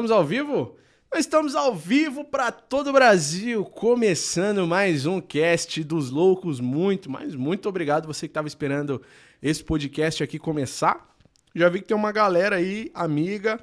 Estamos ao vivo? Nós estamos ao vivo para todo o Brasil, começando mais um cast dos loucos. Muito, mas muito obrigado você que estava esperando esse podcast aqui começar. Já vi que tem uma galera aí, amiga.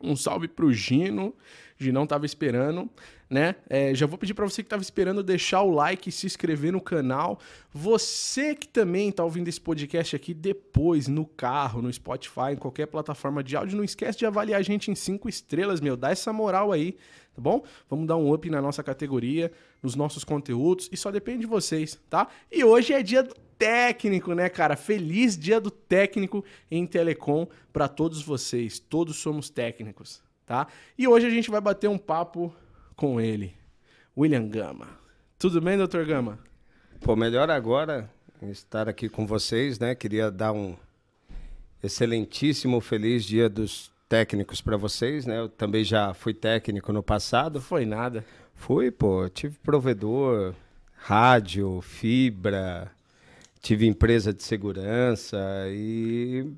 Um salve pro Gino. Ginão tava esperando, né? É, já vou pedir para você que tava esperando deixar o like e se inscrever no canal. Você que também tá ouvindo esse podcast aqui depois, no carro, no Spotify, em qualquer plataforma de áudio, não esquece de avaliar a gente em cinco estrelas, meu. Dá essa moral aí, tá bom? Vamos dar um up na nossa categoria, nos nossos conteúdos, e só depende de vocês, tá? E hoje é dia do técnico, né, cara? Feliz dia do técnico em Telecom para todos vocês. Todos somos técnicos, tá? E hoje a gente vai bater um papo com ele, William Gama. Tudo bem, doutor Gama? Pô, melhor agora estar aqui com vocês, né? Queria dar um excelentíssimo feliz dia dos técnicos para vocês, né? Eu também já fui técnico no passado. Foi nada. Fui, pô, tive provedor, rádio, fibra, tive empresa de segurança e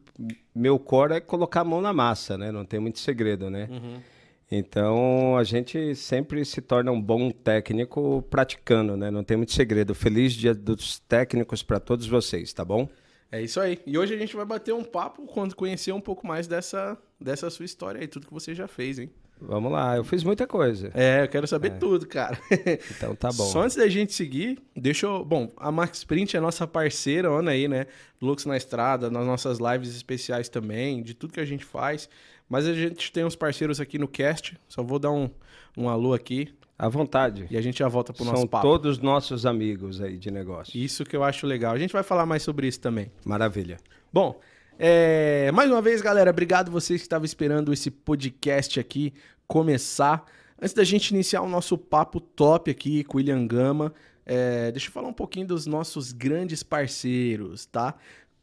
meu core é colocar a mão na massa, né? Não tem muito segredo, né? Uhum. Então a gente sempre se torna um bom técnico praticando, né? Não tem muito segredo. Feliz dia dos técnicos para todos vocês, tá bom? É isso aí. E hoje a gente vai bater um papo quando conhecer um pouco mais dessa, dessa sua história aí, tudo que você já fez, hein? Vamos lá, eu fiz muita coisa. É, eu quero saber tudo, cara. Então tá bom. Só antes da gente seguir, deixa eu. Bom, a Max Print é nossa parceira, Ana aí, né? Lux na Estrada, nas nossas lives especiais também, de tudo que a gente faz. Mas a gente tem uns parceiros aqui no cast. Só vou dar um, um alô aqui À vontade. e a gente já volta pro São nosso papo. todos nossos amigos aí de negócio. Isso que eu acho legal. A gente vai falar mais sobre isso também. Maravilha. Bom, é, mais uma vez, galera, obrigado vocês que estavam esperando esse podcast aqui começar. Antes da gente iniciar o nosso papo top aqui com o William Gama, é, deixa eu falar um pouquinho dos nossos grandes parceiros, tá?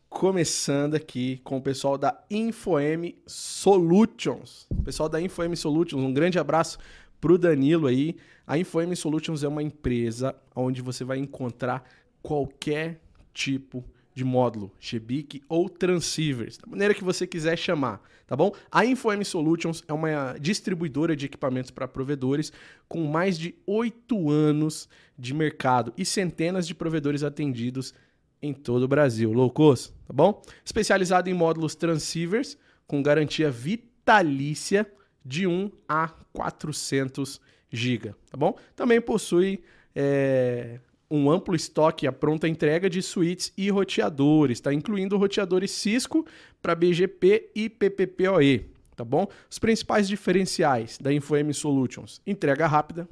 Começando aqui com o pessoal da InfoM Solutions. Pessoal da InfoM Solutions, um grande abraço pro Danilo aí. A InfoM Solutions é uma empresa onde você vai encontrar qualquer tipo de módulo, GBIC ou transceivers, da maneira que você quiser chamar, tá bom? A InfoM Solutions é uma distribuidora de equipamentos para provedores com mais de oito anos de mercado e centenas de provedores atendidos em todo o Brasil. Loucos, tá bom? Especializado em módulos transceivers com garantia vitalícia de 1 a 400 GB, tá bom? Também possui é, um amplo estoque à pronta entrega de suítes e roteadores, tá? Incluindo roteadores Cisco para BGP e PPPoE, tá bom? Os principais diferenciais da InfoM Solutions: entrega rápida,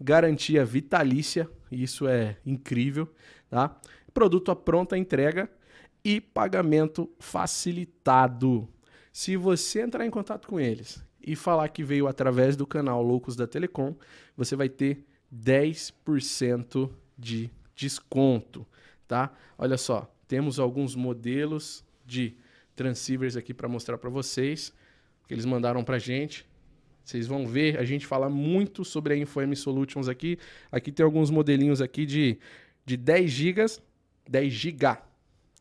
garantia vitalícia, isso é incrível, tá? Produto à pronta entrega e pagamento facilitado. Se você entrar em contato com eles e falar que veio através do canal Loucos da Telecom, você vai ter 10% de desconto, tá? Olha só, temos alguns modelos de transceivers aqui para mostrar para vocês, que eles mandaram para gente. Vocês vão ver, a gente fala muito sobre a InfoM Solutions aqui. Aqui tem alguns modelinhos aqui de, de 10 GB, 10 GB,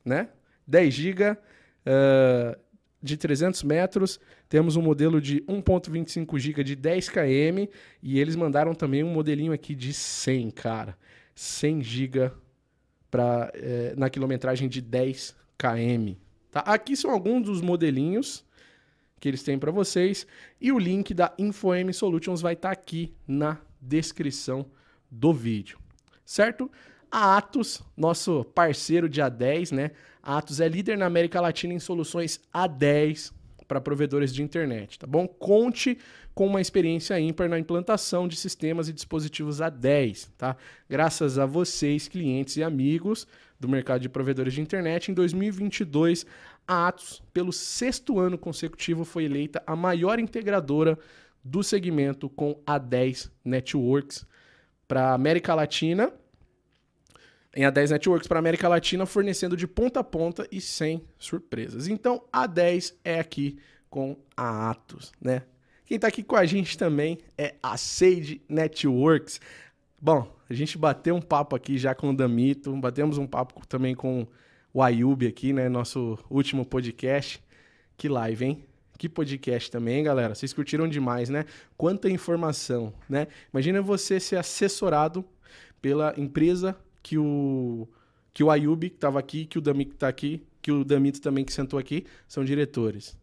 né? 10 GB uh, de 300 metros. Temos um modelo de 1.25 GB de 10 km e eles mandaram também um modelinho aqui de 100, cara. 100 GB pra, eh, na quilometragem de 10 km. Tá? Aqui são alguns dos modelinhos que eles têm para vocês e o link da InfoM Solutions vai estar aqui na descrição do vídeo. Certo? A Atos, nosso parceiro de A10, né? A Atos é líder na América Latina em soluções A10 para provedores de internet, tá bom? Conte com uma experiência ímpar na implantação de sistemas e dispositivos A10, tá? Graças a vocês, clientes e amigos do mercado de provedores de internet, em 2022, a Atos, pelo sexto ano consecutivo, foi eleita a maior integradora do segmento com A10 Networks para América Latina em A10 Networks para América Latina, fornecendo de ponta a ponta e sem surpresas. Então, a 10 é aqui com a Atos, né? Quem está aqui com a gente também é a Sage Networks. Bom, a gente bateu um papo aqui já com o Damito, batemos um papo também com o Ayub aqui, né? Nosso último podcast. Que live, hein? Que podcast também, galera. Vocês curtiram demais, né? Quanta informação, né? Imagina você ser assessorado pela empresa que o que o Ayub que estava aqui, que o Damit está aqui, que o Damit também que sentou aqui, são diretores.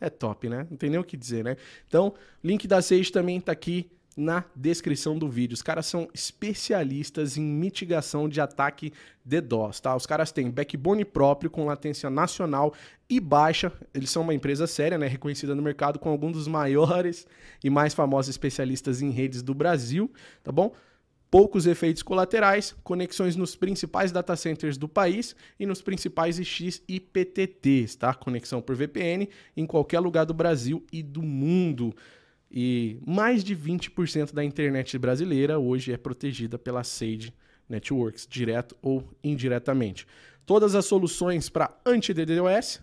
É top, né? Não tem nem o que dizer, né? Então, link da Sage também está aqui na descrição do vídeo. Os caras são especialistas em mitigação de ataque DDoS, tá? Os caras têm backbone próprio com latência nacional e baixa. Eles são uma empresa séria, né, reconhecida no mercado com alguns dos maiores e mais famosos especialistas em redes do Brasil, tá bom? Poucos efeitos colaterais, conexões nos principais data centers do país e nos principais X IPTTs, tá? Conexão por VPN em qualquer lugar do Brasil e do mundo. E mais de 20% da internet brasileira hoje é protegida pela Sage Networks, direto ou indiretamente. Todas as soluções para anti-DDoS,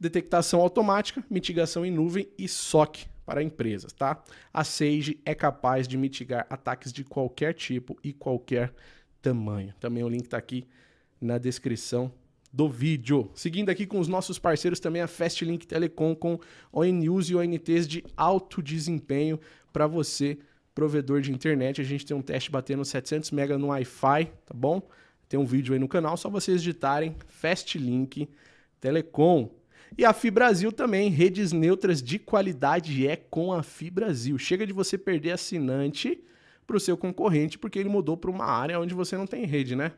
detectação automática, mitigação em nuvem e SOC para empresas, tá? A Sage é capaz de mitigar ataques de qualquer tipo e qualquer tamanho. Também o link está aqui na descrição do vídeo. Seguindo aqui com os nossos parceiros também a Fastlink Telecom com ONUs e ONTs de alto desempenho para você, provedor de internet. A gente tem um teste batendo 700 MB no Wi-Fi, tá bom? Tem um vídeo aí no canal, só vocês digitarem Fastlink Telecom. E a Fibrasil também, redes neutras de qualidade é com a Fibrasil. Chega de você perder assinante para o seu concorrente porque ele mudou para uma área onde você não tem rede, né?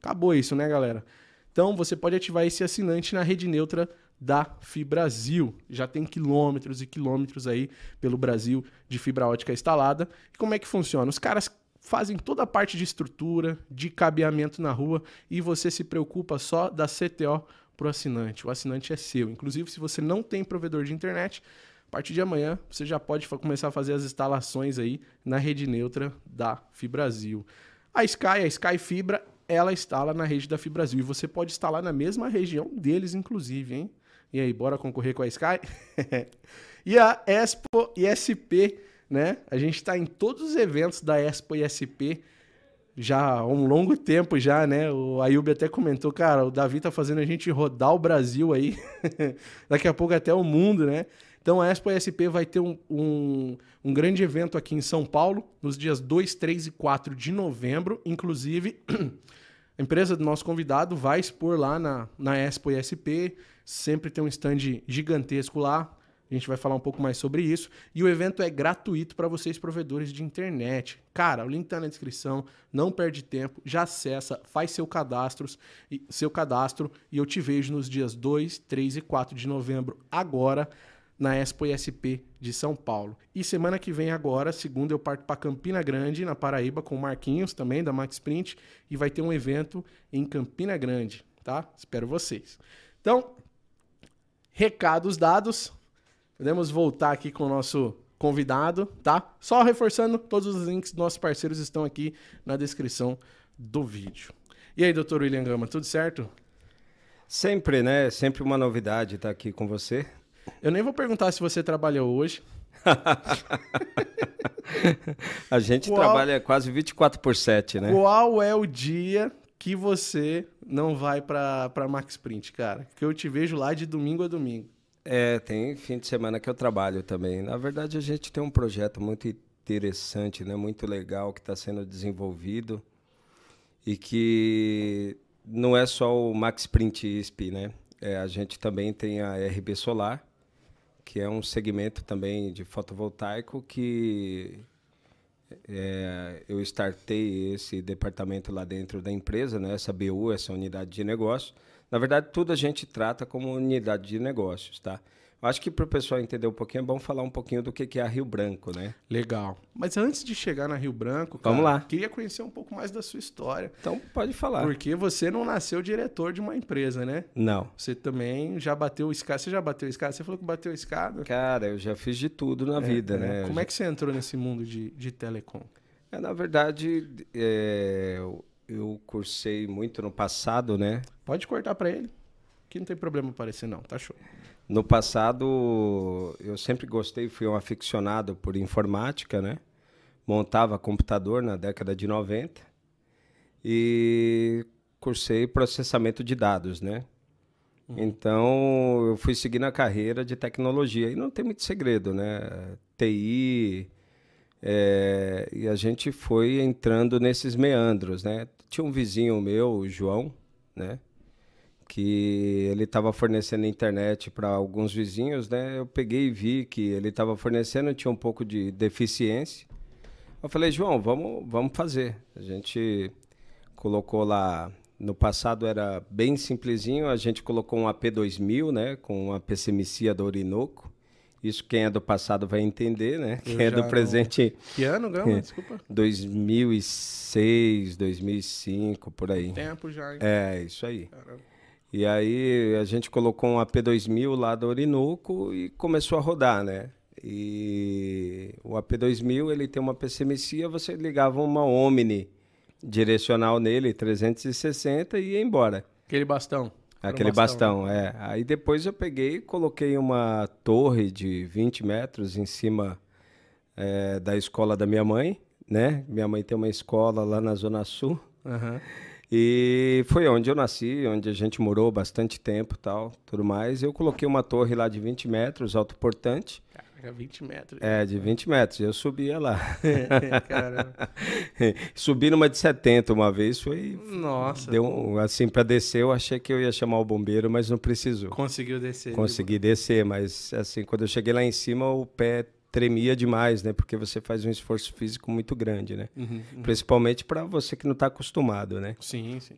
Acabou isso, né, galera? Então você pode ativar esse assinante na rede neutra da Fibrasil. Já tem quilômetros e quilômetros aí pelo Brasil de fibra ótica instalada. E como é que funciona? Os caras fazem toda a parte de estrutura, de cabeamento na rua e você se preocupa só da CTO para o assinante. O assinante é seu. Inclusive, se você não tem provedor de internet, a partir de amanhã você já pode começar a fazer as instalações aí na rede neutra da Fibrasil. A Sky, a Sky Fibra, ela instala na rede da Fibrasil. E você pode instalar na mesma região deles, inclusive, hein? E aí, bora concorrer com a Sky? e a Expo ISP, né? A gente está em todos os eventos da Expo ISP já há um longo tempo já, né? O Ayub até comentou, cara, o Davi tá fazendo a gente rodar o Brasil aí, daqui a pouco até o mundo, né? Então a Expo SP vai ter um, um, um, grande evento aqui em São Paulo, nos dias 2, 3 e 4 de novembro. Inclusive, a empresa do nosso convidado vai expor lá na, na Expo SP. Sempre tem um stand gigantesco lá. Gente vai falar um pouco mais sobre isso. E o evento é gratuito para vocês, provedores de internet. Cara, o link está na descrição. Não perde tempo. Já acessa, faz seu cadastro, seu cadastro. E eu te vejo nos dias 2, 3 e 4 de novembro, agora na Expo ISP de São Paulo. E semana que vem agora, segunda, eu parto para Campina Grande, na Paraíba, com o Marquinhos também, da Max Print, e vai ter um evento em Campina Grande, tá? Espero vocês. Então, recados dados, podemos voltar aqui com o nosso convidado, tá? Só reforçando, todos os links dos nossos parceiros estão aqui na descrição do vídeo. E aí, doutor William Gama, tudo certo? Sempre, né? Sempre uma novidade estar aqui com você. Eu nem vou perguntar se você trabalhou hoje. a gente qual, trabalha quase 24 por 7, né? Qual é o dia que você não vai para Max Print, cara? Que eu te vejo lá de domingo a domingo. É, tem fim de semana que eu trabalho também. Na verdade, a gente tem um projeto muito interessante, né? muito legal, que está sendo desenvolvido e que não é só o Max Print ISP, né? É, a gente também tem a RB Solar, que é um segmento também de fotovoltaico que é, eu startei esse departamento lá dentro da empresa, né, essa BU, essa unidade de negócio. Na verdade, tudo a gente trata como unidade de negócios, tá? Acho que para o pessoal entender um pouquinho, é bom falar um pouquinho do que é a Rio Branco, né? Legal. Mas antes de chegar na Rio Branco, cara, Vamos lá. queria conhecer um pouco mais da sua história. Então, pode falar. Porque você não nasceu diretor de uma empresa, né? Não. Você também já bateu escada. Você já bateu escada? Você falou que bateu escada? Cara, eu já fiz de tudo na é, vida, é. né? Como já... é que você entrou nesse mundo de, de telecom? É, na verdade, é, eu cursei muito no passado, né? Pode cortar para ele, que não tem problema aparecer não, tá show. No passado, eu sempre gostei, fui um aficionado por informática, né? Montava computador na década de 90 e cursei processamento de dados, né? Uhum. Então, eu fui seguir na carreira de tecnologia. E não tem muito segredo, né? TI. É, e a gente foi entrando nesses meandros, né? Tinha um vizinho meu, o João, né? Que ele estava fornecendo internet para alguns vizinhos, né? Eu peguei e vi que ele estava fornecendo, tinha um pouco de deficiência. Eu falei, João, vamos, vamos fazer. A gente colocou lá no passado era bem simplesinho, a gente colocou um AP2000, né, com uma PCMcia da Orinoco. Isso quem é do passado vai entender, né? Eu quem é do presente, Que ano, Gama? Desculpa. 2006, 2005, por aí. Tempo já, hein? É, isso aí. Caramba. E aí a gente colocou um AP2000 lá da Orinoco e começou a rodar, né? E o AP2000, ele tem uma PCMcia, você ligava uma Omni direcional nele, 360 e ia embora. Aquele bastão. Era um Aquele bastão, né? é. Aí depois eu peguei e coloquei uma torre de 20 metros em cima é, da escola da minha mãe, né? Minha mãe tem uma escola lá na Zona Sul. Aham. E foi onde eu nasci, onde a gente morou bastante tempo tal, tudo mais. Eu coloquei uma torre lá de 20 metros, autoportante. Caraca, 20 metros. É, de 20 metros. Eu subia lá. Caramba. Subi numa de 70 uma vez, foi... Nossa. Deu um, assim, para descer, eu achei que eu ia chamar o bombeiro, mas não precisou. Conseguiu descer. Consegui descer, mas assim, quando eu cheguei lá em cima, o pé tremia demais, né? Porque você faz um esforço físico muito grande, né? Uhum, uhum. Principalmente para você que não está acostumado, né? Sim, sim.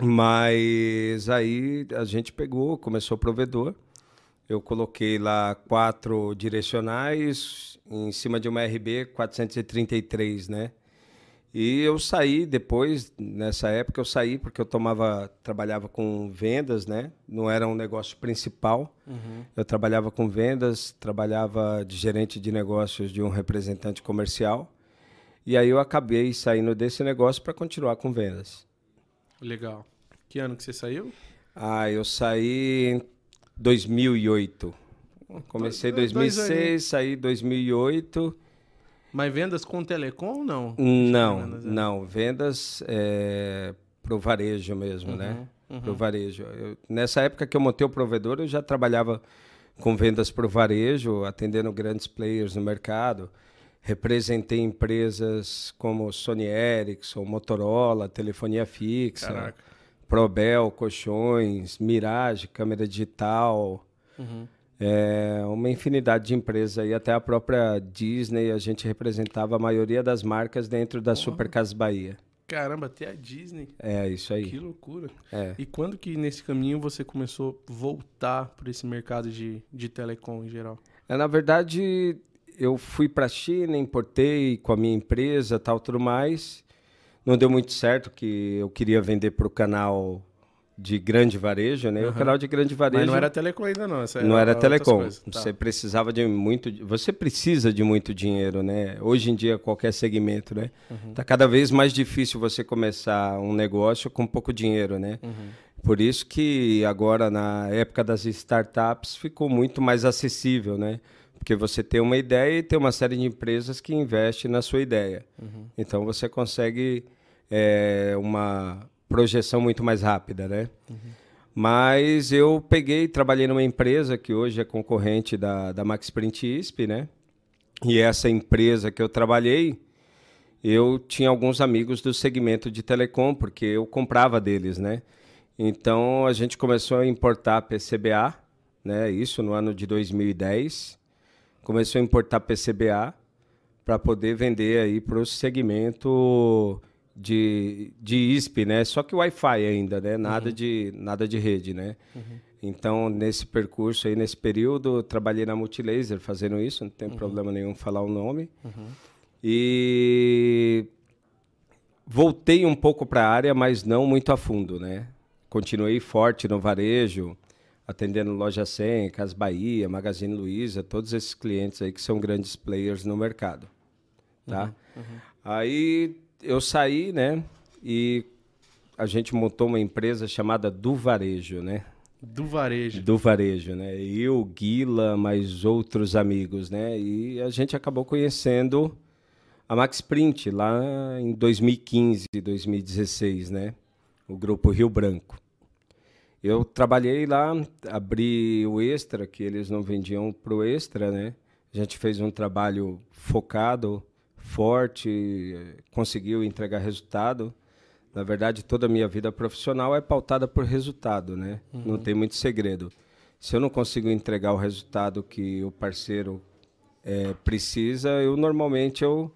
Mas aí a gente pegou, começou o provedor. Eu coloquei lá quatro direcionais em cima de uma RB 433, né? E eu saí depois, nessa época eu saí porque eu tomava, trabalhava com vendas, né? Não era um negócio principal. Uhum. Eu trabalhava com vendas, trabalhava de gerente de negócios de um representante comercial. E aí eu acabei saindo desse negócio para continuar com vendas. Legal. Que ano que você saiu? Ah, eu saí em 2008. Comecei em Dois- dois 2006, saí em 2008. Mas vendas com telecom ou não? Não, Vendas, é. não. Vendas é, pro varejo mesmo, né? uhum. Pro varejo. Eu- nessa época que eu montei o provedor, eu já trabalhava com vendas pro varejo, atendendo grandes players no mercado. Representei empresas como Sony Ericsson, Motorola, telefonia fixa, Caraca. Probel, colchões, Mirage, câmera digital. Uhum. É, uma infinidade de empresas aí, até a própria Disney, a gente representava a maioria das marcas dentro da Super Casas Bahia. Caramba, até a Disney. É, isso aí. Que loucura. É. E quando que nesse caminho você começou a voltar para esse mercado de, de telecom em geral? É, na verdade, eu fui para a China, importei com a minha empresa, tal, tudo mais. Não deu muito certo, que eu queria vender para o canal de grande varejo, né? O Aham. canal de grande varejo Mas não era telecom ainda não. Essa não era outras telecom. Tá. Você precisava de muito, você precisa de muito dinheiro, né? Hoje em dia qualquer segmento, né? Uhum. Tá cada vez mais difícil você começar um negócio com pouco dinheiro, né? Uhum. Por isso que agora na época das startups ficou muito mais acessível, né? Porque você tem uma ideia e tem uma série de empresas que investem na sua ideia. Uhum. Então você consegue é, uma projeção muito mais rápida, né? Mas eu peguei, trabalhei numa empresa que hoje é concorrente da, da Max Print ISP, né? E essa empresa que eu trabalhei, eu tinha alguns amigos do segmento de telecom, porque eu comprava deles, né? Então a gente começou a importar PCBA, né? Isso no ano de 2010. Começou a importar PCBA para poder vender aí para o segmento de, de ISP, né? Só que Wi-Fi ainda, né? Nada, de, nada de rede, né? Então, nesse percurso aí, nesse período, trabalhei na Multilaser fazendo isso, não tem problema nenhum falar o nome. E voltei um pouco para a área, mas não muito a fundo, né? Continuei forte no varejo, atendendo Loja 100, Cas Bahia, Magazine Luiza, todos esses clientes aí que são grandes players no mercado, tá? Aí eu saí, né? E a gente montou uma empresa chamada Do Varejo, né? Do varejo. Do varejo, né? Eu, Guila, mais outros amigos, né? E a gente acabou conhecendo a Max Print lá em 2015, 2016, né? O grupo Rio Branco. Eu trabalhei lá, abri o Extra, que eles não vendiam para o Extra, né? A gente fez um trabalho focado, forte, conseguiu entregar resultado. Na verdade, toda a minha vida profissional é pautada por resultado, né? Uhum. Não tem muito segredo. Se eu não consigo entregar o resultado que o parceiro é, precisa, eu normalmente eu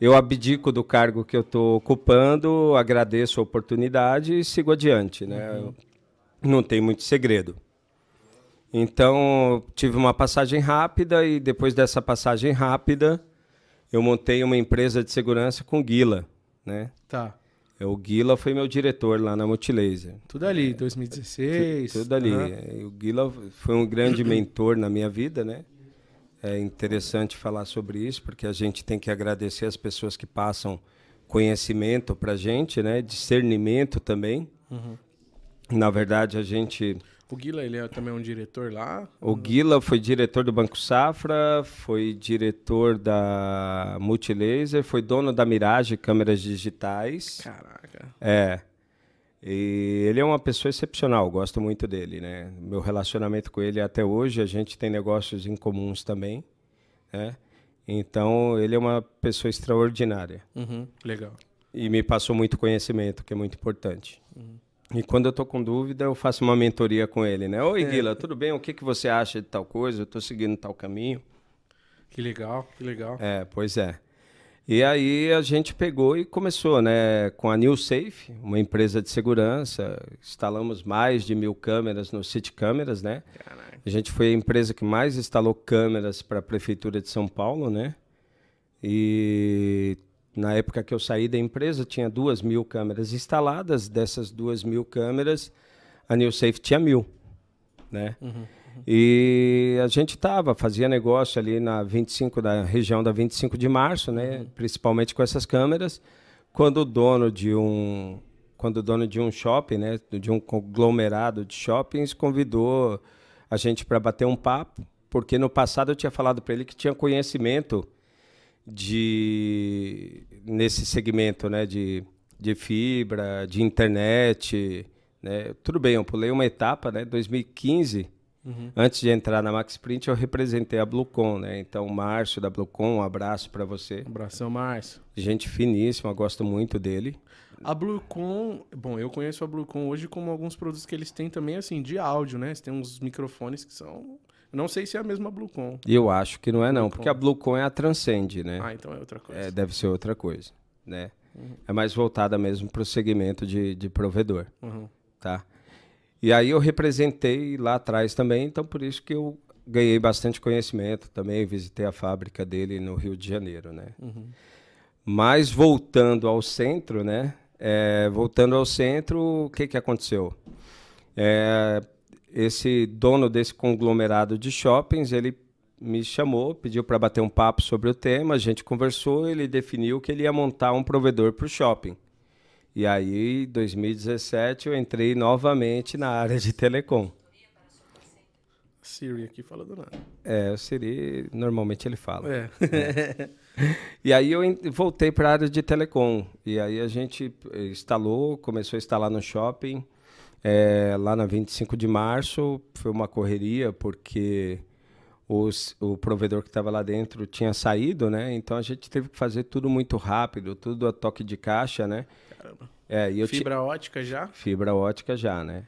eu abdico do cargo que eu estou ocupando, agradeço a oportunidade e sigo adiante, né? Uhum. Não tem muito segredo. Então, tive uma passagem rápida e depois dessa passagem rápida, eu montei uma empresa de segurança com Guila, né? Tá. É, o Guila foi meu diretor lá na Multilaser. Tudo ali, 2016. Tudo, tudo ali. Uhum. O Guila foi um grande mentor na minha vida, né? É interessante falar sobre isso, porque a gente tem que agradecer as pessoas que passam conhecimento para gente, né? Discernimento também. Uhum. Na verdade, a gente... O Guila, ele é também um diretor lá? O Guila foi diretor do Banco Safra, foi diretor da Multilaser, foi dono da Mirage Câmeras Digitais. Caraca. É. E ele é uma pessoa excepcional, gosto muito dele, né? Meu relacionamento com ele até hoje, a gente tem negócios em comuns também, né? Então, ele é uma pessoa extraordinária. Uhum, legal. E me passou muito conhecimento, que é muito importante. Uhum. E quando eu estou com dúvida, eu faço uma mentoria com ele, né? Oi, é. Guila, tudo bem? O que, que você acha de tal coisa? Eu estou seguindo tal caminho. Que legal, que legal. É, pois é. E aí a gente pegou e começou, né, com a New Safe, uma empresa de segurança. Instalamos mais de mil câmeras no City Câmeras, né? Caraca. A gente foi a empresa que mais instalou câmeras para a prefeitura de São Paulo, né? E na época que eu saí da empresa tinha duas mil câmeras instaladas. Dessas duas mil câmeras, a New Safe tinha mil, né? Uhum. E a gente estava, fazia negócio ali na 25, da região da 25 de março, né? Uhum. Principalmente com essas câmeras. Quando o dono de um, quando o dono de um shopping, né? De um conglomerado de shoppings convidou a gente para bater um papo, porque no passado eu tinha falado para ele que tinha conhecimento de nesse segmento, né? De, de fibra, de internet, né? Tudo bem, eu pulei uma etapa, né? 2015 Uhum. Antes de entrar na Max Print, eu representei a Bluecon, né? Então, o Márcio da Bluecon, um abraço para você. Um abração, Márcio. Gente finíssima, gosto muito dele. A Bluecon, bom, eu conheço a Bluecon hoje como alguns produtos que eles têm também, assim, de áudio, né? Eles têm uns microfones que são... Não sei se é a mesma Bluecon. Eu acho que não é não, Bluecon. porque a Bluecon é a Transcend, né? Ah, então é outra coisa. É, deve ser outra coisa, né? Uhum. É mais voltada mesmo para o segmento de, de provedor, uhum. tá? E aí eu representei lá atrás também, então por isso que eu ganhei bastante conhecimento também, visitei a fábrica dele no Rio de Janeiro, né? Uhum. Mas voltando ao centro, né? É, voltando ao centro, o que, que aconteceu? É, esse dono desse conglomerado de shoppings, ele me chamou, pediu para bater um papo sobre o tema, a gente conversou, ele definiu que ele ia montar um provedor para o shopping. E aí, em 2017, eu entrei novamente na área de telecom. Siri aqui fala do nada. É, o Siri, normalmente ele fala. É. é. e aí eu voltei para a área de telecom. E aí a gente instalou, começou a instalar no shopping. É, lá na 25 de março, foi uma correria, porque os, o provedor que estava lá dentro tinha saído, né? Então a gente teve que fazer tudo muito rápido, tudo a toque de caixa, né? Caramba. É, eu Fibra ótica já? Fibra ótica já, né?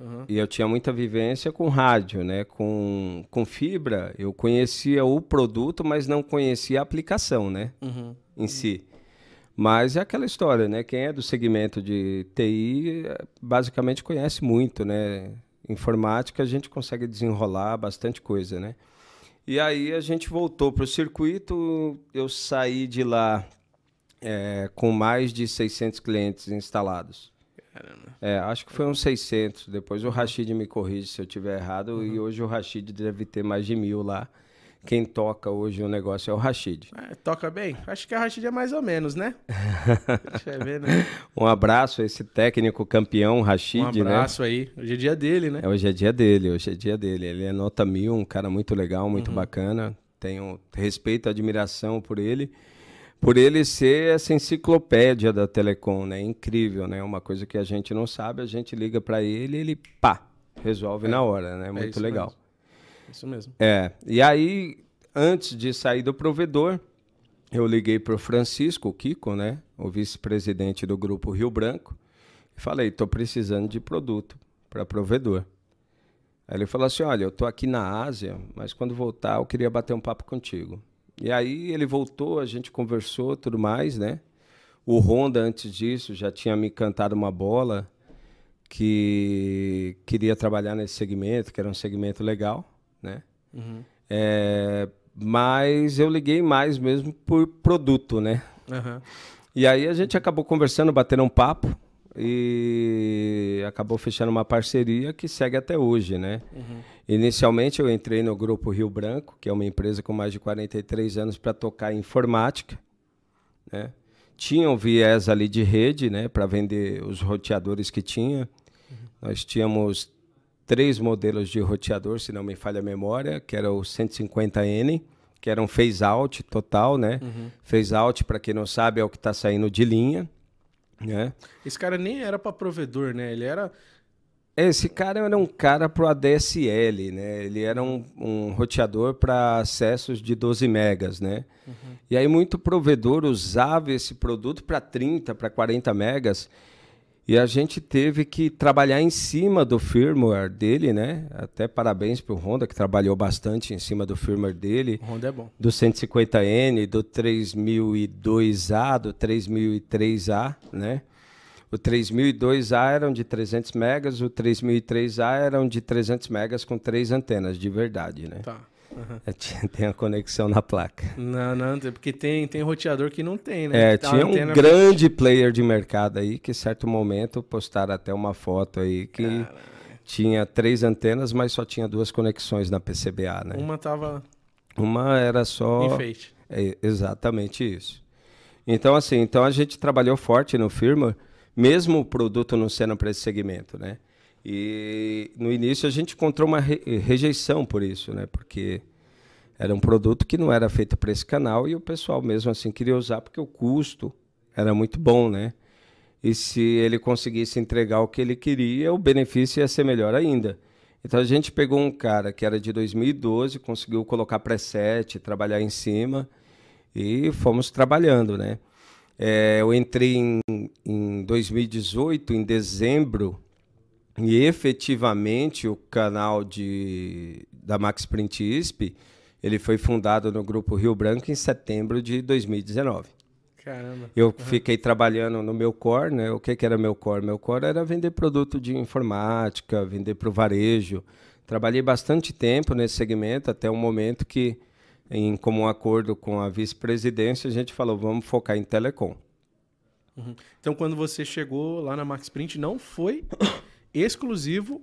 Uhum. E eu tinha muita vivência com rádio, né? Com, com fibra, eu conhecia o produto, mas não conhecia a aplicação, né? Uhum. Em si. Mas é aquela história, né? Quem é do segmento de TI basicamente conhece muito, né? Informática a gente consegue desenrolar bastante coisa, né? E aí a gente voltou para o circuito, eu saí de lá é, com mais de 600 clientes instalados. Caramba. É, acho que foi uns 600. Depois o Rashid me corrige se eu estiver errado. Uhum. E hoje o Rashid deve ter mais de mil lá. Quem toca hoje o negócio é o Rashid. É, toca bem? Acho que a Rashid é mais ou menos, né? Deixa eu ver, né? Um abraço a esse técnico campeão, Rashid, Um né? abraço né? aí. Hoje é dia dele, né? É, hoje é dia dele, hoje é dia dele. Ele é nota mil, um cara muito legal, muito uhum. bacana. Tenho respeito e admiração por ele por ele ser essa enciclopédia da Telecom, né? Incrível, né? Uma coisa que a gente não sabe, a gente liga para ele e ele, pá, resolve é, na hora, né? Muito é legal. Mesmo. Isso mesmo. É, e aí, antes de sair do provedor, eu liguei para o Francisco, o Kiko, né? O vice-presidente do grupo Rio Branco, e falei, estou precisando de produto para provedor. Aí ele falou assim, olha, eu estou aqui na Ásia, mas quando voltar eu queria bater um papo contigo. E aí ele voltou, a gente conversou, tudo mais, né? O Honda, antes disso, já tinha me cantado uma bola que queria trabalhar nesse segmento, que era um segmento legal, né? Uhum. É, mas eu liguei mais mesmo por produto, né? Uhum. E aí a gente acabou conversando, batendo um papo e acabou fechando uma parceria que segue até hoje, né? Uhum. Inicialmente eu entrei no grupo Rio Branco, que é uma empresa com mais de 43 anos para tocar informática, né? Tinha um viés ali de rede, né, para vender os roteadores que tinha. Uhum. Nós tínhamos três modelos de roteador, se não me falha a memória, que era o 150N, que era um phase out total, né? Uhum. Phase out, para quem não sabe, é o que está saindo de linha. Né? Esse cara nem era para provedor, né? Ele era. Esse cara era um cara para o ADSL, né? Ele era um, um roteador para acessos de 12 megas, né? Uhum. E aí muito provedor usava esse produto para 30, para 40 megas. E a gente teve que trabalhar em cima do firmware dele, né? Até parabéns para o Honda, que trabalhou bastante em cima do firmware dele. O Honda é bom. Do 150N, do 3002A, do 3003A, né? O 3002A eram de 300 megas, o 3003A eram de 300 megas com três antenas, de verdade, né? Tá. Uhum. Tem a conexão na placa. Não, não, porque tem, tem roteador que não tem, né? É, tinha um grande player de mercado aí que, em certo momento, postaram até uma foto aí que Caramba. tinha três antenas, mas só tinha duas conexões na PCBA, né? Uma tava. Uma era só. Enfeite. É, exatamente isso. Então, assim, então a gente trabalhou forte no firma, mesmo o produto não sendo para esse segmento, né? E no início a gente encontrou uma re rejeição por isso, né? Porque era um produto que não era feito para esse canal e o pessoal mesmo assim queria usar porque o custo era muito bom, né? E se ele conseguisse entregar o que ele queria, o benefício ia ser melhor ainda. Então a gente pegou um cara que era de 2012, conseguiu colocar preset, trabalhar em cima e fomos trabalhando, né? É, eu entrei em, em 2018, em dezembro, e efetivamente o canal de, da Max Print ISP, ele foi fundado no Grupo Rio Branco em setembro de 2019. Caramba. Eu uhum. fiquei trabalhando no meu core, né? O que, que era meu core? Meu core era vender produto de informática, vender para o varejo. Trabalhei bastante tempo nesse segmento, até um momento que, em comum acordo com a vice-presidência, a gente falou, vamos focar em telecom. Uhum. Então, quando você chegou lá na Max Print, não foi exclusivo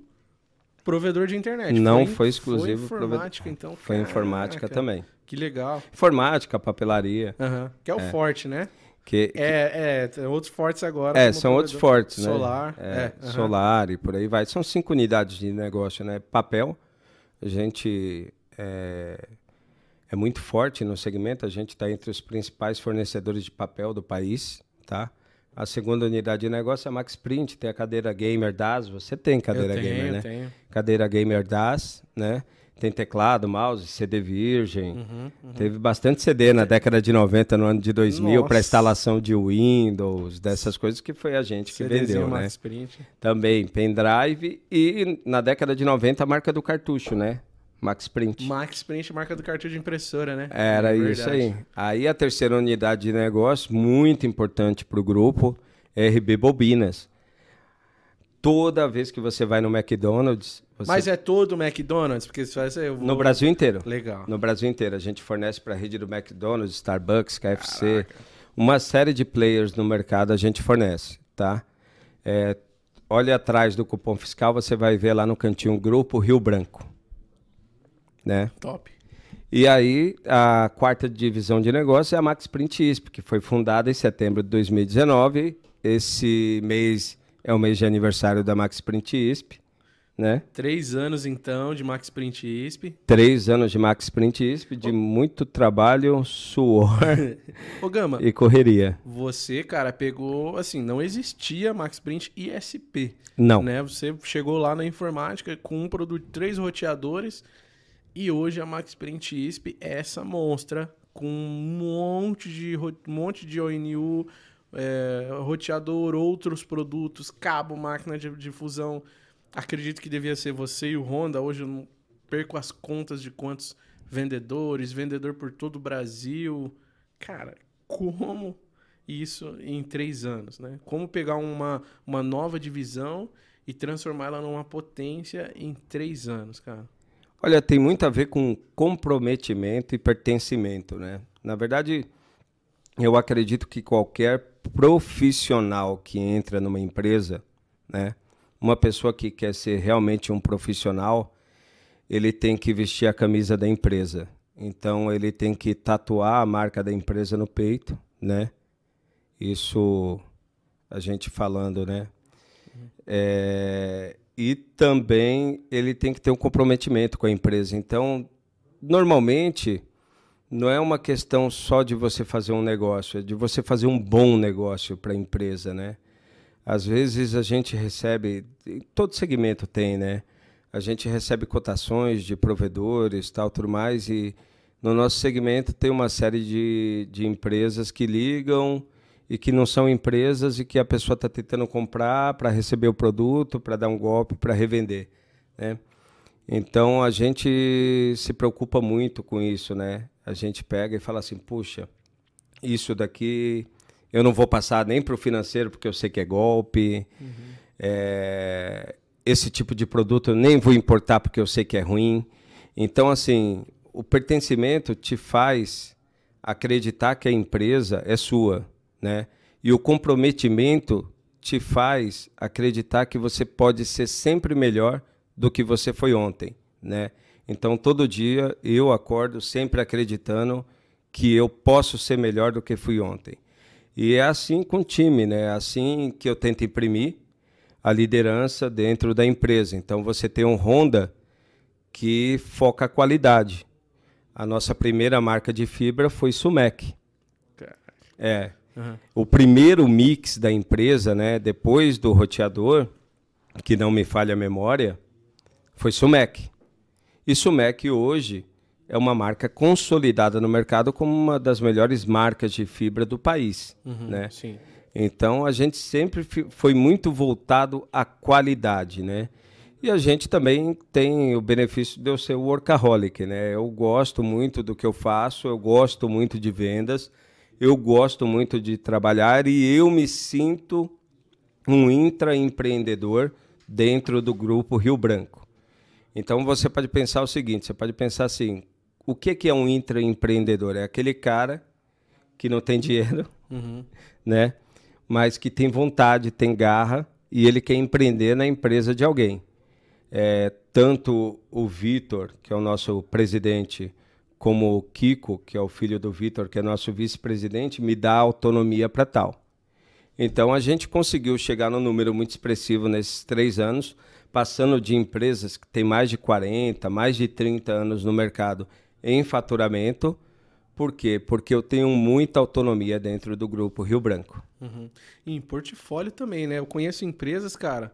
provedor de internet. Não foi, foi exclusivo. Foi informática, provedor. então. Foi caraca, informática também. Que legal. Informática, papelaria. Uhum. Que é o é. forte, né? Que, é, é, tem outros fortes agora. É, são outros fortes, né? Solar. É, é uhum. Solar e por aí vai. São cinco unidades de negócio, né? Papel, a gente é, é muito forte no segmento. A gente está entre os principais fornecedores de papel do país, tá? A segunda unidade de negócio é a Max Print, tem a cadeira Gamer DAS. Você tem cadeira tenho, Gamer, né? Tenho. Cadeira Gamer DAS, né? Tem teclado, mouse, CD virgem. Uhum, uhum. Teve bastante CD na década de 90, no ano de 2000, para instalação de Windows, dessas coisas que foi a gente que CDzinho vendeu, né? Print. Também pendrive e na década de 90 a marca do cartucho, né? Max Print. Max Print, marca do cartucho de impressora, né? Era é isso aí. Aí a terceira unidade de negócio, muito importante para o grupo, é RB Bobinas. Toda vez que você vai no McDonald's. Você... Mas é todo o McDonald's? Porque isso faz. Vou... No Brasil inteiro. Legal. No Brasil inteiro. A gente fornece para a rede do McDonald's, Starbucks, KFC. Caraca. Uma série de players no mercado a gente fornece, tá? É, olha atrás do cupom fiscal, você vai ver lá no cantinho Grupo Rio Branco né? Top. E aí, a quarta divisão de negócio é a Max Print ISP, que foi fundada em setembro de 2019. Esse mês é o mês de aniversário da Max Print ISP, né? Três anos, então, de Max Print ISP. Três anos de Max Print ISP, de muito trabalho, suor Ô, Gama, e correria. você, cara, pegou, assim, não existia Max Print ISP. Não. Né? Você chegou lá na informática com um produto, três roteadores, e hoje a Max Print ISP é essa monstra com um monte de, um monte de ONU, é, roteador, outros produtos, cabo, máquina de, de fusão. Acredito que devia ser você e o Honda. Hoje eu não perco as contas de quantos vendedores, vendedor por todo o Brasil. Cara, como isso em três anos, né? Como pegar uma, uma nova divisão e transformá-la numa potência em três anos, cara. Olha, tem muito a ver com comprometimento e pertencimento, né? Na verdade, eu acredito que qualquer profissional que entra numa empresa, né? Uma pessoa que quer ser realmente um profissional, ele tem que vestir a camisa da empresa. Então, ele tem que tatuar a marca da empresa no peito, né? Isso a gente falando, né? É, e também ele tem que ter um comprometimento com a empresa. Então, normalmente, não é uma questão só de você fazer um negócio, é de você fazer um bom negócio para a empresa, né? Às vezes a gente recebe, todo segmento tem, né? A gente recebe cotações de provedores, tal, tudo mais, e no nosso segmento tem uma série de, de empresas que ligam e que não são empresas e que a pessoa está tentando comprar para receber o produto, para dar um golpe, para revender, né? Então a gente se preocupa muito com isso, né? A gente pega e fala assim, puxa, isso daqui eu não vou passar nem para o financeiro porque eu sei que é golpe. É, esse tipo de produto eu nem vou importar porque eu sei que é ruim. Então assim, o pertencimento te faz acreditar que a empresa é sua, né? E o comprometimento te faz acreditar que você pode ser sempre melhor do que você foi ontem, né? Então todo dia eu acordo sempre acreditando que eu posso ser melhor do que fui ontem. E é assim com o time, né? É assim que eu tento imprimir a liderança dentro da empresa. Então você tem um Honda que foca a qualidade. A nossa primeira marca de fibra foi Sumec. É. Uhum. O primeiro mix da empresa, né, depois do roteador, que não me falha a memória, foi Sumec. E Sumec hoje é uma marca consolidada no mercado como uma das melhores marcas de fibra do país, Uhum, né? Sim. Então a gente sempre foi muito voltado à qualidade, né? E a gente também tem o benefício de eu ser workaholic, né? Eu gosto muito do que eu faço, eu gosto muito de vendas, eu gosto muito de trabalhar e eu me sinto um intraempreendedor dentro do grupo Rio Branco. Então você pode pensar o seguinte, você pode pensar assim, o que que é um intraempreendedor? É aquele cara que não tem dinheiro, Uhum. né? Mas que tem vontade, tem garra e ele quer empreender na empresa de alguém. É, tanto o Vitor, que é o nosso presidente, como o Kiko, que é o filho do Vitor, que é nosso vice-presidente, me dá autonomia para tal. Então a gente conseguiu chegar num número muito expressivo nesses três anos, passando de empresas que têm mais de 40, mais de 30 anos no mercado em faturamento. Por quê? Porque eu tenho muita autonomia dentro do grupo Rio Branco. Uhum. E em portfólio também, né? Eu conheço empresas, cara,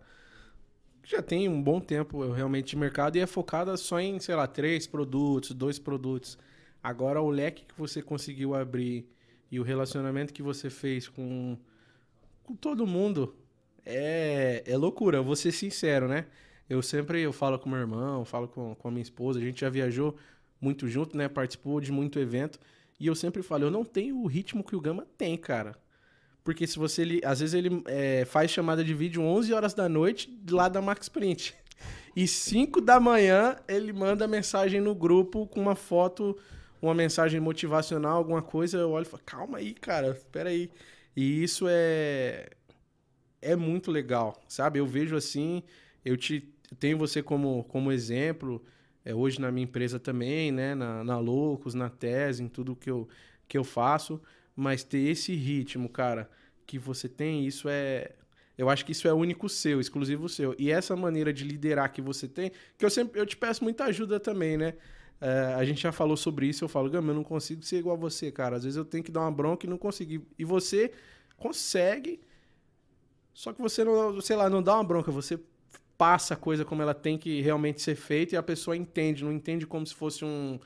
já tem um bom tempo realmente de mercado e é focada só em, sei lá, três produtos, dois produtos. Agora, o leque que você conseguiu abrir e o relacionamento que você fez com, com todo mundo é, é loucura. Eu vou ser sincero, né? Eu sempre eu falo com meu irmão, falo com, com a minha esposa, a gente já viajou muito junto, né? Participou de muito evento. E eu sempre falo, eu não tenho o ritmo que o Gama tem, cara. Porque se você. Ele, às vezes ele é, faz chamada de vídeo 11 horas da noite lá da Max Print. E 5 da manhã ele manda mensagem no grupo com uma foto, uma mensagem motivacional, alguma coisa. Eu olho e falo, calma aí, cara, espera aí. E isso é. É muito legal, sabe? Eu vejo assim, eu te tenho você como, como exemplo, é, hoje na minha empresa também, né? Na, na Loucos, na Tese, em tudo que eu, que eu faço. Mas ter esse ritmo, cara, que você tem, isso é, Eu acho que isso é único seu, exclusivo seu. E essa maneira de liderar que você tem, que eu sempre eu te peço muita ajuda também, né? É, a gente já falou sobre isso, eu falo, Gama, eu não consigo ser igual a você, cara. Às vezes eu tenho que dar uma bronca e não consigo. E você consegue, só que você não, sei lá, não dá uma bronca, você passa a coisa como ela tem que realmente ser feita e a pessoa entende, não entende como se fosse um.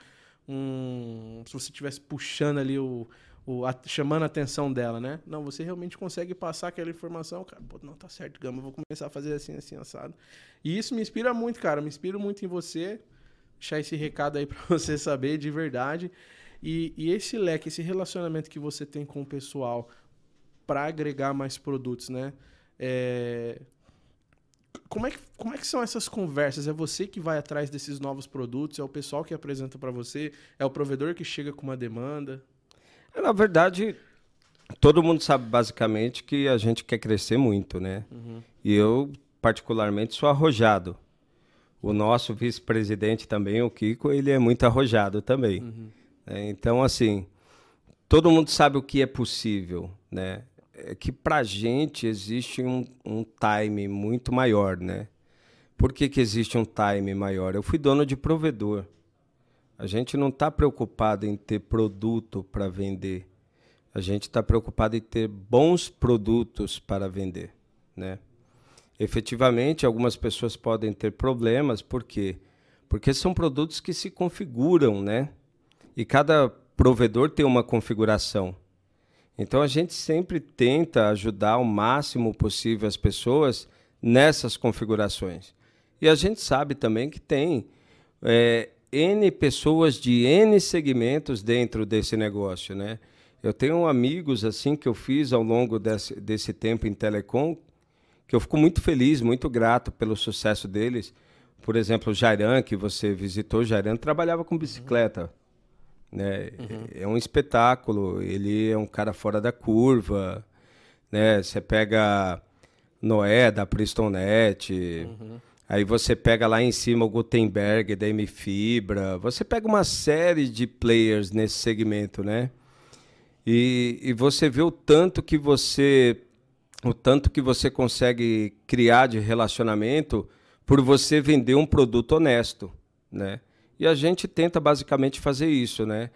um se você estivesse puxando ali o. o a, chamando a atenção dela, né? Não, você realmente consegue passar aquela informação, cara, pô, não, tá certo, Gama, eu vou começar a fazer assim, assim, assado. E isso me inspira muito, cara, me inspira muito em você deixar esse recado aí para você saber de verdade. E, e, esse leque, esse relacionamento que você tem com o pessoal para agregar mais produtos, né? É... Como, é que, como é que são essas conversas? É você que vai atrás desses novos produtos? É o pessoal que apresenta para você? É o provedor que chega com uma demanda? É, na verdade, todo mundo sabe basicamente que a gente quer crescer muito, né? Uhum. E eu, particularmente, sou arrojado. O nosso vice-presidente também, o Kiko, ele é muito arrojado também. Uhum. É, então, assim, todo mundo sabe o que é possível, né? É que para gente existe um, um time muito maior, né? Por que, que existe um time maior? Eu fui dono de provedor. A gente não está preocupado em ter produto para vender. A gente está preocupado em ter bons produtos para vender, né? efetivamente algumas pessoas podem ter problemas, por quê? Porque são produtos que se configuram, né? E cada provedor tem uma configuração. Então a gente sempre tenta ajudar o máximo possível as pessoas nessas configurações. E a gente sabe também que tem é, N pessoas de N segmentos dentro desse negócio, né? Eu tenho amigos assim que eu fiz ao longo desse, desse tempo em telecom que eu fico muito feliz, muito grato pelo sucesso deles. Por exemplo, o Jairan, que você visitou, o Jairan trabalhava com bicicleta. Né? Uhum. É um espetáculo, ele é um cara fora da curva. Né? Você pega Noé, da Pristonet, uhum. Aí você pega lá em cima o Gutenberg, da M-Fibra, você pega uma série de players nesse segmento, né? E, e você vê o tanto que você o tanto que você consegue criar de relacionamento por você vender um produto honesto, né? E a gente tenta basicamente fazer isso, né?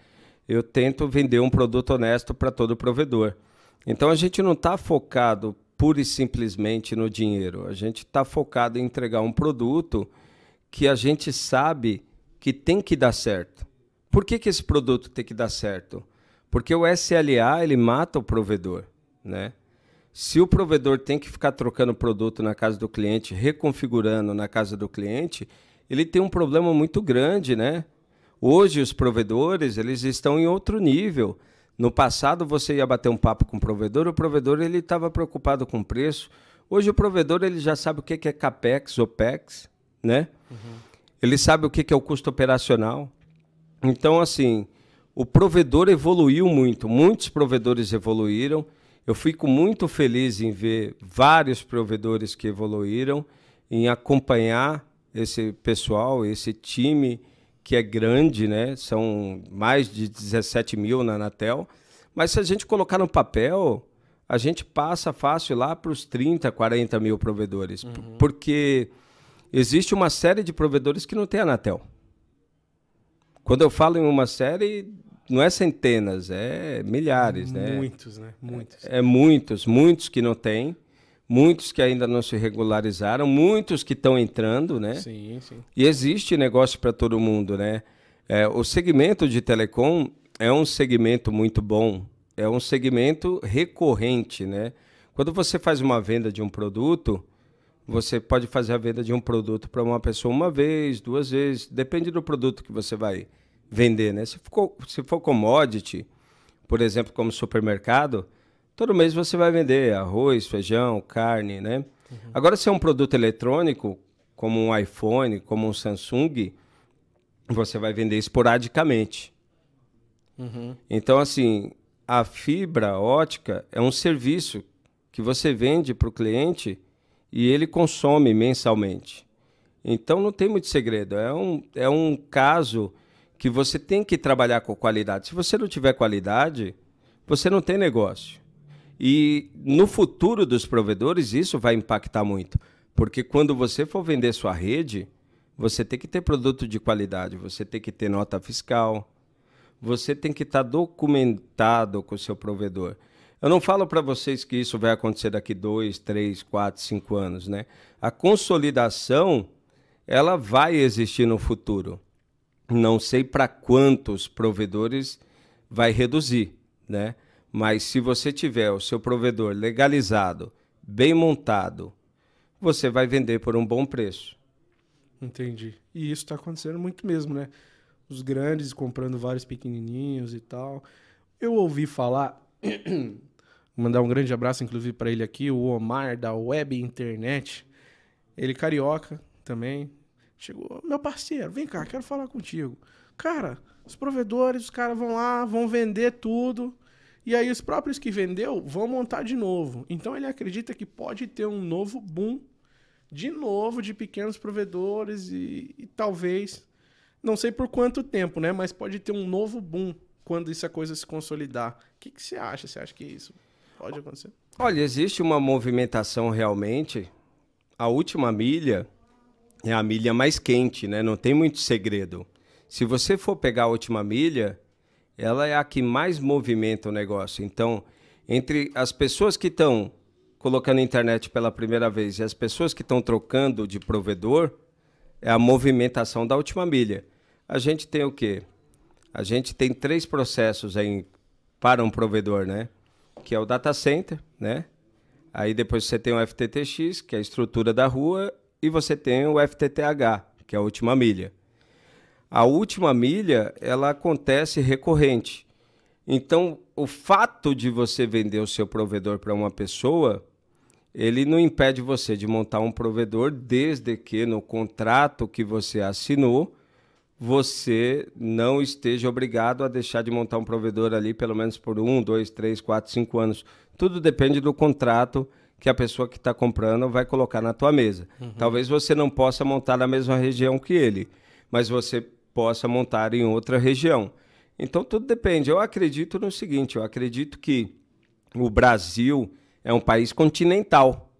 Eu tento vender um produto honesto para todo provedor. Então a gente não está focado pura e simplesmente no dinheiro. A gente está focado em entregar um produto que a gente sabe que tem que dar certo. Por que, que esse produto tem que dar certo? Porque o SLA ele mata o provedor, né? Se o provedor tem que ficar trocando produto na casa do cliente, reconfigurando na casa do cliente, ele tem um problema muito grande, né? Hoje os provedores, eles estão em outro nível. No passado você ia bater um papo com o provedor, o provedor ele estava preocupado com o preço. Hoje o provedor ele já sabe o que é capex, opex, né? Uhum. Ele sabe o que é o custo operacional. Então assim, o provedor evoluiu muito, muitos provedores evoluíram. Eu fico muito feliz em ver vários provedores que evoluíram, em acompanhar esse pessoal, esse time que é grande, né? São mais de 17 mil na Anatel. Mas se a gente colocar no papel, a gente passa fácil lá para os 30, 40 mil provedores. Uhum. Porque existe uma série de provedores que não tem Anatel. Quando eu falo em uma série, não é centenas, é milhares, né? Muitos, né? Muitos. É, é, muitos, muitos que não têm, muitos que ainda não se regularizaram, muitos que estão entrando, né? Sim, sim. E existe negócio para todo mundo, né? É, o segmento de telecom é um segmento muito bom, é um segmento recorrente, né? Quando você faz uma venda de um produto, você pode fazer a venda de um produto para uma pessoa uma vez, duas vezes, depende do produto que você vai vender, né? Se for, se for commodity, por exemplo, como supermercado, todo mês você vai vender arroz, feijão, carne, né? Uhum. Agora, se é um produto eletrônico, como um iPhone, como um Samsung, você vai vender esporadicamente. Uhum. Então, assim, a fibra ótica é um serviço que você vende para o cliente e ele consome mensalmente. Então, não tem muito segredo. É um, é um caso que você tem que trabalhar com qualidade. Se você não tiver qualidade, você não tem negócio. E no futuro dos provedores, isso vai impactar muito. Porque quando você for vender sua rede, você tem que ter produto de qualidade, você tem que ter nota fiscal, você tem que estar tá documentado com o seu provedor. Eu não falo para vocês que isso vai acontecer daqui dois, três, quatro, cinco anos, né? A consolidação ela vai existir no futuro. Não sei para quantos provedores vai reduzir, né? Mas se você tiver o seu provedor legalizado, bem montado, você vai vender por um bom preço. Entendi. E isso está acontecendo muito mesmo, né? Os grandes comprando vários pequenininhos e tal. Eu ouvi falar, mandar um grande abraço inclusive para ele aqui, o Omar da Web Internet. Ele carioca também. Chegou, meu parceiro, vem cá, quero falar contigo. Cara, os provedores, os caras vão lá, vão vender tudo. E aí os próprios que vendeu vão montar de novo. Então ele acredita que pode ter um novo boom de novo de pequenos provedores e, e, talvez, não sei por quanto tempo, né? Mas pode ter um novo boom quando essa coisa se consolidar. O que, que você acha? Você acha que isso pode acontecer? Olha, existe uma movimentação realmente. A última milha é a milha mais quente, né? Não tem muito segredo. Se você for pegar a última milha, ela é a que mais movimenta o negócio. Então, entre as pessoas que estão colocando internet pela primeira vez e as pessoas que estão trocando de provedor, é a movimentação da última milha. A gente tem o quê? A gente tem três processos aí para um provedor, né? Que é o data center, né? Aí depois você tem o FTTX, que é a estrutura da rua, e você tem o FTTH, que é a última milha. A última milha, ela acontece recorrente. Então, o fato de você vender o seu provedor para uma pessoa ele não impede você de montar um provedor desde que no contrato que você assinou você não esteja obrigado a deixar de montar um provedor ali pelo menos por um, dois, três, quatro, cinco anos. Tudo depende do contrato que a pessoa que está comprando vai colocar na tua mesa. Uhum. Talvez você não possa montar na mesma região que ele, mas você possa montar em outra região. Então tudo depende. Eu acredito no seguinte: eu acredito que o Brasil é um país continental.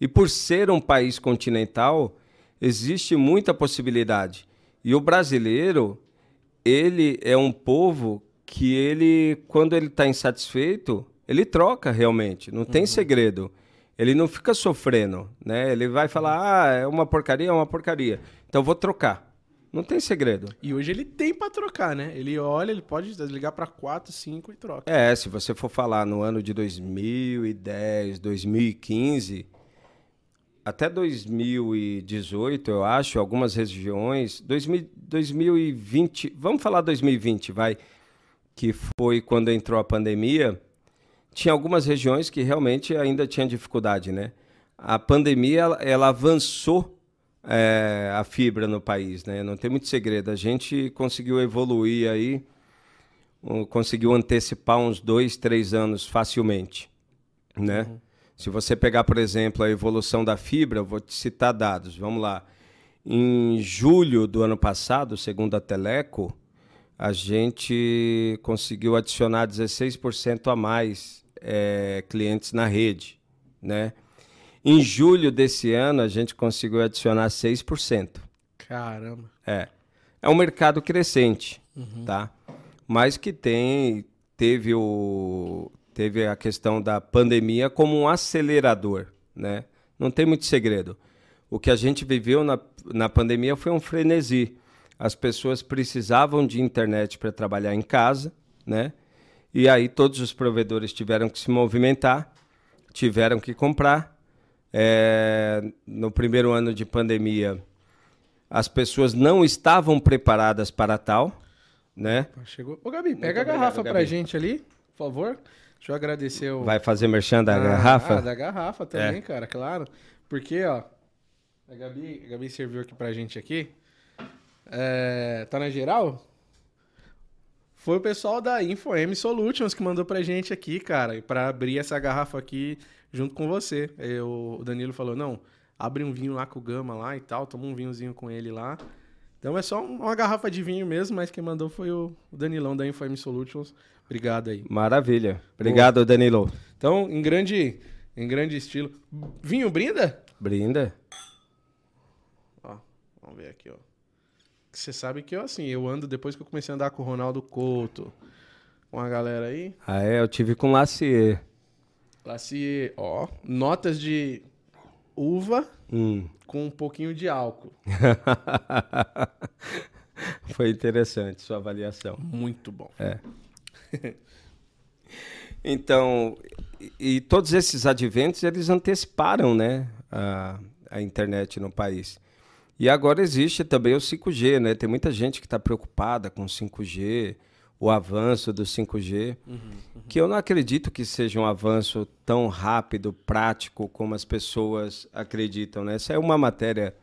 E por ser um país continental, existe muita possibilidade. E o brasileiro, ele é um povo que ele, quando ele está insatisfeito, ele troca realmente, não tem uhum. segredo. Ele não fica sofrendo, né? Ele vai falar, ah, é uma porcaria, é uma porcaria. Então vou trocar. Não tem segredo. E hoje ele tem para trocar, né? Ele olha, ele pode ligar para 4, 5 e troca. É, se você for falar no ano de 2010, 2015, até 2018, eu acho, algumas regiões, 2000, 2020, vamos falar 2020, vai, que foi quando entrou a pandemia, tinha algumas regiões que realmente ainda tinham dificuldade, né? A pandemia, ela, ela avançou é, a fibra no país, né? Não tem muito segredo. A gente conseguiu evoluir aí, conseguiu antecipar uns dois, três anos facilmente, né? Uhum. Se você pegar, por exemplo, a evolução da fibra, vou te citar dados. Vamos lá. Em julho do ano passado, segundo a Teleco, a gente conseguiu adicionar 16% a mais é, clientes na rede, né? Em julho desse ano, a gente conseguiu adicionar 6%. Caramba. É. É um mercado crescente, uhum. tá? Mas que tem teve o teve a questão da pandemia como um acelerador, né? Não tem muito segredo. O que a gente viveu na, na pandemia foi um frenesi. As pessoas precisavam de internet para trabalhar em casa, né? E aí todos os provedores tiveram que se movimentar, tiveram que comprar é, no primeiro ano de pandemia, as pessoas não estavam preparadas para tal, né? Chegou. Ô, Gabi, pega Muito a garrafa obrigado, pra gente ali, por favor. Deixa eu agradecer o... Vai fazer merchan da ah, garrafa? Ah, da garrafa também, é. cara, claro. Porque, ó, a Gabi, a Gabi serviu aqui pra gente aqui. É, tá na geral? Foi o pessoal da InfoM Solutions que mandou pra gente aqui, cara, para abrir essa garrafa aqui junto com você. Eu, o Danilo falou: não, abre um vinho lá com o Gama lá e tal, toma um vinhozinho com ele lá. Então é só uma garrafa de vinho mesmo, mas quem mandou foi o Danilão da Infame Solutions. Obrigado aí. Maravilha. Obrigado, Boa. Danilo. Então, em grande, em grande estilo. Vinho brinda? Brinda. Ó, vamos ver aqui, ó. Você sabe que eu, assim, eu ando depois que eu comecei a andar com o Ronaldo Couto, com a galera aí. Ah, é? Eu tive com Lacier. Lacier, ó. Notas de uva hum. com um pouquinho de álcool. Foi interessante sua avaliação. Muito bom. É. então, e, e, todos esses adventos, eles anteciparam, né, a, a internet no país. E agora existe também o 5G, né? Tem muita gente que está preocupada com o 5G, o avanço do 5G, uhum, uhum. que eu não acredito que seja um avanço tão rápido, prático, como as pessoas acreditam, né? Essa é uma matéria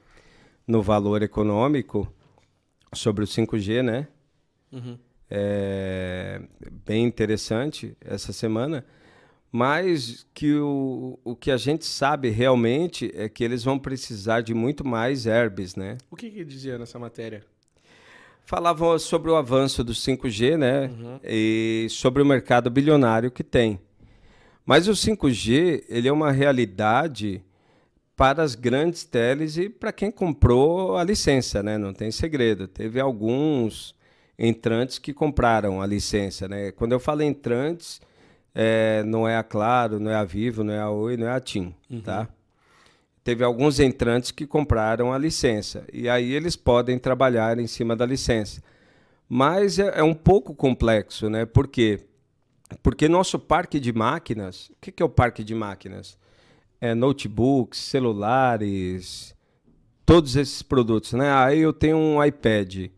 no Valor Econômico sobre o 5G, né? Uhum. É bem interessante essa semana. Mas que o, o que a gente sabe realmente é que eles vão precisar de muito mais herbes, né? O que, que dizia nessa matéria? Falavam sobre o avanço do 5G, né? Uhum. E sobre o mercado bilionário que tem. Mas o 5G, ele é uma realidade para as grandes teles e para quem comprou a licença, né? Não tem segredo. Teve alguns entrantes que compraram a licença, né? Quando eu falo entrantes, é, não é a Claro, não é a Vivo, não é a Oi, não é a TIM, uhum. tá? Teve alguns entrantes que compraram a licença e aí eles podem trabalhar em cima da licença. Mas é, é um pouco complexo, né? Por quê? Porque nosso parque de máquinas, o que, que é o parque de máquinas? É notebooks, celulares, todos esses produtos, né? Aí eu tenho um iPad.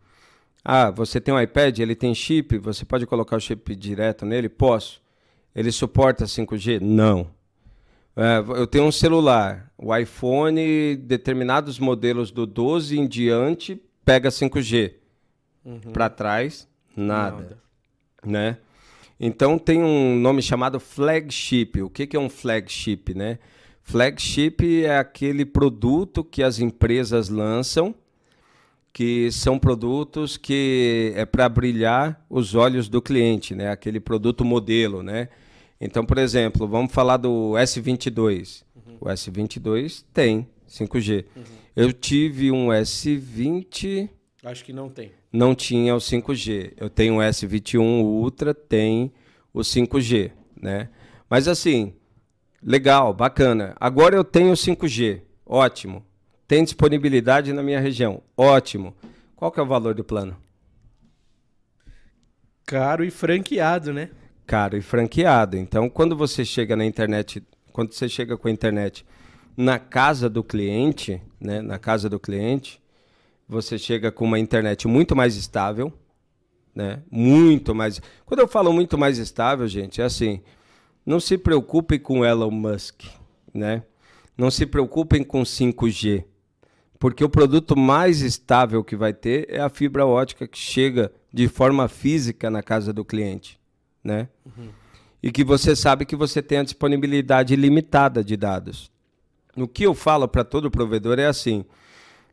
Ah, você tem um iPad, ele tem chip, você pode colocar o chip direto nele? Posso. Ele suporta 5G? Não. É, eu tenho um celular, o iPhone, determinados modelos do 12 em diante, pega 5G. Uhum. Para trás, nada. nada. Né? Então tem um nome chamado flagship. O que, que é um flagship? Né? Flagship é aquele produto que as empresas lançam, que são produtos que é para brilhar os olhos do cliente, né? aquele produto modelo. Né? Então, por exemplo, vamos falar do S22. Uhum. O S22 tem 5G. Uhum. Eu tive um S20. Acho que não tem. Não tinha o 5G. Eu tenho um S21 Ultra, tem o 5G, né? Mas assim, legal, bacana. Agora eu tenho 5G, ótimo. Tem disponibilidade na minha região, ótimo. Qual que é o valor do plano? Caro e franqueado, né? Caro e franqueado. Então, quando você chega na internet, quando você chega com a internet na casa do cliente, né, na casa do cliente, você chega com uma internet muito mais estável, né? Muito mais. Quando eu falo muito mais estável, gente, é assim, não se preocupem com Elon Musk, né? Não se preocupem com 5G, porque o produto mais estável que vai ter é a fibra ótica que chega de forma física na casa do cliente né? Uhum. E que você sabe que você tem a disponibilidade limitada de dados. O que eu falo para todo provedor é assim: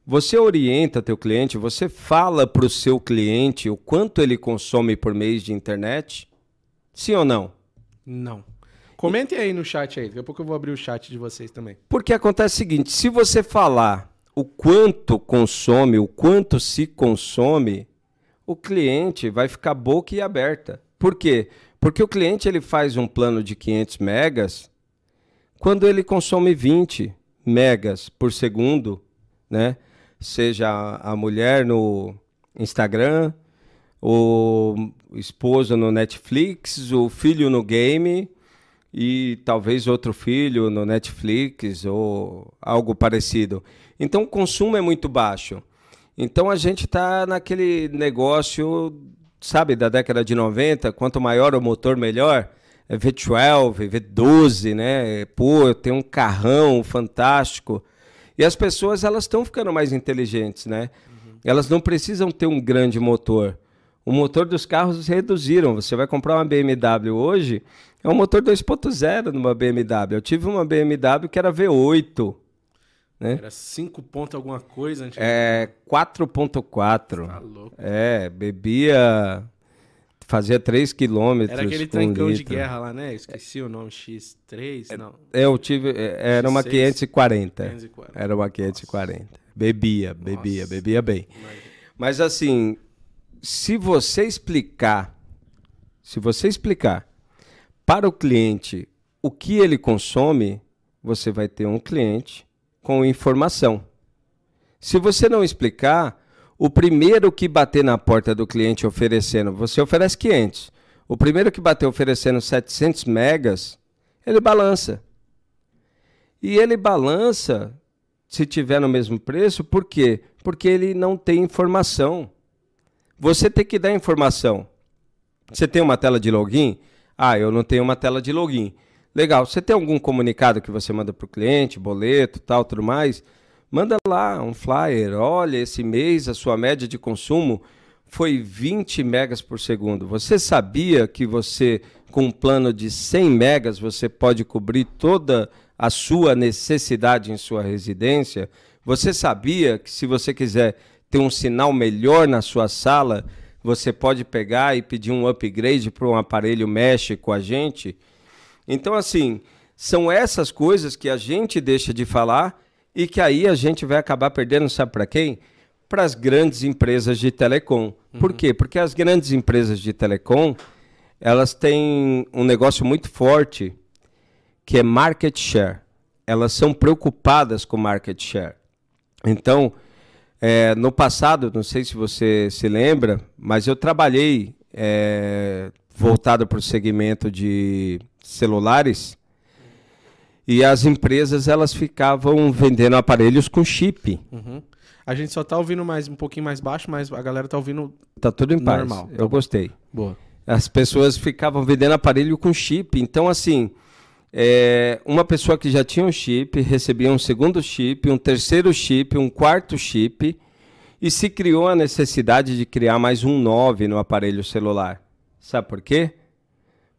você orienta teu cliente, você fala para o seu cliente o quanto ele consome por mês de internet? Sim ou não? Não. Comentem aí no chat aí, daqui a pouco eu vou abrir o chat de vocês também. Porque acontece o seguinte: se você falar o quanto consome, o quanto se consome, o cliente vai ficar boca aberta. Por quê? Porque o cliente ele faz um plano de 500 megas quando ele consome 20 megas por segundo, né? Seja a mulher no Instagram, o esposo no Netflix, o filho no game e talvez outro filho no Netflix ou algo parecido. Então o consumo é muito baixo. Então a gente está naquele negócio sabe, da década de 90, quanto maior o motor, melhor. É V12, V12, né? Pô, eu tenho um carrão fantástico. E as pessoas, elas estão ficando mais inteligentes, né? Uhum. Elas não precisam ter um grande motor. O motor dos carros reduziram. Você vai comprar uma BMW hoje, é um motor 2.0 numa BMW. Eu tive uma BMW que era V8. Né? Era 5 pontos alguma coisa antes. É 4.4. Tá louco. É, bebia. Fazia 3 quilômetros. Era aquele trancão de litro. guerra lá, né? Esqueci o nome, X3, não. Eu tive. é, Era uma X6, 540. 540. Era uma 540. Bebia, bebia, Nossa. bebia bem. Imagina. Mas assim, se você explicar, se você explicar para o cliente o que ele consome, você vai ter um cliente com informação. Se você não explicar, o primeiro que bater na porta do cliente oferecendo, você oferece 500. O primeiro que bater oferecendo 700 megas, ele balança. E ele balança se tiver no mesmo preço, por quê? Porque ele não tem informação. Você tem que dar informação. Você tem uma tela de login? Ah, eu não tenho uma tela de login. Legal. Você tem algum comunicado que você manda para o cliente, boleto, tal, tudo mais? Manda lá um flyer. Olha, esse mês a sua média de consumo foi 20 megas por segundo. Você sabia que você, com um plano de 100 megas, você pode cobrir toda a sua necessidade em sua residência? Você sabia que se você quiser ter um sinal melhor na sua sala, você pode pegar e pedir um upgrade para um aparelho mesh com a gente? Então, assim, são essas coisas que a gente deixa de falar e que aí a gente vai acabar perdendo, sabe para quem? Para as grandes empresas de telecom. Por quê? Porque as grandes empresas de telecom, elas têm um negócio muito forte que é market share. Elas são preocupadas com market share. Então, é, no passado, não sei se você se lembra, mas eu trabalhei é, voltado para o segmento de celulares e as empresas elas ficavam vendendo aparelhos com chip. Uhum. A gente só tá ouvindo mais um pouquinho mais baixo, mas a galera tá ouvindo Tá tudo em paz. Normal, Eu gostei. boa. As pessoas ficavam vendendo aparelho com chip. Então, assim, é, uma pessoa que já tinha um chip recebia um segundo chip, um terceiro chip, um quarto chip, e se criou a necessidade de criar mais um 9 no aparelho celular. Sabe por quê?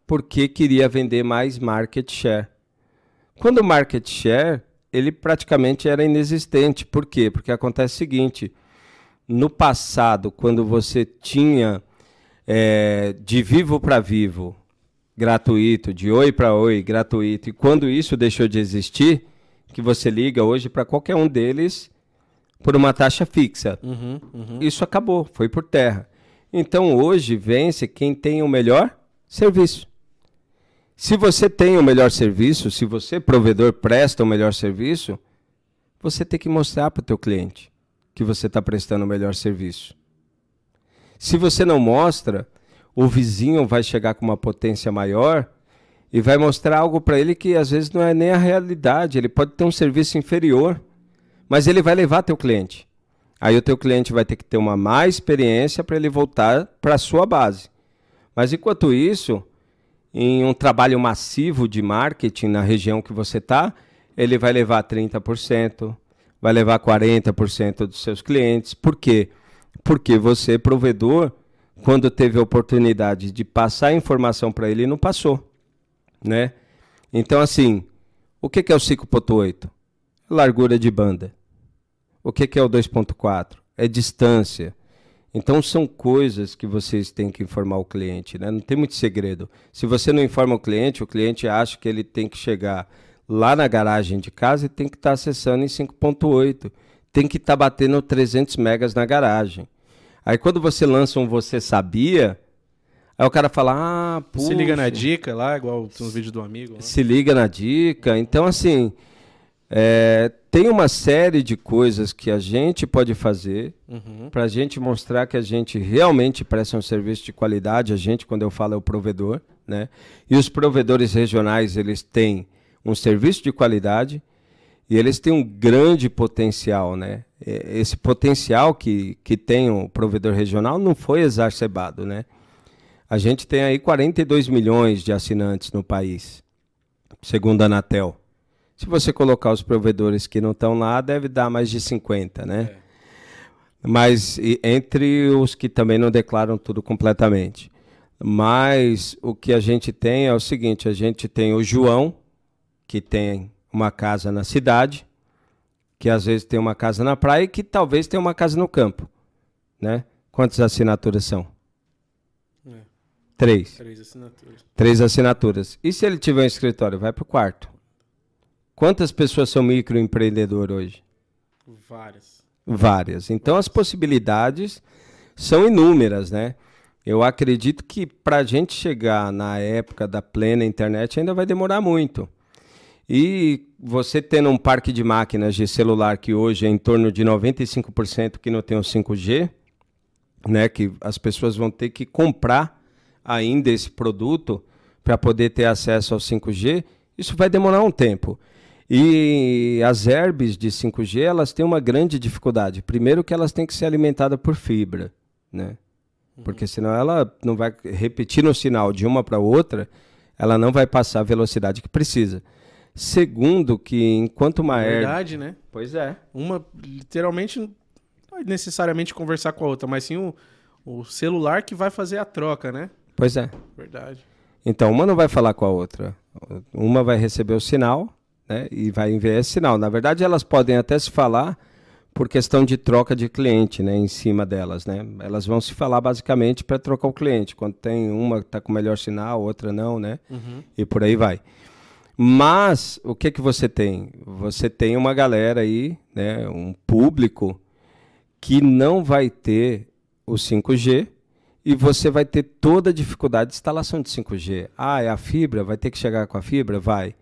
Porque queria vender mais market share. Quando o market share, ele praticamente era inexistente. Por quê? Porque acontece o seguinte: no passado, quando você tinha é, de vivo para vivo gratuito, de oi para oi gratuito, e quando isso deixou de existir, que você liga hoje para qualquer um deles por uma taxa fixa. Uhum, uhum. Isso acabou, foi por terra. Então hoje vence quem tem o melhor serviço. Se você tem o melhor serviço, se você, provedor, presta o melhor serviço, você tem que mostrar para o teu cliente que você está prestando o melhor serviço. Se você não mostra, o vizinho vai chegar com uma potência maior e vai mostrar algo para ele que às vezes não é nem a realidade. Ele pode ter um serviço inferior, mas ele vai levar teu cliente. Aí o teu cliente vai ter que ter uma má experiência para ele voltar para a sua base. Mas enquanto isso, em um trabalho massivo de marketing na região que você está, ele vai levar 30%, vai levar 40% dos seus clientes. Por quê? Porque você, provedor, quando teve a oportunidade de passar a informação para ele, não passou. Né? Então, assim, o que, é o 5.8? Largura de banda. O que, que é o 2.4? É distância. Então são coisas que vocês têm que informar o cliente, né? Não tem muito segredo. Se você não informa o cliente, o cliente acha que ele tem que chegar lá na garagem de casa e tem que estar acessando em 5.8. Tem que estar batendo 300 megas na garagem. Aí quando você lança um você sabia, aí o cara fala: "Ah, puxa, Se liga na dica lá, igual tem uns vídeos do amigo. se liga na dica. Então, assim, é, tem uma série de coisas que a gente pode fazer Uhum. para a gente mostrar que a gente realmente presta um serviço de qualidade. A gente, quando eu falo, é o provedor, né? E os provedores regionais, eles têm um serviço de qualidade e eles têm um grande potencial, né? Esse potencial que, que tem o provedor regional não foi exacerbado, né? A gente tem aí 42 milhões de assinantes no país, segundo a Anatel. Se você colocar os provedores que não estão lá, deve dar mais de 50, né? Mas e- entre os que também não declaram tudo completamente. Mas o que a gente tem é o seguinte: a gente tem o João, que tem uma casa na cidade, que às vezes tem uma casa na praia e que talvez tenha uma casa no campo, né? Quantas assinaturas são? É. Três. Três assinaturas. Três assinaturas. E se ele tiver um escritório? Vai para o quarto. Quantas pessoas são microempreendedor hoje? Várias. Várias. Então as possibilidades são inúmeras, né? Eu acredito que para a gente chegar na época da plena internet ainda vai demorar muito. E você tendo um parque de máquinas de celular que hoje é em torno de 95% que não tem o 5G, né, que as pessoas vão ter que comprar ainda esse produto para poder ter acesso ao 5G, isso vai demorar um tempo. E as herbes de 5G, elas têm uma grande dificuldade. Primeiro que elas têm que ser alimentadas por fibra, né? Porque senão ela não vai repetir o sinal de uma para outra, ela não vai passar a velocidade que precisa. Segundo, que enquanto uma herb. Verdade, né? Pois é. Uma, literalmente, não vai necessariamente conversar com a outra, mas sim o, o celular que vai fazer a troca, né? Pois é. Verdade. Então, uma não vai falar com a outra. Uma vai receber o sinal né, e vai enviar esse sinal. Na verdade, elas podem até se falar por questão de troca de cliente né, em cima delas. Né? Elas vão se falar basicamente para trocar o cliente. Quando tem uma que está com melhor sinal, outra não, né? Uhum. E por aí vai. Mas o que que você tem? Você tem uma galera aí, né, um público que não vai ter o 5G e você vai ter toda a dificuldade de instalação de 5G. Ah, é a fibra, vai ter que chegar com a fibra? Vai.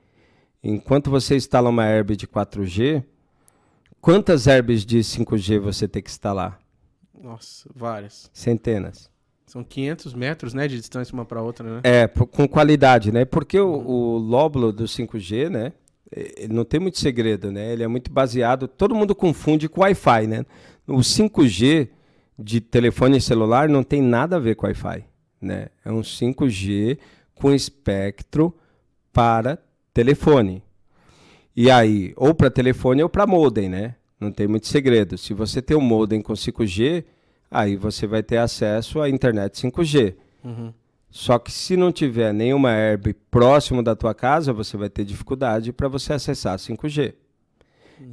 Enquanto você instala uma herb de 4G, quantas herbes de 5G você tem que instalar? Nossa, várias. Centenas. São 500 metros, né, de distância uma para outra, né? É, com qualidade, né? Porque o, o lóbulo do 5G, né? não tem muito segredo, né? Ele é muito baseado. Todo mundo confunde com Wi-Fi, né? O 5G de telefone celular não tem nada a ver com Wi-Fi, né? É um 5G com espectro para telefone. E aí, ou para telefone ou para modem, né? Não tem muito segredo. Se você tem um modem com 5G, aí você vai ter acesso à internet 5G. Uhum. Só que se não tiver nenhuma herb próximo da tua casa, você vai ter dificuldade para você acessar 5G.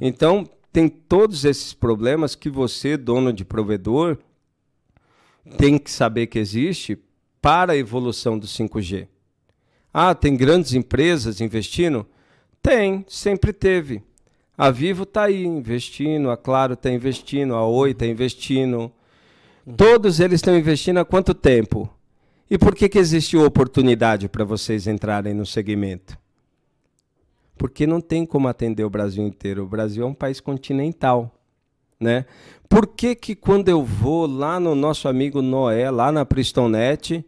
Então, tem todos esses problemas que você, dono de provedor, tem que saber que existe para a evolução do 5G. Ah, tem grandes empresas investindo? Tem, sempre teve. A Vivo está aí investindo, a Claro está investindo, a Oi está investindo. Todos eles estão investindo há quanto tempo? E por que, que existiu oportunidade para vocês entrarem no segmento? Porque não tem como atender o Brasil inteiro. O Brasil é um país continental. Né? Por que, que quando eu vou lá no nosso amigo Noé, lá na Pristonet,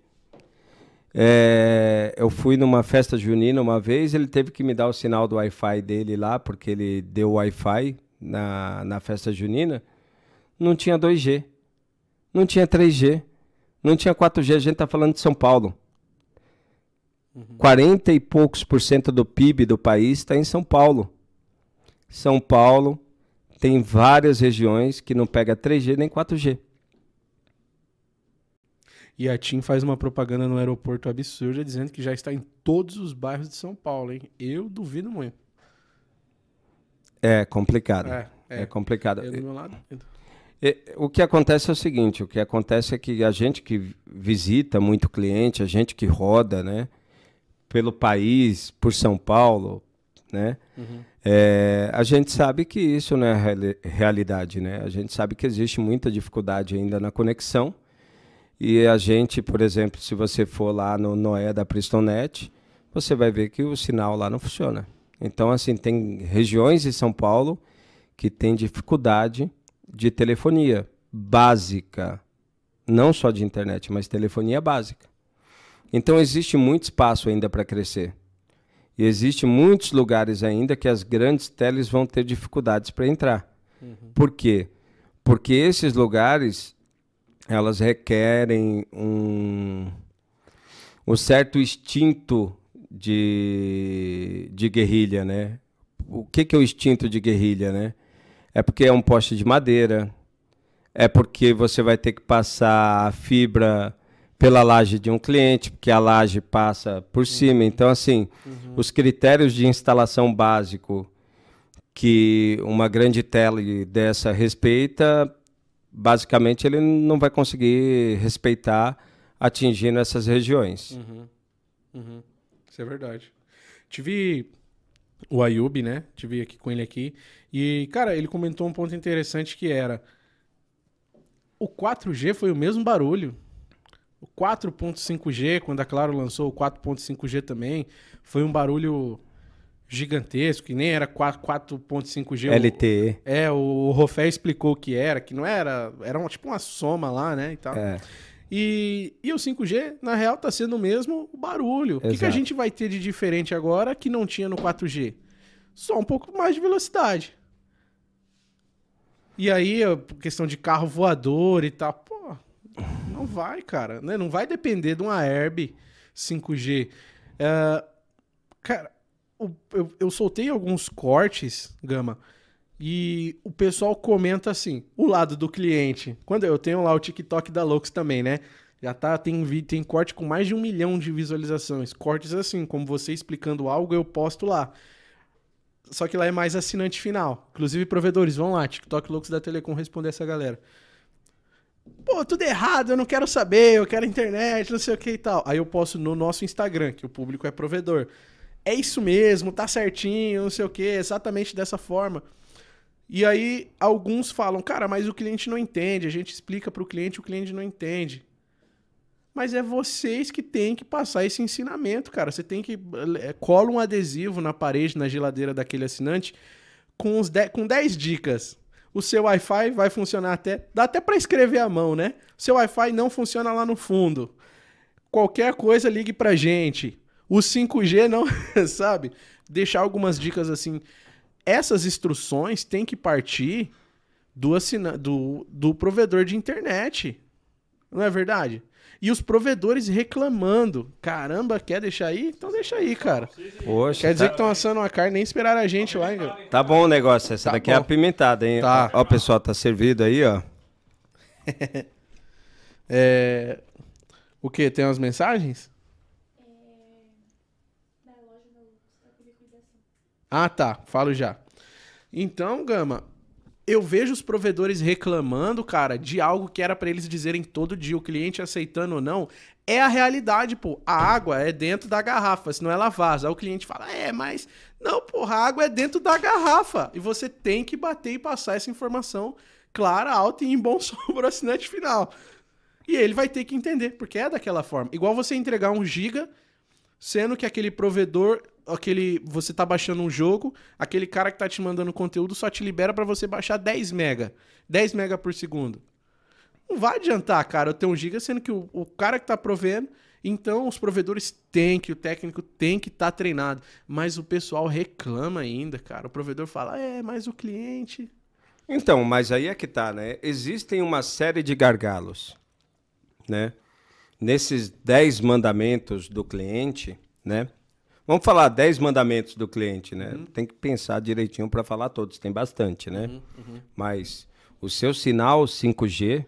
é, eu fui numa festa junina uma vez, ele teve que me dar o sinal do Wi-Fi dele lá, porque ele deu Wi-Fi na, na festa junina. Não tinha 2G, não tinha 3G, não tinha 4G. A gente está falando de São Paulo. 40 e poucos por cento do PIB do país está em São Paulo. São Paulo tem várias regiões que não pega 3G nem 4G. E a TIM faz uma propaganda no aeroporto absurda dizendo que já está em todos os bairros de São Paulo, hein? Eu duvido muito. É complicado. É, É, é. complicado. Eu do meu lado. E, O que acontece é o seguinte, o que acontece é que a gente que visita muito cliente, a gente que roda, né, pelo país, por São Paulo, né, Uhum. é, a gente sabe que isso não é reali- realidade, né? A gente sabe que existe muita dificuldade ainda na conexão. E a gente, por exemplo, se você for lá no Noé da Pristonet, você vai ver que o sinal lá não funciona. Então, assim, tem regiões em São Paulo que têm dificuldade de telefonia básica, não só de internet, mas telefonia básica. Então, existe muito espaço ainda para crescer. E existe muitos lugares ainda que as grandes teles vão ter dificuldades para entrar. Por quê? Porque esses lugares elas requerem um, um certo instinto de, de guerrilha, né? O que, que é o instinto de guerrilha, né? É porque é um poste de madeira, é porque você vai ter que passar a fibra pela laje de um cliente, porque a laje passa por cima. Então, assim, os critérios de instalação básico que uma grande tele dessa respeita, basicamente ele não vai conseguir respeitar atingindo essas regiões. Uhum. Uhum. Isso é verdade. Tive o Ayub, né? Tive aqui com ele aqui. E, cara, ele comentou um ponto interessante que era o 4G foi o mesmo barulho. O 4.5G, quando a Claro lançou o 4.5G também, foi um barulho gigantesco, que nem era 4.5G. LTE. O, é, o Rofé explicou que era, que não era, era tipo uma soma lá, né, e tal. É. E, e o 5G, na real, tá sendo o mesmo barulho. O que, que a Exato. gente vai ter de diferente agora que não tinha no 4G? Só um pouco mais de velocidade. E aí, questão de carro voador e tal, pô, não vai, cara. Né? Não vai depender de uma Herb 5G. É, cara, eu, eu soltei alguns cortes, Gama, e o pessoal comenta assim, o lado do cliente. Quando eu tenho lá o TikTok da Lux também, né? Já tá, tem, tem corte com mais de um milhão de visualizações. Cortes assim, como você explicando algo, eu posto lá. Só que lá é mais assinante final. Inclusive, provedores, vão lá, TikTok Lux da Telecom responder essa galera. Pô, tudo errado, eu não quero saber, eu quero internet, não sei o que e tal. Aí eu posto no nosso Instagram, que o público é provedor. É isso mesmo, tá certinho, não sei o que, exatamente dessa forma. E aí alguns falam, cara, mas o cliente não entende, a gente explica pro cliente, o cliente não entende. Mas é vocês que têm que passar esse ensinamento, cara. Você tem que é, cola um adesivo na parede, na geladeira daquele assinante com uns 10, com 10 dicas. O seu Wi-Fi vai funcionar até, dá até para escrever à mão, né? O seu Wi-Fi não funciona lá no fundo. Qualquer coisa ligue pra gente. O 5G não, sabe? Deixar algumas dicas assim. Essas instruções têm que partir do, assina... do, do provedor de internet. Não é verdade? E os provedores reclamando. Caramba, quer deixar aí? Então deixa aí, cara. Poxa, Quer dizer tá, que estão assando uma carne nem esperaram a gente lá, hein, cara? tá bom o negócio. Essa Tá daqui é bom. apimentada, hein? Tá. Ó, pessoal tá servido aí, ó. É... O que? Tem umas mensagens? Ah, tá. Falo já. Então, Gama, eu vejo os provedores reclamando, cara, de algo que era pra eles dizerem todo dia, o cliente aceitando ou não. É a realidade, pô. A água é dentro da garrafa, senão ela vaza. Aí o cliente fala, é, mas. Não, porra, a água é dentro da garrafa. E você tem que bater e passar essa informação clara, alta e em bom som pro assinante final. E ele vai ter que entender, porque é daquela forma. Igual você entregar um giga, sendo que aquele provedor, aquele você tá baixando um jogo, aquele cara que tá te mandando conteúdo só te libera pra você baixar 10 mega, 10 mega por segundo. Não vai adiantar, cara, eu ter um giga, sendo que o, o cara que tá provendo, então os provedores têm que, o técnico tem que estar treinado, mas o pessoal reclama ainda, cara. O provedor fala: "É, mas o cliente Então, mas aí é que tá, né? Existem uma série de gargalos, né? Nesses 10 mandamentos do cliente, né? Vamos falar 10 mandamentos do cliente, né? Tem que pensar direitinho para falar todos, tem bastante, né? Mas o seu sinal 5G,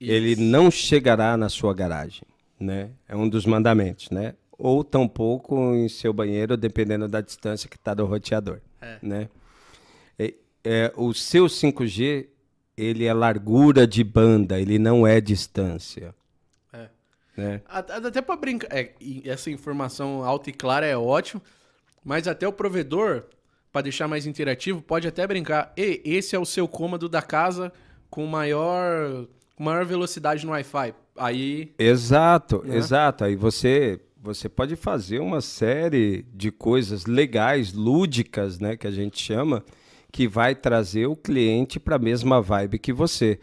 ele não chegará na sua garagem, né? É um dos mandamentos, né? Ou tampouco em seu banheiro, dependendo da distância que está do roteador, É. né? É, é, o seu 5G, ele é largura de banda, ele não é distância. Né? Até pra brincar. é, essa informação alta e clara é ótimo, mas até o provedor, pra deixar mais interativo, pode até brincar. E esse é o seu cômodo da casa com maior, com maior velocidade no Wi-Fi. Aí. Exato, Né? exato. Aí você você pode fazer uma série de coisas legais, lúdicas, né, que a gente chama, que vai trazer o cliente para a mesma vibe que você.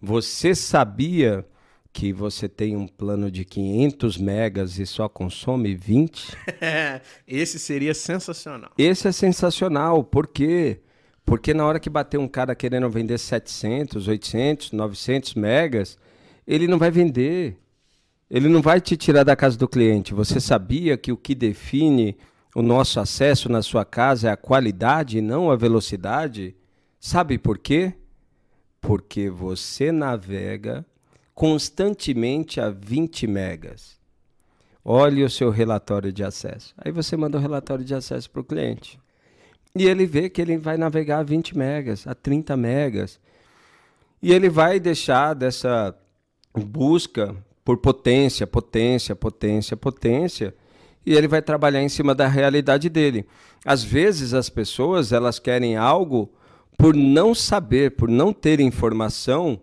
Você sabia que você tem um plano de 500 megas e só consome 20? esse seria sensacional. Esse é sensacional, por quê? Porque na hora que bater um cara querendo vender 700, 800, 900 megas, ele não vai vender. Ele não vai te tirar da casa do cliente. Você sabia que o que define o nosso acesso na sua casa é a qualidade e não a velocidade? Sabe por quê? Porque você navega constantemente a 20 megas. Olhe o seu relatório de acesso. Aí você manda o relatório de acesso para o cliente. E ele vê que ele vai navegar a 20 megas, a 30 megas. E ele vai deixar dessa busca por potência, potência, potência, potência, e ele vai trabalhar em cima da realidade dele. Às vezes as pessoas, elas querem algo por não saber, por não ter informação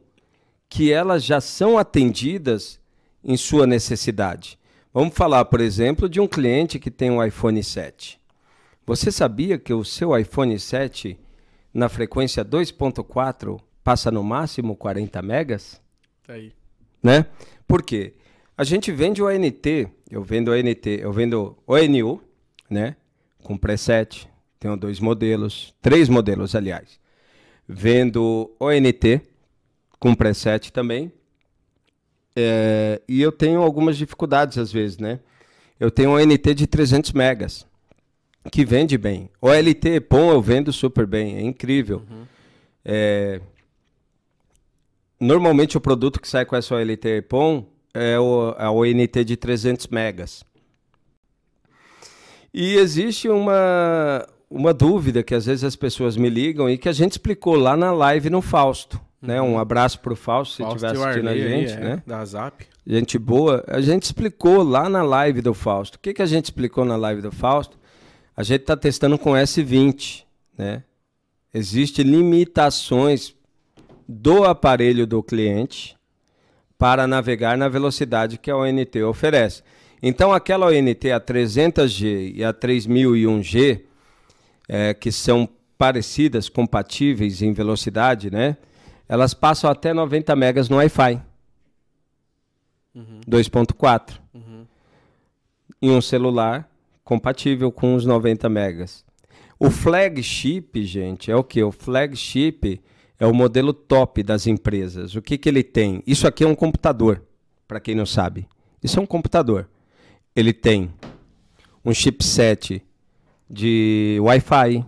que elas já são atendidas em sua necessidade. Vamos falar, por exemplo, de um cliente que tem um iPhone 7. Você sabia que o seu iPhone 7 na frequência 2.4 passa no máximo 40 megas? Tá aí. Né? Por quê? A gente vende o ANT, eu vendo o ANT, eu vendo ONU, né? Com preset, tenho dois modelos, três modelos, aliás. Vendo ONT com preset também. É, e eu tenho algumas dificuldades às vezes, né? Eu tenho um ONT de 300 megas, que vende bem. O LT POM eu vendo super bem, é incrível. Uhum. É, normalmente o produto que sai com essa OLT POM é o, a ONT de 300 megas. E existe uma, uma dúvida que às vezes as pessoas me ligam e que a gente explicou lá na live no Fausto. Né? Um abraço para o Fausto, se estiver assistindo a gente. É, né? Da Zap. Gente boa. A gente explicou lá na live do Fausto. O que, que a gente explicou na live do Fausto? A gente está testando com S20. Né? Existem limitações do aparelho do cliente para navegar na velocidade que a ONT oferece. Então, aquela ONT a 300G e a 3001G, é, que são parecidas, compatíveis em velocidade, né? Elas passam até 90 megas no Wi-Fi. Uhum. 2.4. Uhum. Em um celular compatível com os 90 megas. O flagship, gente, é o que? O flagship é o modelo top das empresas. O que, que ele tem? Isso aqui é um computador, para quem não sabe. Isso é um computador. Ele tem um chipset de Wi-Fi,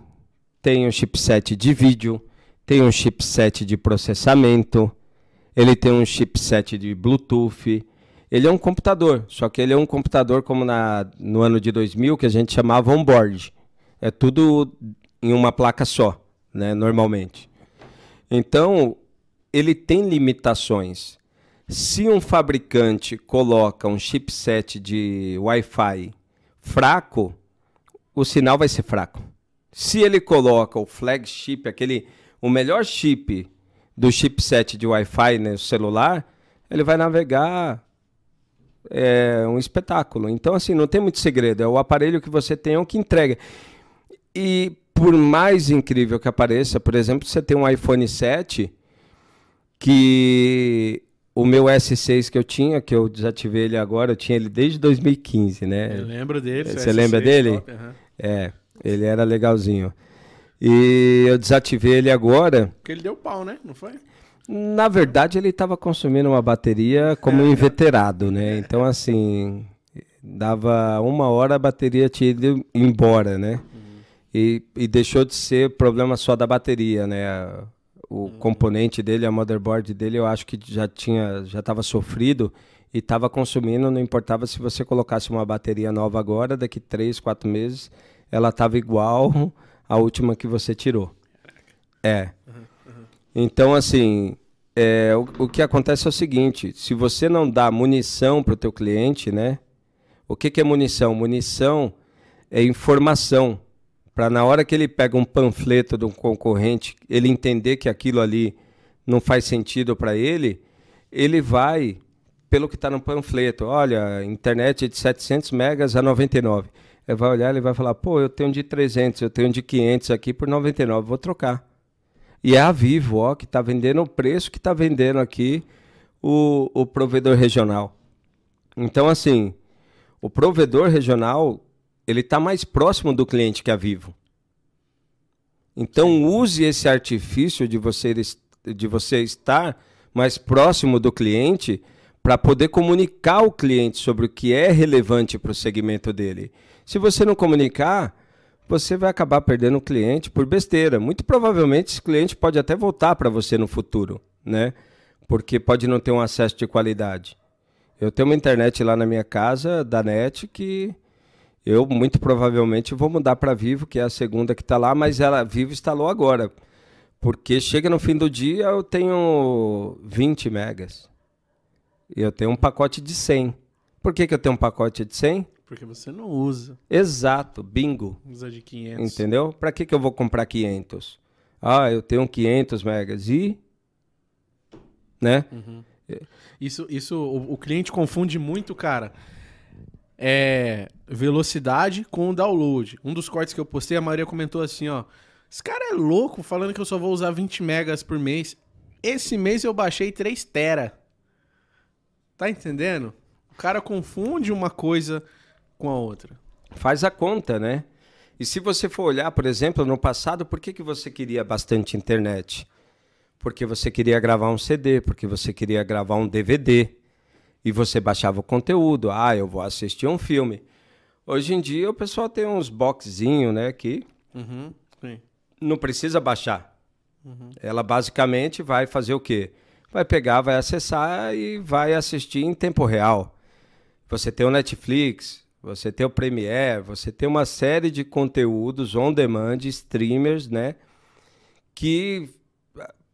tem um chipset de vídeo, tem um chipset de processamento, ele tem um chipset de Bluetooth. Ele é um computador, só que ele é um computador como na, no ano de 2000 que a gente chamava on-board. É tudo em uma placa só, né, normalmente. Então, ele tem limitações. Se um fabricante coloca um chipset de Wi-Fi fraco, o sinal vai ser fraco. Se ele coloca o flagship, aquele o melhor chip do chipset de Wi-Fi no celular, ele vai navegar é um espetáculo. Então, assim, não tem muito segredo. É o aparelho que você tem, é o que entrega. E por mais incrível que apareça, por exemplo, você tem um iPhone 7 que o meu S6 que eu tinha, que eu desativei ele agora, eu tinha ele desde 2015, né? Eu lembro dele. Você S6 lembra dele? Top, uhum. É, ele era legalzinho. E eu desativei ele agora. Porque ele deu pau, né? Não foi? Na verdade, ele estava consumindo uma bateria como é, inveterado, né? Então, assim, dava uma hora a bateria tinha ido embora, né? e, e deixou de ser problema só da bateria, né? O uhum. componente dele, a motherboard dele, eu acho que já tinha, já estava sofrido e estava consumindo, não importava se você colocasse uma bateria nova agora, daqui três, quatro meses, ela estava igual à última que você tirou. É. Então, assim, é, o, o, que acontece é o seguinte: se você não dá munição para o teu cliente, né? O que, que é munição? Munição é informação para na hora que ele pega um panfleto de um concorrente, ele entender que aquilo ali não faz sentido para ele, ele vai pelo que está no panfleto. Olha, internet de 700 megas a 99. Vai olhar, ele vai falar, pô, eu tenho de 300, eu tenho de 500 aqui por 99, vou trocar. E é a Vivo, ó, que está vendendo o preço que está vendendo aqui o, o provedor regional. Então, assim, o provedor regional ele está mais próximo do cliente que a Vivo. Então use esse artifício de você, de você estar mais próximo do cliente para poder comunicar ao cliente sobre o que é relevante para o segmento dele. Se você não comunicar, você vai acabar perdendo o cliente por besteira. Muito provavelmente esse cliente pode até voltar para você no futuro, né? Porque pode não ter um acesso de qualidade. Eu tenho uma internet lá na minha casa da NET que Eu, muito provavelmente, vou mudar para Vivo, que é a segunda que está lá, mas ela Vivo instalou agora. Porque chega no fim do dia, eu tenho 20 megas. E eu tenho um pacote de 100. Por que, que eu tenho um pacote de 100? Porque você não usa. Exato, bingo. Usa de 500. Entendeu? Para que, que eu vou comprar 500? Ah, eu tenho 500 megas. E? Né? Uhum. Isso, isso o, o, cliente confunde muito, cara. É velocidade com download. Um dos cortes que eu postei, a Maria comentou assim, ó. Esse cara é louco falando que eu só vou usar 20 megas por mês. Esse mês eu baixei 3 tera. Tá entendendo? O cara confunde uma coisa com a outra. Faz a conta, né? E se você for olhar, por exemplo, no passado, por que, que você queria bastante internet? Porque você queria gravar um CD, porque você queria gravar um DVD. E você baixava o conteúdo. Ah, eu vou assistir um filme. Hoje em dia o pessoal tem uns boxzinhos, né? Que uhum, não precisa baixar. Uhum. Ela basicamente vai fazer o quê? Vai pegar, vai acessar e vai assistir em tempo real. Você tem o Netflix, você tem o Premiere, você tem uma série de conteúdos on demand, streamers, né? Que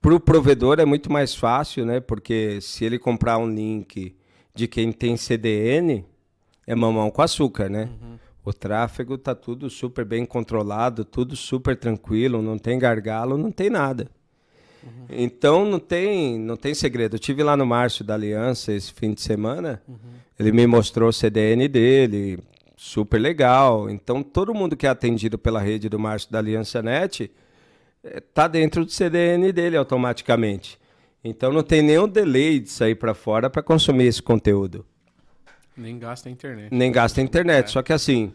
para o provedor é muito mais fácil, né? Porque se ele comprar um link de quem tem CDN, é mamão com açúcar, né? Uhum. O tráfego tá tudo super bem controlado, tudo super tranquilo, não tem gargalo, não tem nada. Uhum. Então não tem, não tem segredo. Eu tive lá no Márcio da Aliança esse fim de semana. Uhum. Ele me mostrou o CDN dele, super legal. Então todo mundo que é atendido pela rede do Márcio da Aliança Net está eh, dentro do CDN dele automaticamente. Então não tem nenhum delay de sair para fora para consumir esse conteúdo. Nem gasta a internet. Nem gasta a internet. É. Só que assim,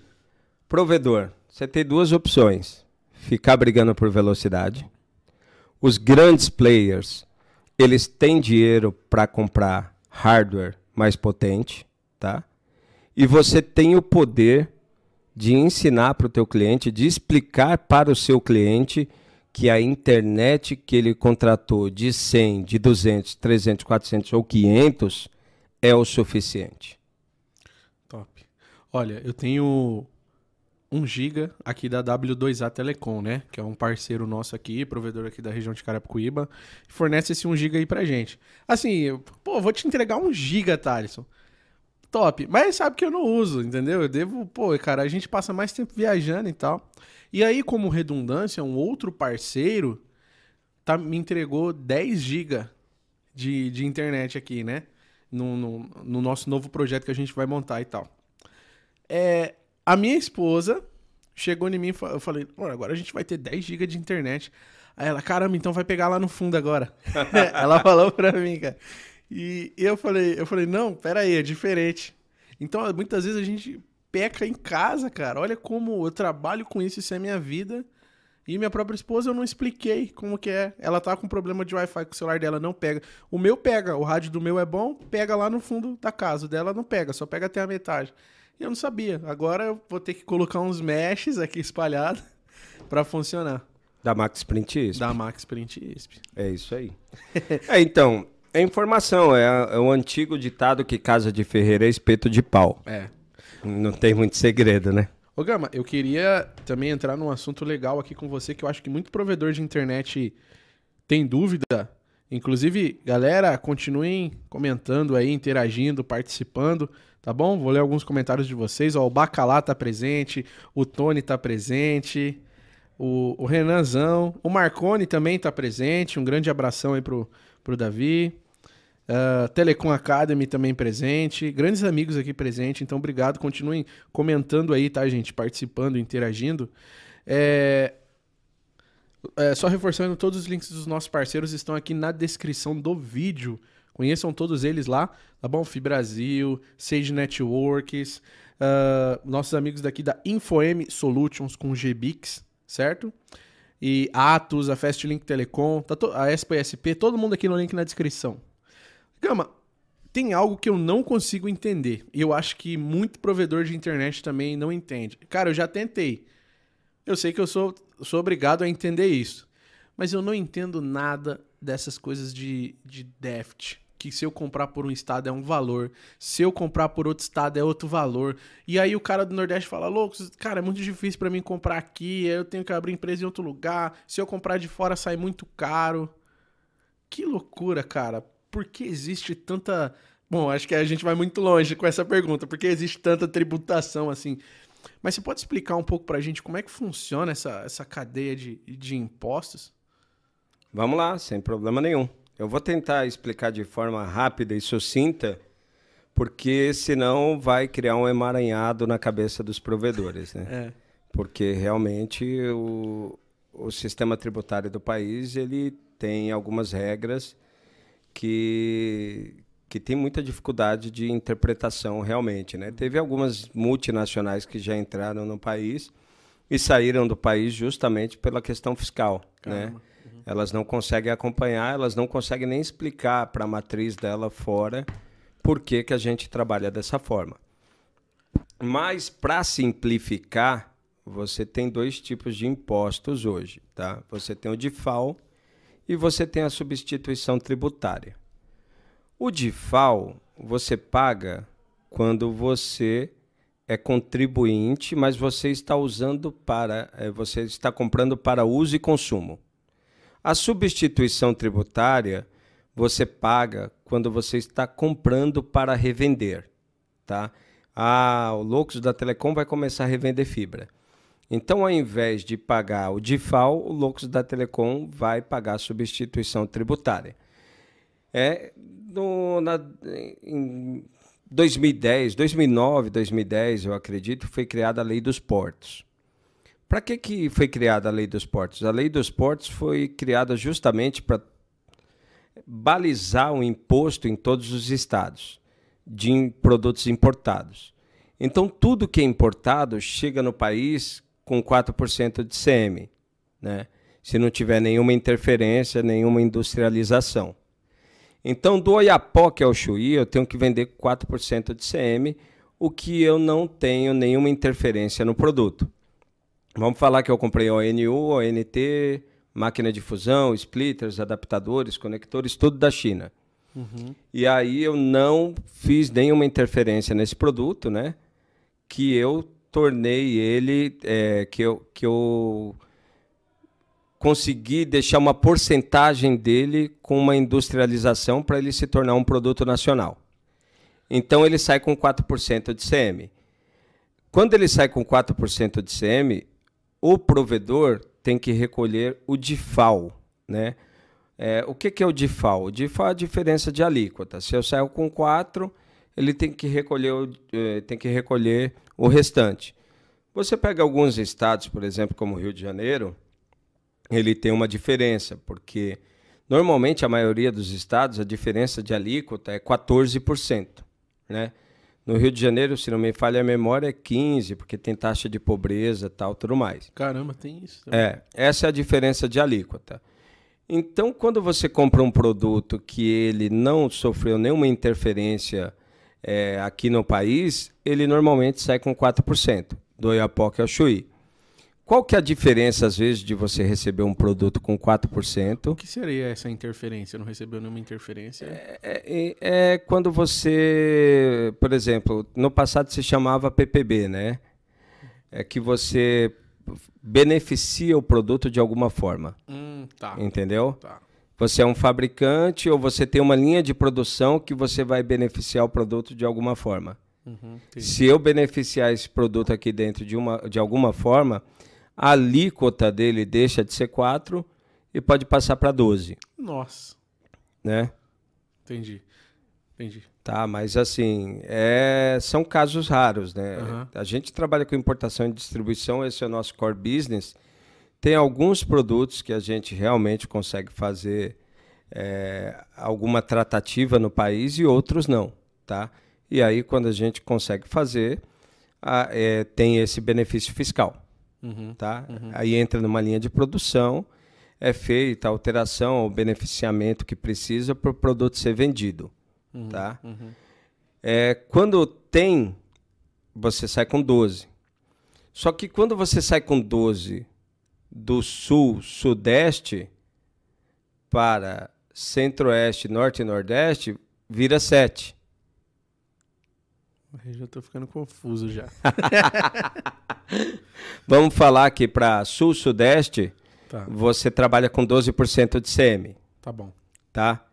provedor, você tem duas opções: ficar brigando por velocidade. Os grandes players, eles têm dinheiro para comprar hardware mais potente, tá? E você tem o poder de ensinar para o teu cliente, de explicar para o seu cliente que a internet que ele contratou de 100, de 200, 300, 400 ou 500 é o suficiente. Olha, eu tenho 1 GB aqui da W2A Telecom, né? Que é um parceiro nosso aqui, provedor aqui da região de Carapicuíba, fornece esse 1 GB aí pra gente. Assim, eu, pô, vou te entregar 1 GB, Thaleson. Top. Mas sabe que eu não uso, entendeu? Eu devo, pô, cara, a gente passa mais tempo viajando e tal. E aí, como redundância, um outro parceiro tá, me entregou 10 GB de, de internet aqui, né? No, no, no nosso novo projeto que a gente vai montar e tal. É, a minha esposa chegou em mim e eu falei, agora a gente vai ter 10 GB de internet. Aí ela, caramba, então vai pegar lá no fundo agora. ela falou pra mim, cara. E eu falei, eu falei, não, pera aí, é diferente. Então, muitas vezes a gente peca em casa, cara. Olha como eu trabalho com isso, isso é minha vida. E minha própria esposa eu não expliquei como que é. Ela tá com problema de Wi-Fi com o celular dela, não pega. O meu pega, o rádio do meu é bom, pega lá no fundo da casa. O dela não pega, só pega até a metade. E eu não sabia. Agora eu vou ter que colocar uns meshes aqui espalhados para funcionar. Da Max Print ISP. Da Max Print ISP. É isso aí. é, então, é informação. É, é o antigo ditado que casa de ferreira é espeto de pau. É. Não tem muito segredo, né? Ô Gama, eu queria também entrar num assunto legal aqui com você, que eu acho que muito provedor de internet tem dúvida. Inclusive, galera, continuem comentando aí, interagindo, participando tá bom? Vou ler alguns comentários de vocês. Ó, o Bacalá tá presente, o Tony tá presente, o, o Renanzão, o Marcone também tá presente. Um grande abração aí pro, pro Davi. Uh, Telecom Academy também presente. Grandes amigos aqui presentes, então obrigado. Continuem comentando aí, tá, gente? Participando, interagindo. É... É, só reforçando, todos os links dos nossos parceiros estão aqui na descrição do vídeo. Conheçam todos eles lá, tá bom? Fibrasil, Sage Networks, uh, nossos amigos daqui da InfoM Solutions com GBix, certo? E Atos, a Fastlink Telecom, tá a SPSP, todo mundo aqui no link na descrição. Gama, tem algo que eu não consigo entender. E eu acho que muito provedor de internet também não entende. Cara, eu já tentei. Eu sei que eu sou, sou obrigado a entender isso. Mas eu não entendo nada dessas coisas de, de DEFT que se eu comprar por um estado é um valor, se eu comprar por outro estado é outro valor. E aí o cara do Nordeste fala: louco, cara, é muito difícil para mim comprar aqui, eu tenho que abrir empresa em outro lugar. Se eu comprar de fora sai muito caro. Que loucura, cara. Por que existe tanta. Bom, acho que a gente vai muito longe com essa pergunta. Por que existe tanta tributação assim? Mas você pode explicar um pouco pra gente como é que funciona essa, essa cadeia de, de impostos? Vamos lá, sem problema nenhum. Eu vou tentar explicar de forma rápida e sucinta, porque senão vai criar um emaranhado na cabeça dos provedores, né? É. Porque realmente o, o sistema tributário do país ele tem algumas regras que que tem muita dificuldade de interpretação realmente, né? Teve algumas multinacionais que já entraram no país e saíram do país justamente pela questão fiscal, né? Caramba. né? Elas não conseguem acompanhar, elas não conseguem nem explicar para a matriz dela fora por que, que a gente trabalha dessa forma. Mas, para simplificar, você tem dois tipos de impostos hoje. Tá? Você tem o DIFAL e você tem a substituição tributária. O DIFAL você paga quando você é contribuinte, mas você está usando para, é, você está comprando para uso e consumo. A substituição tributária você paga quando você está comprando para revender, tá? Ah, o Loucos da Telecom vai começar a revender fibra. Então, ao invés de pagar o DIFAL, o Loucos da Telecom vai pagar a substituição tributária. É, no, na, em 2010, 2009, 2010, eu acredito, foi criada a Lei dos Portos. Para que, que foi criada a Lei dos Portos? A Lei dos Portos foi criada justamente para balizar o um imposto em todos os estados de produtos importados. Então, tudo que é importado chega no país com 4% de CM, né? se não tiver nenhuma interferência, nenhuma industrialização. Então, do Oiapoque ao Chuí, eu tenho que vender 4% de CM, o que eu não tenho nenhuma interferência no produto. Vamos falar que eu comprei ONU, ONT, máquina de fusão, splitters, adaptadores, conectores, tudo da China. Uhum. E aí eu não fiz nenhuma interferência nesse produto, né? Que eu tornei ele, é, que, eu, que eu consegui deixar uma porcentagem dele com uma industrialização para ele se tornar um produto nacional. Então ele sai com 4% de CM. Quando ele sai com 4% de CM, o provedor tem que recolher o DIFAL, né? É, o que, que é o DIFAL? O DIFAL é a diferença de alíquota. Se eu saio com 4, ele tem que recolher eh, tem que recolher o restante. Você pega alguns estados, por exemplo, como o Rio de Janeiro, ele tem uma diferença, porque normalmente a maioria dos estados a diferença de alíquota é 14%, né? No Rio de Janeiro, se não me falha a memória, é 15, porque tem taxa de pobreza tal, tudo mais. Caramba, tem isso. Também. É, essa é a diferença de alíquota. Então, quando você compra um produto que ele não sofreu nenhuma interferência é, aqui no país, ele normalmente sai com 4%, do Oiapoque ao Chuí. Qual que é a diferença, às vezes, de você receber um produto com 4%? O que seria essa interferência? Não recebeu nenhuma interferência? É, é, é, quando você, por exemplo, no passado se chamava PPB, né? É que você beneficia o produto de alguma forma. Hum, tá. Entendeu? Tá. Você é um fabricante ou você tem uma linha de produção que você vai beneficiar o produto de alguma forma. Uhum, Se eu beneficiar esse produto aqui dentro de, uma, de alguma forma, a alíquota dele deixa de ser 4 e pode passar para 12. Nossa. Né? Entendi. Entendi. Tá, mas assim, é, são casos raros, né? Uhum. A gente trabalha com importação e distribuição, esse é o nosso core business. Tem alguns produtos que a gente realmente consegue fazer é, alguma tratativa no país e outros não, tá? E aí, quando a gente consegue fazer, a, é, tem esse benefício fiscal. Uhum, tá? Uhum. Aí entra numa linha de produção, é feita a alteração, o beneficiamento que precisa para o produto ser vendido. Uhum, tá? Uhum. É, quando tem, você sai com 12. Só que quando você sai com 12 do sul, sudeste para centro-oeste, norte e nordeste, vira 7. Eu já tô ficando confuso já. Vamos falar que para sul-sudeste, Tá, você trabalha com 12% de CM, tá bom. tá?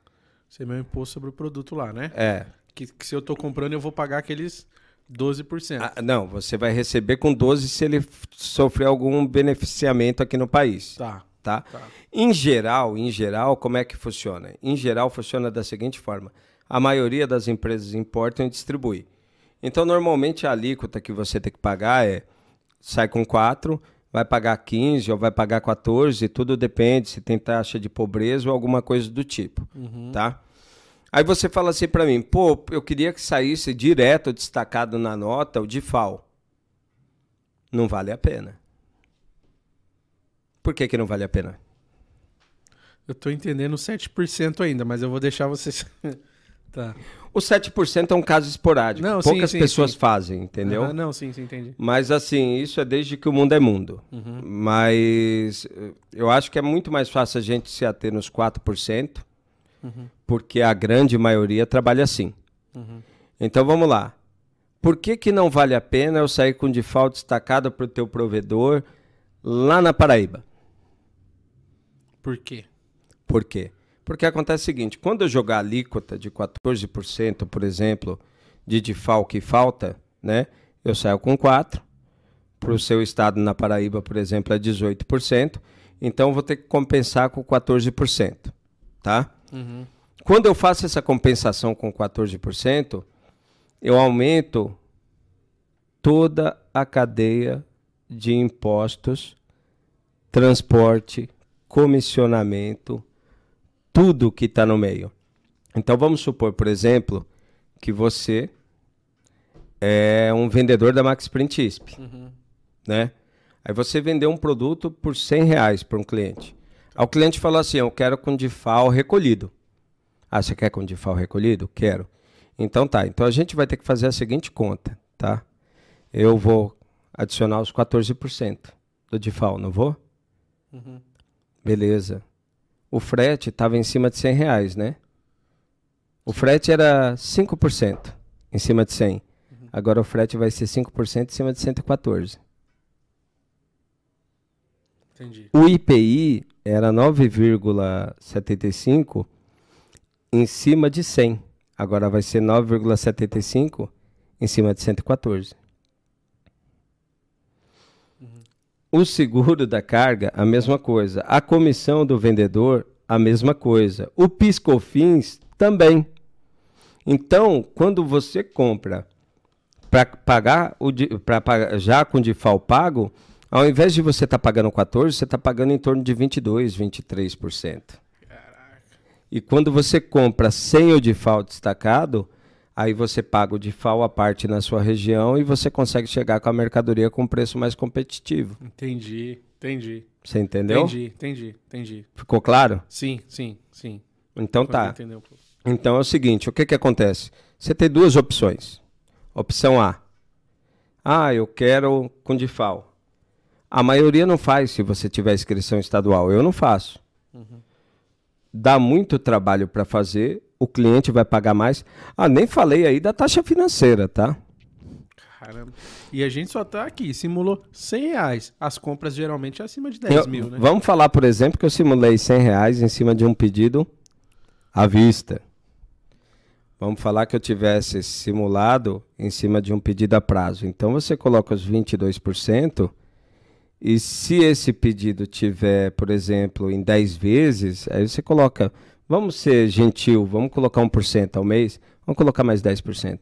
Você é meu imposto sobre o produto lá, né? É. Que, que se eu tô comprando, eu vou pagar aqueles 12%. Ah, não, você vai receber com 12 se ele sofrer algum beneficiamento aqui no país, Tá, tá? tá. Em geral, em geral, como é que funciona? Em geral, funciona da seguinte forma: a maioria das empresas importam e distribuem. Então, normalmente a alíquota que você tem que pagar é sai com 4, vai pagar 15 ou vai pagar 14, tudo depende se tem taxa de pobreza ou alguma coisa do tipo, tá? Aí você fala assim para mim, pô, eu queria que saísse direto destacado na nota o DIFAL. Não vale a pena. Por que, que não vale a pena? Eu tô entendendo 7% ainda, mas eu vou deixar vocês. tá. O 7% é um caso esporádico. Não, Poucas sim, pessoas sim. fazem, entendeu? Aham, não, sim, sim, entendi. Mas assim, isso é desde que o mundo é mundo. Uhum. Mas eu acho que é muito mais fácil a gente se ater nos 4%, Uhum. porque a grande maioria trabalha assim. Uhum. Então vamos lá. Por que, que não vale a pena eu sair com default destacado para o teu provedor lá na Paraíba? Por quê? Por quê? Porque acontece o seguinte, quando eu jogar alíquota de 14%, por exemplo, de default que falta, né? Eu saio com 4. Para o seu estado na Paraíba, por exemplo, é 18%. Então eu vou ter que compensar com 14%, tá? Uhum. Quando eu faço essa compensação com 14%, eu aumento toda a cadeia de impostos, transporte, comissionamento, tudo que está no meio. Então vamos supor, por exemplo, que você é um vendedor da Max Print ISP, Uhum. né? Aí você vendeu um produto por 100 reais para um cliente. Aí o cliente falou assim, eu quero com DIFAL recolhido. Ah, você quer com DIFAL recolhido? Quero. Então tá, então a gente vai ter que fazer a seguinte conta, tá? Eu vou adicionar os 14% do DIFAL, não vou? Uhum. Beleza. O frete estava em cima de 100 reais, né? O frete era 5% em cima de 100. Agora o frete vai ser 5% em cima de 114. Entendi. O IPI era 9,75 em cima de 100. Agora vai ser 9,75 em cima de 114. O seguro da carga, a mesma coisa. A comissão do vendedor, a mesma coisa. O PiscoFins também. Então, quando você compra para pagar o para pagar já com DIFAL pago, ao invés de você estar pagando 14, você está pagando em torno de 22, 23%. E quando você compra sem o DIFAL destacado, aí você paga o DIFAL à parte na sua região e você consegue chegar com a mercadoria com preço mais competitivo. Entendi, entendi. Você entendeu? Entendi, entendi, entendi. Ficou claro? Sim, sim, sim. Então tá. entender um pouco. Então é o seguinte, o que que acontece? Você tem duas opções. Opção A. Ah, eu quero com DIFAL. A maioria não faz se você tiver inscrição estadual. Eu não faço. Dá muito trabalho para fazer, o cliente vai pagar mais. Ah, nem falei aí da taxa financeira, tá? Caramba. E a gente só tá aqui, simulou 100 reais. As compras geralmente é acima de 10 Eu- mil, né? Vamos falar, por exemplo, que eu simulei 100 reais em cima de um pedido à vista. Vamos falar que eu tivesse simulado em cima de um pedido a prazo. Então você coloca os 22%, e se esse pedido tiver, por exemplo, em 10 vezes, aí você coloca, vamos ser gentil, vamos colocar 1% ao mês, vamos colocar mais 10%.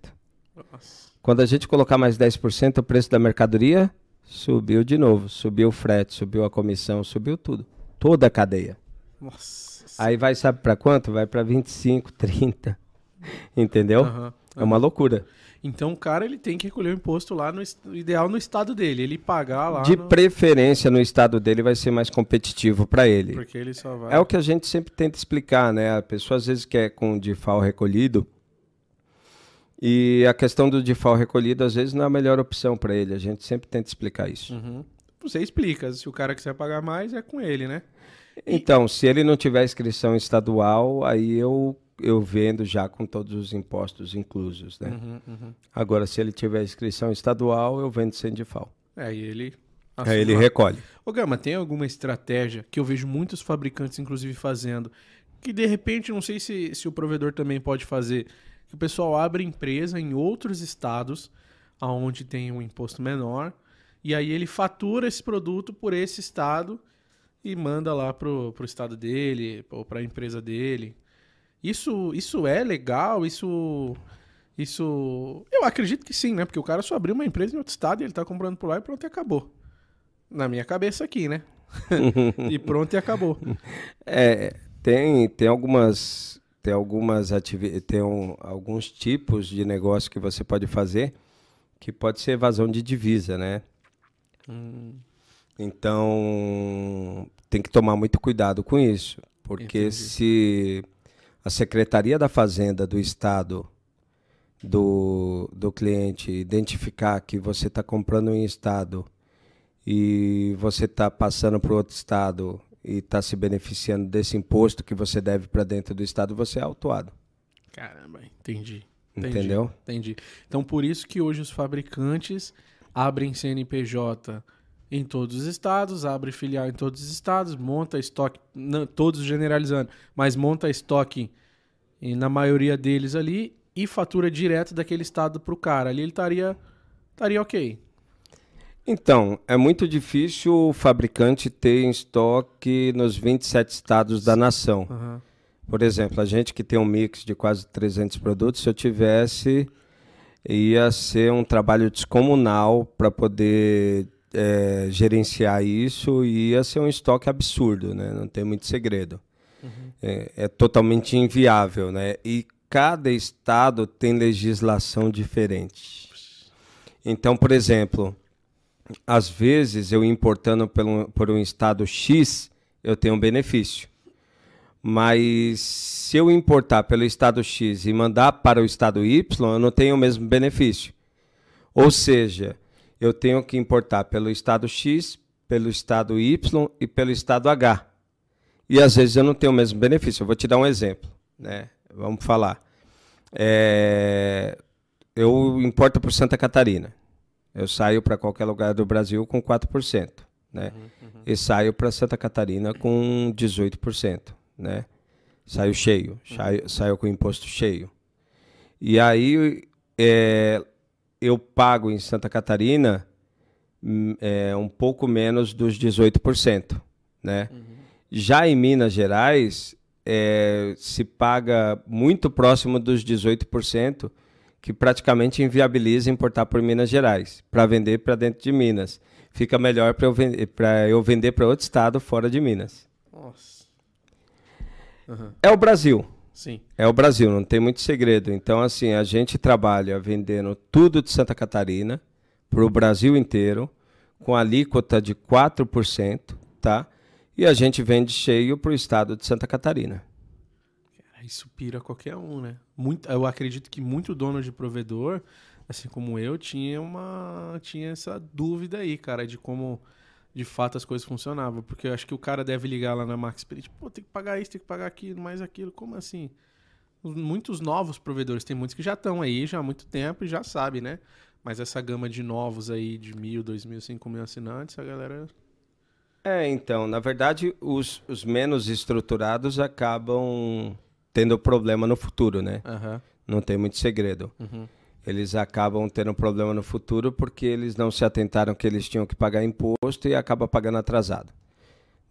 Nossa. Quando a gente colocar mais 10%, o preço da mercadoria subiu de novo. Subiu o frete, subiu a comissão, subiu tudo. Toda a cadeia. Nossa. Aí vai, sabe para quanto? Vai para 25, 30. Entendeu? Aham. É uma loucura. Então o cara ele tem que recolher o imposto lá no ideal no estado dele, ele pagar lá De no- preferência no estado dele vai ser mais competitivo para ele. porque ele só vai É o que a gente sempre tenta explicar, né? A pessoa às vezes quer com o DIFAL recolhido e a questão do DIFAL recolhido às vezes não é a melhor opção para ele. A gente sempre tenta explicar isso. Uhum. Você explica, se o cara quiser pagar mais é com ele, né? Então, se ele não tiver inscrição estadual, aí eu eu vendo já com todos os impostos inclusos, né? Uhum, uhum. Agora, se ele tiver inscrição estadual, eu vendo sem DIFAL. É, e ele. Aí ele recolhe. Ô Gama, tem alguma estratégia que eu vejo muitos fabricantes, inclusive, fazendo, que de repente, não sei se, se o provedor também pode fazer, que o pessoal abre empresa em outros estados, aonde tem um imposto menor, e aí ele fatura esse produto por esse estado e manda lá pro, pro estado dele, ou pra empresa dele. Isso, isso é legal? Isso... Isso. Eu acredito que sim, né? Porque o cara só abriu uma empresa em outro estado e ele tá comprando por lá e pronto e acabou. Na minha cabeça aqui, né? e pronto e acabou. É, tem, tem algumas tem algumas ativi tem um- alguns tipos de negócio que você pode fazer que pode ser evasão de divisa, né? Então tem que tomar muito cuidado com isso, porque Entendi. se a Secretaria da Fazenda do Estado do, do cliente identificar que você está comprando em estado e você está passando para outro estado e está se beneficiando desse imposto que você deve para dentro do estado, você é autuado. Caramba, entendi. Entendi, Entendeu? Entendi. Então, por isso que hoje os fabricantes abrem CNPJ em todos os estados, abre filial em todos os estados, monta estoque, não, todos generalizando, mas monta estoque e na maioria deles ali e fatura direto daquele estado pro cara. Ali ele estaria estaria ok. Então, é muito difícil o fabricante ter em estoque nos 27 estados da nação. Aham. Por exemplo, a gente que tem um mix de quase 300 produtos, se eu tivesse, ia ser um trabalho descomunal para poder eh, gerenciar isso e ia ser um estoque absurdo, né? Não tem muito segredo. É, é totalmente inviável, né? E cada estado tem legislação diferente. Então, por exemplo, às vezes eu importando pelo, por um estado X, eu tenho um benefício. Mas se eu importar pelo estado X e mandar para o estado Y, eu não tenho o mesmo benefício. Ou seja, eu tenho que importar pelo estado X, pelo estado Y e pelo estado H. E às vezes eu não tenho o mesmo benefício. Eu vou te dar um exemplo. Né? Vamos falar. É, Eu importo por Santa Catarina. Eu saio para qualquer lugar do Brasil com 4%. Né? E saio para Santa Catarina com 18%. Né? Saio cheio. Saio, saio com imposto cheio. E aí é, eu pago em Santa Catarina hum, é, um pouco menos dos 18%. Né? Já em Minas Gerais, é, se paga muito próximo dos 18%, que praticamente inviabiliza importar por Minas Gerais, para vender para dentro de Minas. Fica melhor para eu, eu vender para outro estado fora de Minas. Nossa. É o Brasil. Sim. É o Brasil, não tem muito segredo. Então, assim, a gente trabalha vendendo tudo de Santa Catarina para o Brasil inteiro, com alíquota de 4%, tá? E a gente vende cheio para o estado de Santa Catarina. Isso pira qualquer um, né? Muito, eu acredito que muito dono de provedor, assim como eu, tinha uma tinha essa dúvida aí, cara, de como de fato as coisas funcionavam, porque eu acho que o cara deve ligar lá na Max Print, pô, tem que pagar isso, tem que pagar aquilo, mais aquilo, como assim? Os- Muitos novos provedores, tem muitos que já estão aí já há muito tempo e já sabe, né? Mas essa gama de novos aí de mil, dois mil, cinco mil assinantes, a galera É, então, na verdade, os, os menos estruturados acabam tendo problema no futuro, né? Aham. Não tem muito segredo. Uhum. Eles acabam tendo problema no futuro porque eles não se atentaram que eles tinham que pagar imposto e acaba pagando atrasado.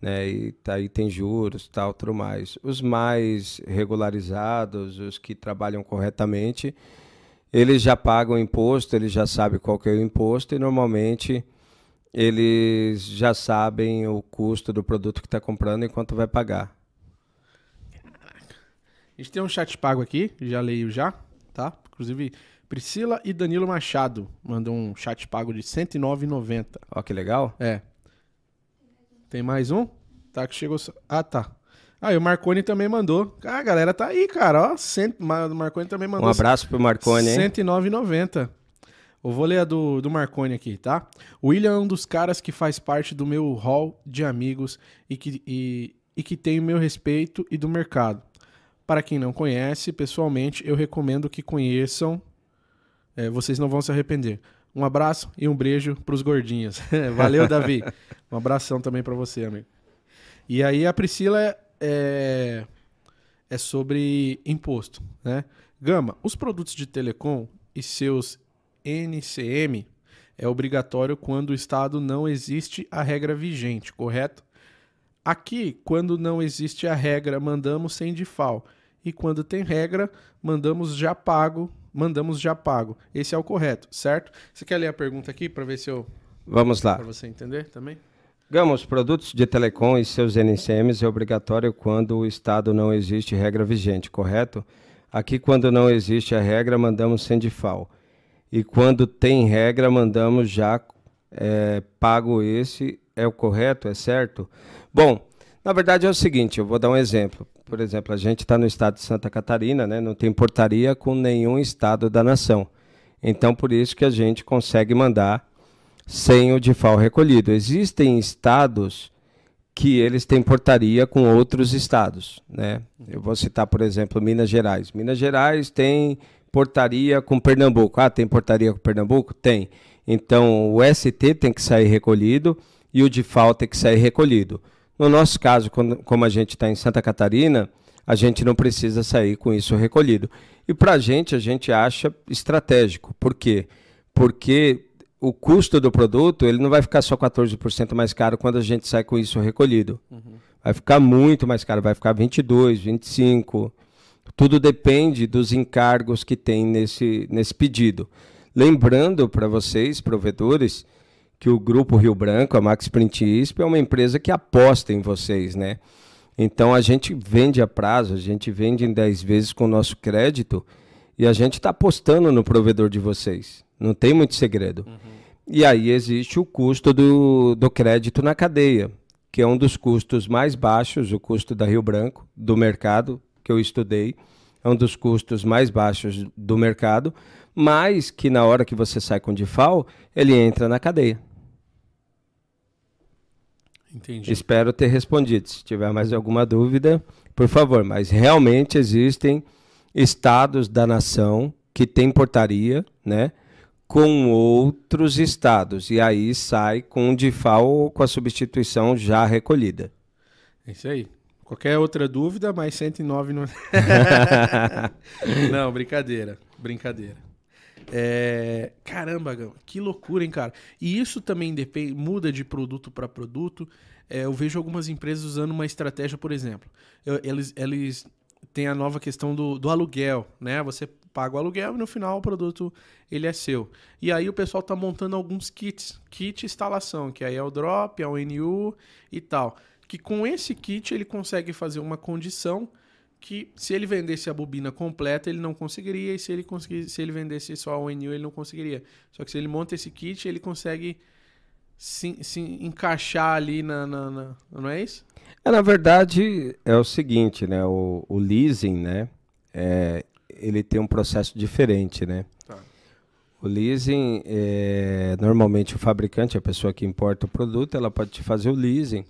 Né? E tá aí tem juros, tal, tudo mais. Os mais regularizados, os que trabalham corretamente, eles já pagam imposto, eles já sabem qual que é o imposto e normalmente eles já sabem o custo do produto que está comprando e quanto vai pagar. A gente tem um chat pago aqui, já leio já, tá? Inclusive, Priscila e Danilo Machado mandou um chat pago de R$ 109,90. Ó que legal. É. Tem mais um? Tá, que chegou... Ah, tá. Ah, e o Marconi também mandou. Ah, a galera tá aí, cara, ó. Cent... O Marconi também mandou Um abraço pro Marconi, hein? R$ 109,90. Eu vou ler a do, do Marconi aqui, tá? O William é um dos caras que faz parte do meu hall de amigos e que, e, e que tem o meu respeito e do mercado. Para quem não conhece, pessoalmente, eu recomendo que conheçam. É, vocês não vão se arrepender. Um abraço e um beijo pros gordinhos. Valeu, Davi. Um abração também para você, amigo. E aí a Priscila é, é sobre imposto, né? Gama, os produtos de telecom e seus NCM é obrigatório quando o Estado não existe a regra vigente, correto? Aqui, quando não existe a regra, mandamos sem default. E quando tem regra, mandamos já pago, mandamos já pago. Esse é o correto, certo? Você quer ler a pergunta aqui para ver se eu Vamos lá. Para você entender também? Gamos, produtos de telecom e seus NCMs é obrigatório quando o Estado não existe regra vigente, correto? Aqui, quando não existe a regra, mandamos sem default. E quando tem regra, mandamos já é, pago esse. É o correto? É certo? Bom, na verdade é o seguinte, eu vou dar um exemplo. Por exemplo, a gente está no estado de Santa Catarina, né? não tem portaria com nenhum estado da nação. Então, por isso que a gente consegue mandar sem o default recolhido. Existem estados que eles têm portaria com outros estados. Né? Eu vou citar, por exemplo, Minas Gerais. Minas Gerais tem portaria com Pernambuco. Ah, tem portaria com Pernambuco? Tem. Então, o ST tem que sair recolhido e o default tem que sair recolhido. No nosso caso, quando, como a gente está em Santa Catarina, a gente não precisa sair com isso recolhido. E para a gente, a gente acha estratégico. Por quê? Porque o custo do produto ele não vai ficar só 14% mais caro quando a gente sai com isso recolhido. Uhum. Vai ficar muito mais caro, vai ficar 22, 25. Tudo depende dos encargos que tem nesse, nesse pedido. Lembrando para vocês, provedores, que o Grupo Rio Branco, a Max Print ISP, é uma empresa que aposta em vocês, né? Então a gente vende a prazo, a gente vende em 10 vezes com o nosso crédito e a gente está apostando no provedor de vocês. Não tem muito segredo. Uhum. E aí existe o custo do, do crédito na cadeia, que é um dos custos mais baixos, o custo da Rio Branco, do mercado, que eu estudei, é um dos custos mais baixos do mercado, mas que na hora que você sai com default, ele entra na cadeia. Entendi. Espero ter respondido. Se tiver mais alguma dúvida, por favor. Mas realmente existem estados da nação que têm portaria, né? com outros estados. E aí sai com o DIFAL com a substituição já recolhida. É isso aí. Qualquer outra dúvida, mais 109 não. não, brincadeira. Brincadeira. É... Caramba, que loucura, hein, cara? E isso também depende, muda de produto para produto. É, eu vejo algumas empresas usando uma estratégia, por exemplo. Eu, eles, eles têm a nova questão do, do aluguel, né? Você paga o aluguel e no final o produto ele é seu. E aí o pessoal está montando alguns kits, kit instalação, que aí é o drop, é o NU e tal. Que com esse kit ele consegue fazer uma condição que se ele vendesse a bobina completa ele não conseguiria e se ele conseguisse, se ele vendesse só o NU ele não conseguiria. Só que se ele monta esse kit ele consegue se, se encaixar ali na, na, na, não é isso? É, na verdade é o seguinte, né? O, o leasing, né? É, ele tem um processo diferente, né? Tá. O leasing, é, normalmente o fabricante, a pessoa que importa o produto, ela pode te fazer o leasing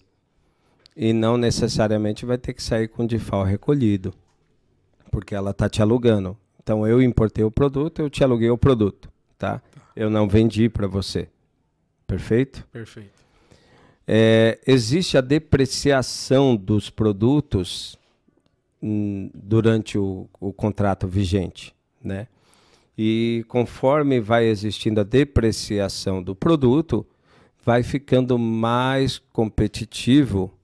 e não necessariamente vai ter que sair com o default recolhido, porque ela está te alugando. Então eu importei o produto, eu te aluguei o produto, tá? tá. Eu não vendi para você. Perfeito? Perfeito. É, existe a depreciação dos produtos durante o, o contrato vigente, né? E conforme vai existindo a depreciação do produto, vai ficando mais competitivo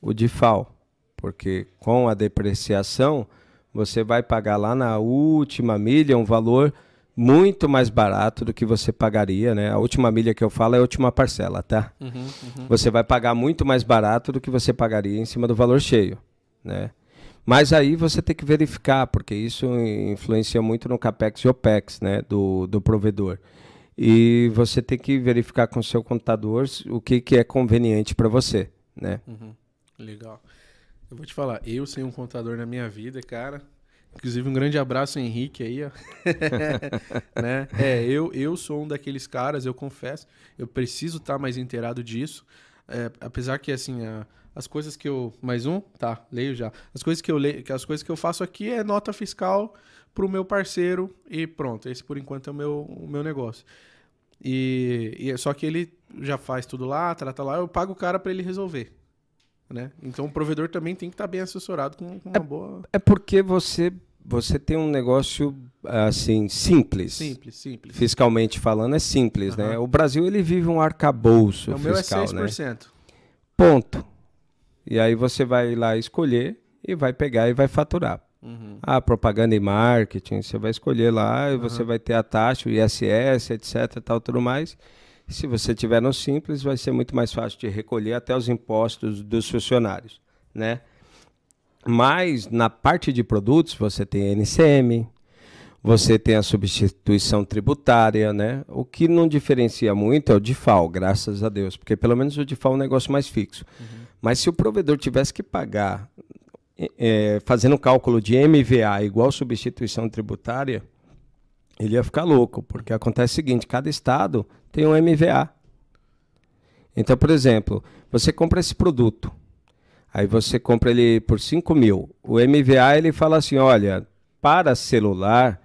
o DIFAL, porque com a depreciação você vai pagar lá na última milha um valor muito mais barato do que você pagaria, né? A última milha que eu falo é a última parcela, tá? Uhum, uhum. Você vai pagar muito mais barato do que você pagaria em cima do valor cheio, né? Mas aí você tem que verificar, porque isso influencia muito no CAPEX e OPEX né, do, do provedor. E você tem que verificar com o seu contador o que, que é conveniente para você. Né? Uhum. Legal. Eu vou te falar, eu sem um contador na minha vida, cara. Inclusive, um grande abraço, Henrique, aí, ó. né? É, eu, eu sou um daqueles caras, eu confesso. Eu preciso estar tá mais inteirado disso. é, apesar que assim, a, as coisas que eu. Mais um? Tá, leio já. As coisas que eu leio, as coisas que eu faço aqui é nota fiscal pro meu parceiro e pronto. Esse por enquanto é o meu, o meu negócio. E, e é só que ele já faz tudo lá, trata lá, eu pago o cara para ele resolver. Né? Então o provedor também tem que estar tá bem assessorado com, com uma é, boa. É porque você você tem um negócio assim simples. Simples, simples. Fiscalmente falando é simples, uhum. né? O Brasil ele vive um arcabouço o fiscal, meu é 6%. né? Ponto. E aí você vai lá escolher e vai pegar e vai faturar. Uhum. Ah, propaganda e marketing, você vai escolher lá e uhum. você vai ter a taxa, o ISS, etc, tal, tudo mais. Se você tiver no simples, vai ser muito mais fácil de recolher até os impostos dos funcionários, né? Mas na parte de produtos, você tem NCM, você tem a substituição tributária, né? O que não diferencia muito é o DIFAL, graças a Deus, porque pelo menos o DIFAL é um negócio mais fixo. Uhum. Mas se o provedor tivesse que pagar, é, fazendo cálculo de MVA igual substituição tributária, ele ia ficar louco, porque acontece o seguinte: cada estado tem um MVA. Então, por exemplo, você compra esse produto, aí você compra ele por 5 mil. O MVA ele fala assim: olha, para celular,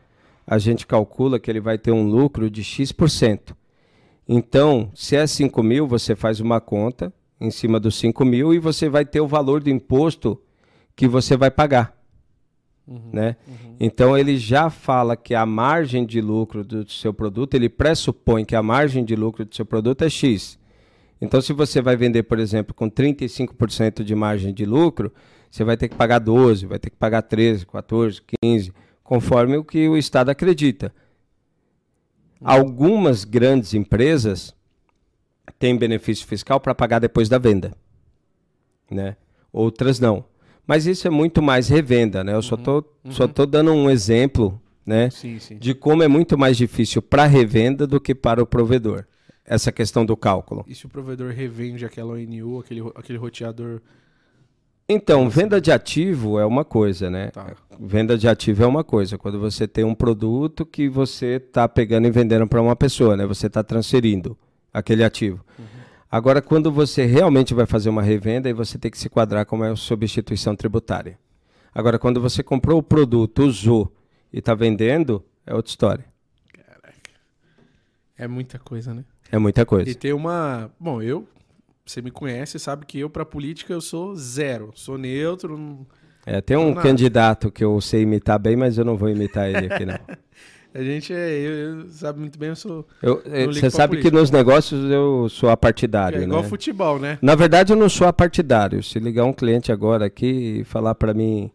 a gente calcula que ele vai ter um lucro de X%. Então, se é 5 mil, você faz uma conta em cima dos 5 mil e você vai ter o valor do imposto que você vai pagar. Uhum, né? Uhum. Então ele já fala que a margem de lucro do seu produto, ele pressupõe que a margem de lucro do seu produto é X. Então se você vai vender, por exemplo, com 35% de margem de lucro, você vai ter que pagar 12, vai ter que pagar 13, 14, 15, conforme o que o Estado acredita. Uhum. Algumas grandes empresas têm benefício fiscal para pagar depois da venda, né? Outras não. Mas isso é muito mais revenda, né? Eu uhum, só tô, uhum. só tô dando um exemplo, né? Sim, sim. De como é muito mais difícil para revenda do que para o provedor. Essa questão do cálculo. E se o provedor revende aquela ONU, aquele, aquele roteador? Então, venda de ativo é uma coisa, né? Tá. Venda de ativo é uma coisa. Quando você tem um produto que você está pegando e vendendo para uma pessoa, né? Você está transferindo aquele ativo. Uhum. Agora, quando você realmente vai fazer uma revenda, aí você tem que se quadrar como é substituição tributária. Agora, quando você comprou o produto, usou e está vendendo, é outra história. Caraca. É muita coisa, né? É muita coisa. E tem uma. Bom, eu. Você me conhece, sabe que eu, para política, eu sou zero. Sou neutro. Não... É, tem um candidato que eu sei imitar bem, mas eu não vou imitar ele aqui, não. A gente é. Eu, eu, sabe muito bem, eu sou. Você sabe que nos negócios eu sou apartidário, é igual né? futebol, né? Na verdade, eu não sou apartidário. Se ligar um cliente agora aqui e falar para mim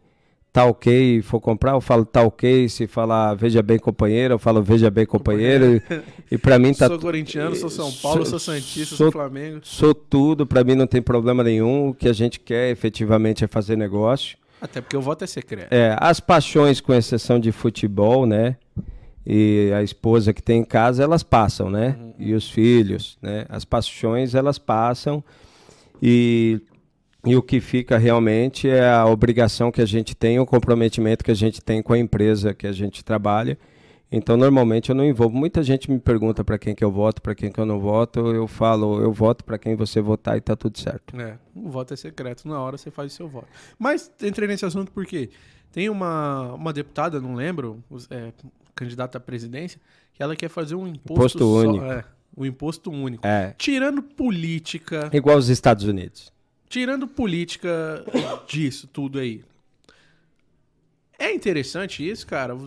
tá ok e for comprar, eu falo tá ok. Se falar veja bem companheiro, eu falo veja bem companheiro. companheiro. E, e para mim tá. Sou corintiano, sou São Paulo, sou, sou Santista, sou, sou Flamengo. Sou tudo, para mim não tem problema nenhum. O que a gente quer efetivamente é fazer negócio. Até porque o voto é secreto. É, as paixões, com exceção de futebol, né? E a esposa que tem em casa, elas passam, né? Uhum. E os filhos, né? As paixões, elas passam e, e o que fica realmente é a obrigação que a gente tem, o comprometimento que a gente tem com a empresa que a gente trabalha. Então, normalmente eu não envolvo. Muita gente me pergunta para quem que eu voto, para quem que eu não voto. Eu falo, eu voto para quem você votar e tá tudo certo. É, o voto é secreto. Na hora você faz o seu voto. Mas entrei nesse assunto porque tem uma, uma deputada, não lembro, é, candidata à presidência, que ela quer fazer um imposto, imposto só, único. É, um imposto único. É. Tirando política. Igual os Estados Unidos. Tirando política disso tudo aí. É interessante isso, cara?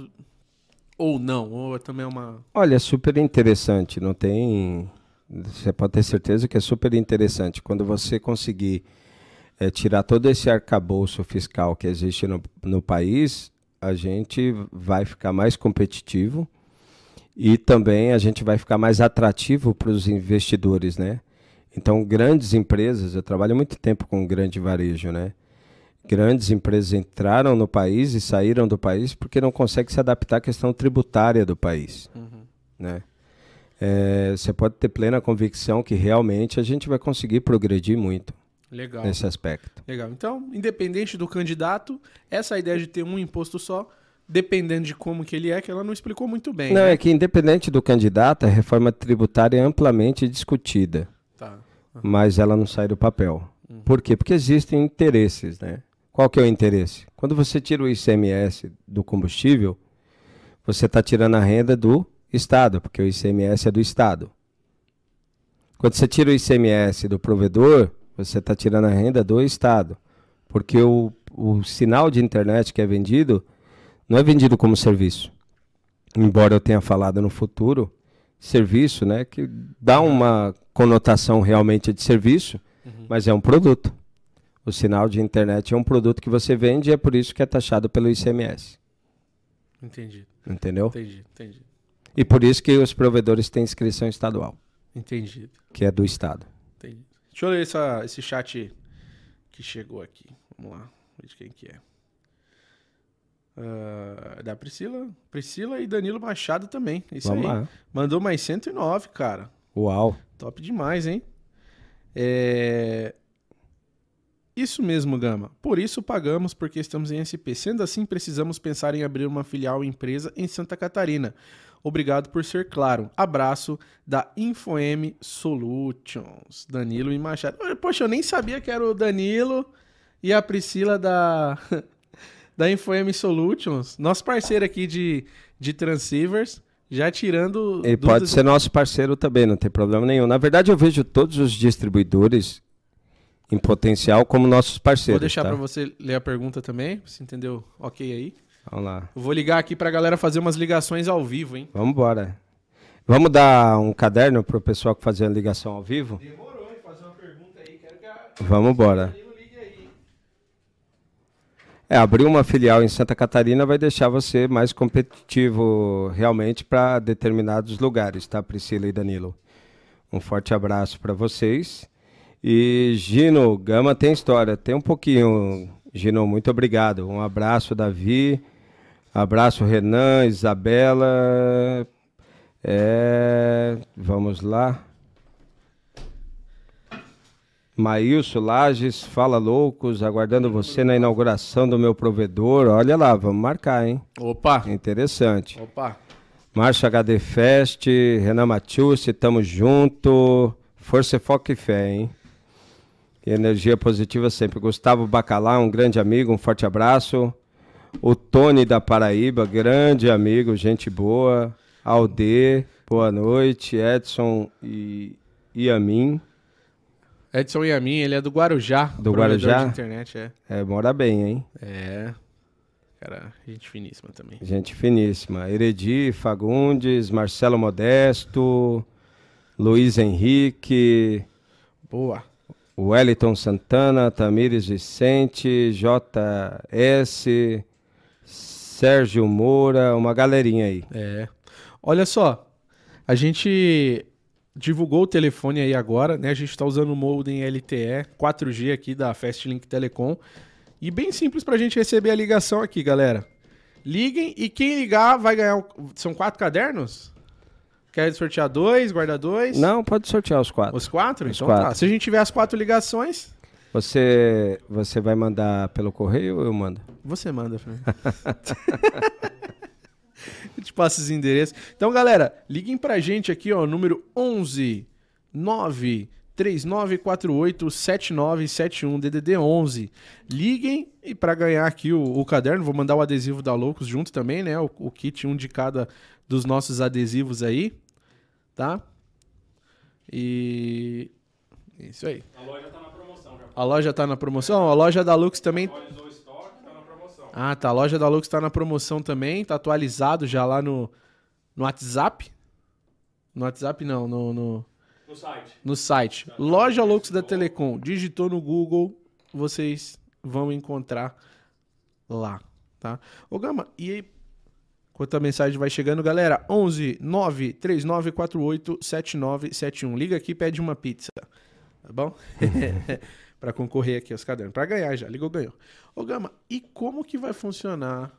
Ou não? Ou é também uma. Olha, é super interessante. Não tem. Você pode ter certeza que é super interessante. Quando você conseguir é, tirar todo esse arcabouço fiscal que existe no, no país, a gente vai ficar mais competitivo e também a gente vai ficar mais atrativo para os investidores, né? Então, grandes empresas, eu trabalho muito tempo com grande varejo, né? Grandes empresas entraram no país e saíram do país porque não conseguem se adaptar à questão tributária do país, uhum. né? É, você pode ter plena convicção que realmente a gente vai conseguir progredir muito. Legal. nesse aspecto. Legal. Então, independente do candidato, essa ideia de ter um imposto só, dependendo de como que ele é, que ela não explicou muito bem. Não, né? é que independente do candidato, a reforma tributária é amplamente discutida. Tá. mas ela não sai do papel. Por quê? Porque existem interesses, né? Qual que é o interesse? Quando você tira o ICMS do combustível, você está tirando a renda do Estado, porque o ICMS é do Estado. Quando você tira o ICMS do provedor, você está tirando a renda do Estado. Porque o, o sinal de internet que é vendido não é vendido como serviço. Embora eu tenha falado no futuro, serviço, né, que dá uma conotação realmente de serviço, uhum. mas é um produto. O sinal de internet é um produto que você vende e é por isso que é taxado pelo ICMS. Entendi. Entendeu? Entendi, entendi. E por isso que os provedores têm inscrição estadual. Entendido. Que é do Estado. Deixa eu ler essa, esse chat que chegou aqui. Vamos lá. Ver de quem que é. Uh, da Priscila. Priscila e Danilo Machado também. Isso Vamos aí. Lá. Mandou mais 109, cara. Uau. Top demais, hein? É... Isso mesmo, Gama. Por isso pagamos, porque estamos em SP. Sendo assim, precisamos pensar em abrir uma filial empresa em Santa Catarina. Obrigado por ser claro. Abraço da InfoM Solutions. Danilo e Machado. Poxa, eu nem sabia que era o Danilo e a Priscila da, da InfoM Solutions. Nosso parceiro aqui de, de transceivers. Já tirando. Ele pode ser nosso parceiro também, não tem problema nenhum. Na verdade, eu vejo todos os distribuidores em potencial como nossos parceiros. Vou deixar tá? para você ler a pergunta também, você entendeu ok aí. Vamos lá. vou ligar aqui para a galera fazer umas ligações ao vivo, hein? Vamos embora. Vamos dar um caderno para o pessoal que fazer a ligação ao vivo? Demorou, hein? Fazer uma pergunta aí. Quero que a... Vamos embora. É, abrir uma filial em Santa Catarina vai deixar você mais competitivo realmente para determinados lugares, tá, Priscila e Danilo? Um forte abraço para vocês. E Gino, Gama tem história, tem um pouquinho. Gino, muito obrigado. Um abraço, Davi. Abraço, Renan, Isabela. É, vamos lá. Maílson Lages, fala loucos, aguardando você na inauguração do meu provedor. Olha lá, vamos marcar, hein? Opa! Interessante. Opa! Marcha HD Fest, Renan Matius, tamo junto. Força, foco e fé, hein? E energia positiva sempre. Gustavo Bacalá, um grande amigo, um forte abraço. O Tony da Paraíba, grande amigo, gente boa. Alde, boa noite. Edson e, a mim. Edson e a mim, ele é do Guarujá. Do Guarujá? Internet, é. É, mora bem, hein? É. Cara, gente finíssima também. Gente finíssima. Heredi, Fagundes, Marcelo Modesto, Luiz Henrique. Boa. Wellington Santana, Tamires Vicente, JS, Sérgio Moura, uma galerinha aí. É. Olha só, a gente divulgou o telefone aí agora, né? A gente está usando o modem LTE 4G aqui da Fastlink Telecom. E bem simples para a gente receber a ligação aqui, galera. Liguem e quem ligar vai ganhar. São quatro cadernos? Quer sortear dois, guardar dois? Não, pode sortear os quatro. Os quatro? Os então quatro. tá. Se a gente tiver as quatro ligações. Você, você vai mandar pelo correio ou eu mando? Você manda, Fernando. eu te passo os endereços. Então, galera, liguem pra gente aqui, ó, número 11 9 3948 7971 DDD 11. Liguem e para ganhar aqui o, o, caderno, vou mandar o adesivo da Loucos junto também, né? O, o kit um de cada dos nossos adesivos aí tá? E isso aí. A loja tá. A loja tá na promoção? A loja da Lux também. Atualizou o estoque, tá na promoção. Ah, tá. A loja da Lux tá na promoção também, tá atualizado já lá no, no WhatsApp. No WhatsApp não, no, no, no site. No site. Loja Lux da Telecom. Digitou no Google, vocês vão encontrar lá, tá? Ô Gama, e aí Enquanto a mensagem vai chegando, galera, 11 9 3948 7971. Liga aqui e pede uma pizza. Tá bom? para concorrer aqui aos cadernos. Para ganhar já. Ligou, ganhou. Ô, Gama, e como que vai funcionar?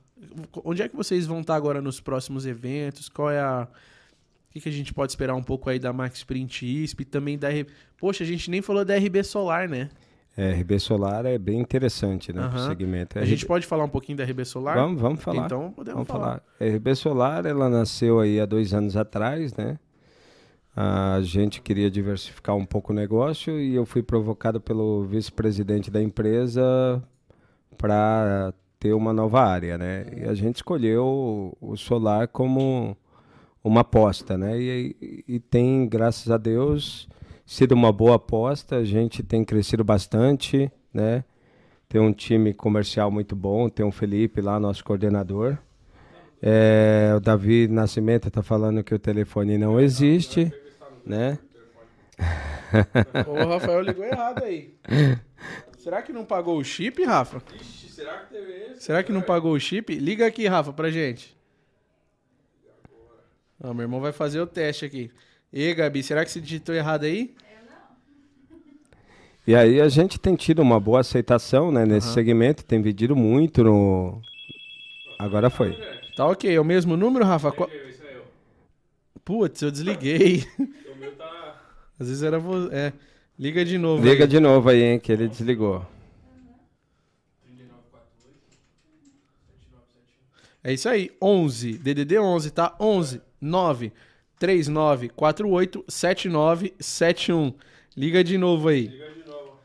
Onde é que vocês vão estar agora nos próximos eventos? Qual é a. O que, que a gente pode esperar um pouco aí da Max Print ISP? Também da. Poxa, a gente nem falou da RB Solar, né? É, RB Solar é bem interessante, né, uhum. segmento. A RB... gente pode falar um pouquinho da RB Solar? Vamos, vamos falar. Então, podemos vamos falar. falar. A RB Solar, ela nasceu aí há dois anos atrás, né? A gente queria diversificar um pouco o negócio e eu fui provocado pelo vice-presidente da empresa para ter uma nova área, né? E a gente escolheu o solar como uma aposta, né? E, e tem, graças a Deus, sido uma boa aposta. A gente tem crescido bastante, né? Tem um time comercial muito bom, tem o Felipe lá, nosso coordenador. É, o Davi Nascimento está falando que o telefone não existe, né? O Rafael ligou errado aí. Será que não pagou o chip, Rafa? Ixi, será que teve esse? Será que não pagou o chip? Liga aqui, Rafa, pra gente. Ah, meu irmão vai fazer o teste aqui. E Gabi, será que você digitou errado aí? E aí a gente tem tido uma boa aceitação né, nesse segmento, tem vendido muito no. Agora foi. Tá ok, é o mesmo número, Rafa? Qual- Eu, isso é eu. Putz, eu desliguei. O meu tá. Às vezes era você. É. Liga de novo. Liga aí. de novo aí, hein, que ele desligou. É isso aí. 11. DDD 11, tá? 11 9 39 48 79 71. Liga de novo aí. Liga de novo.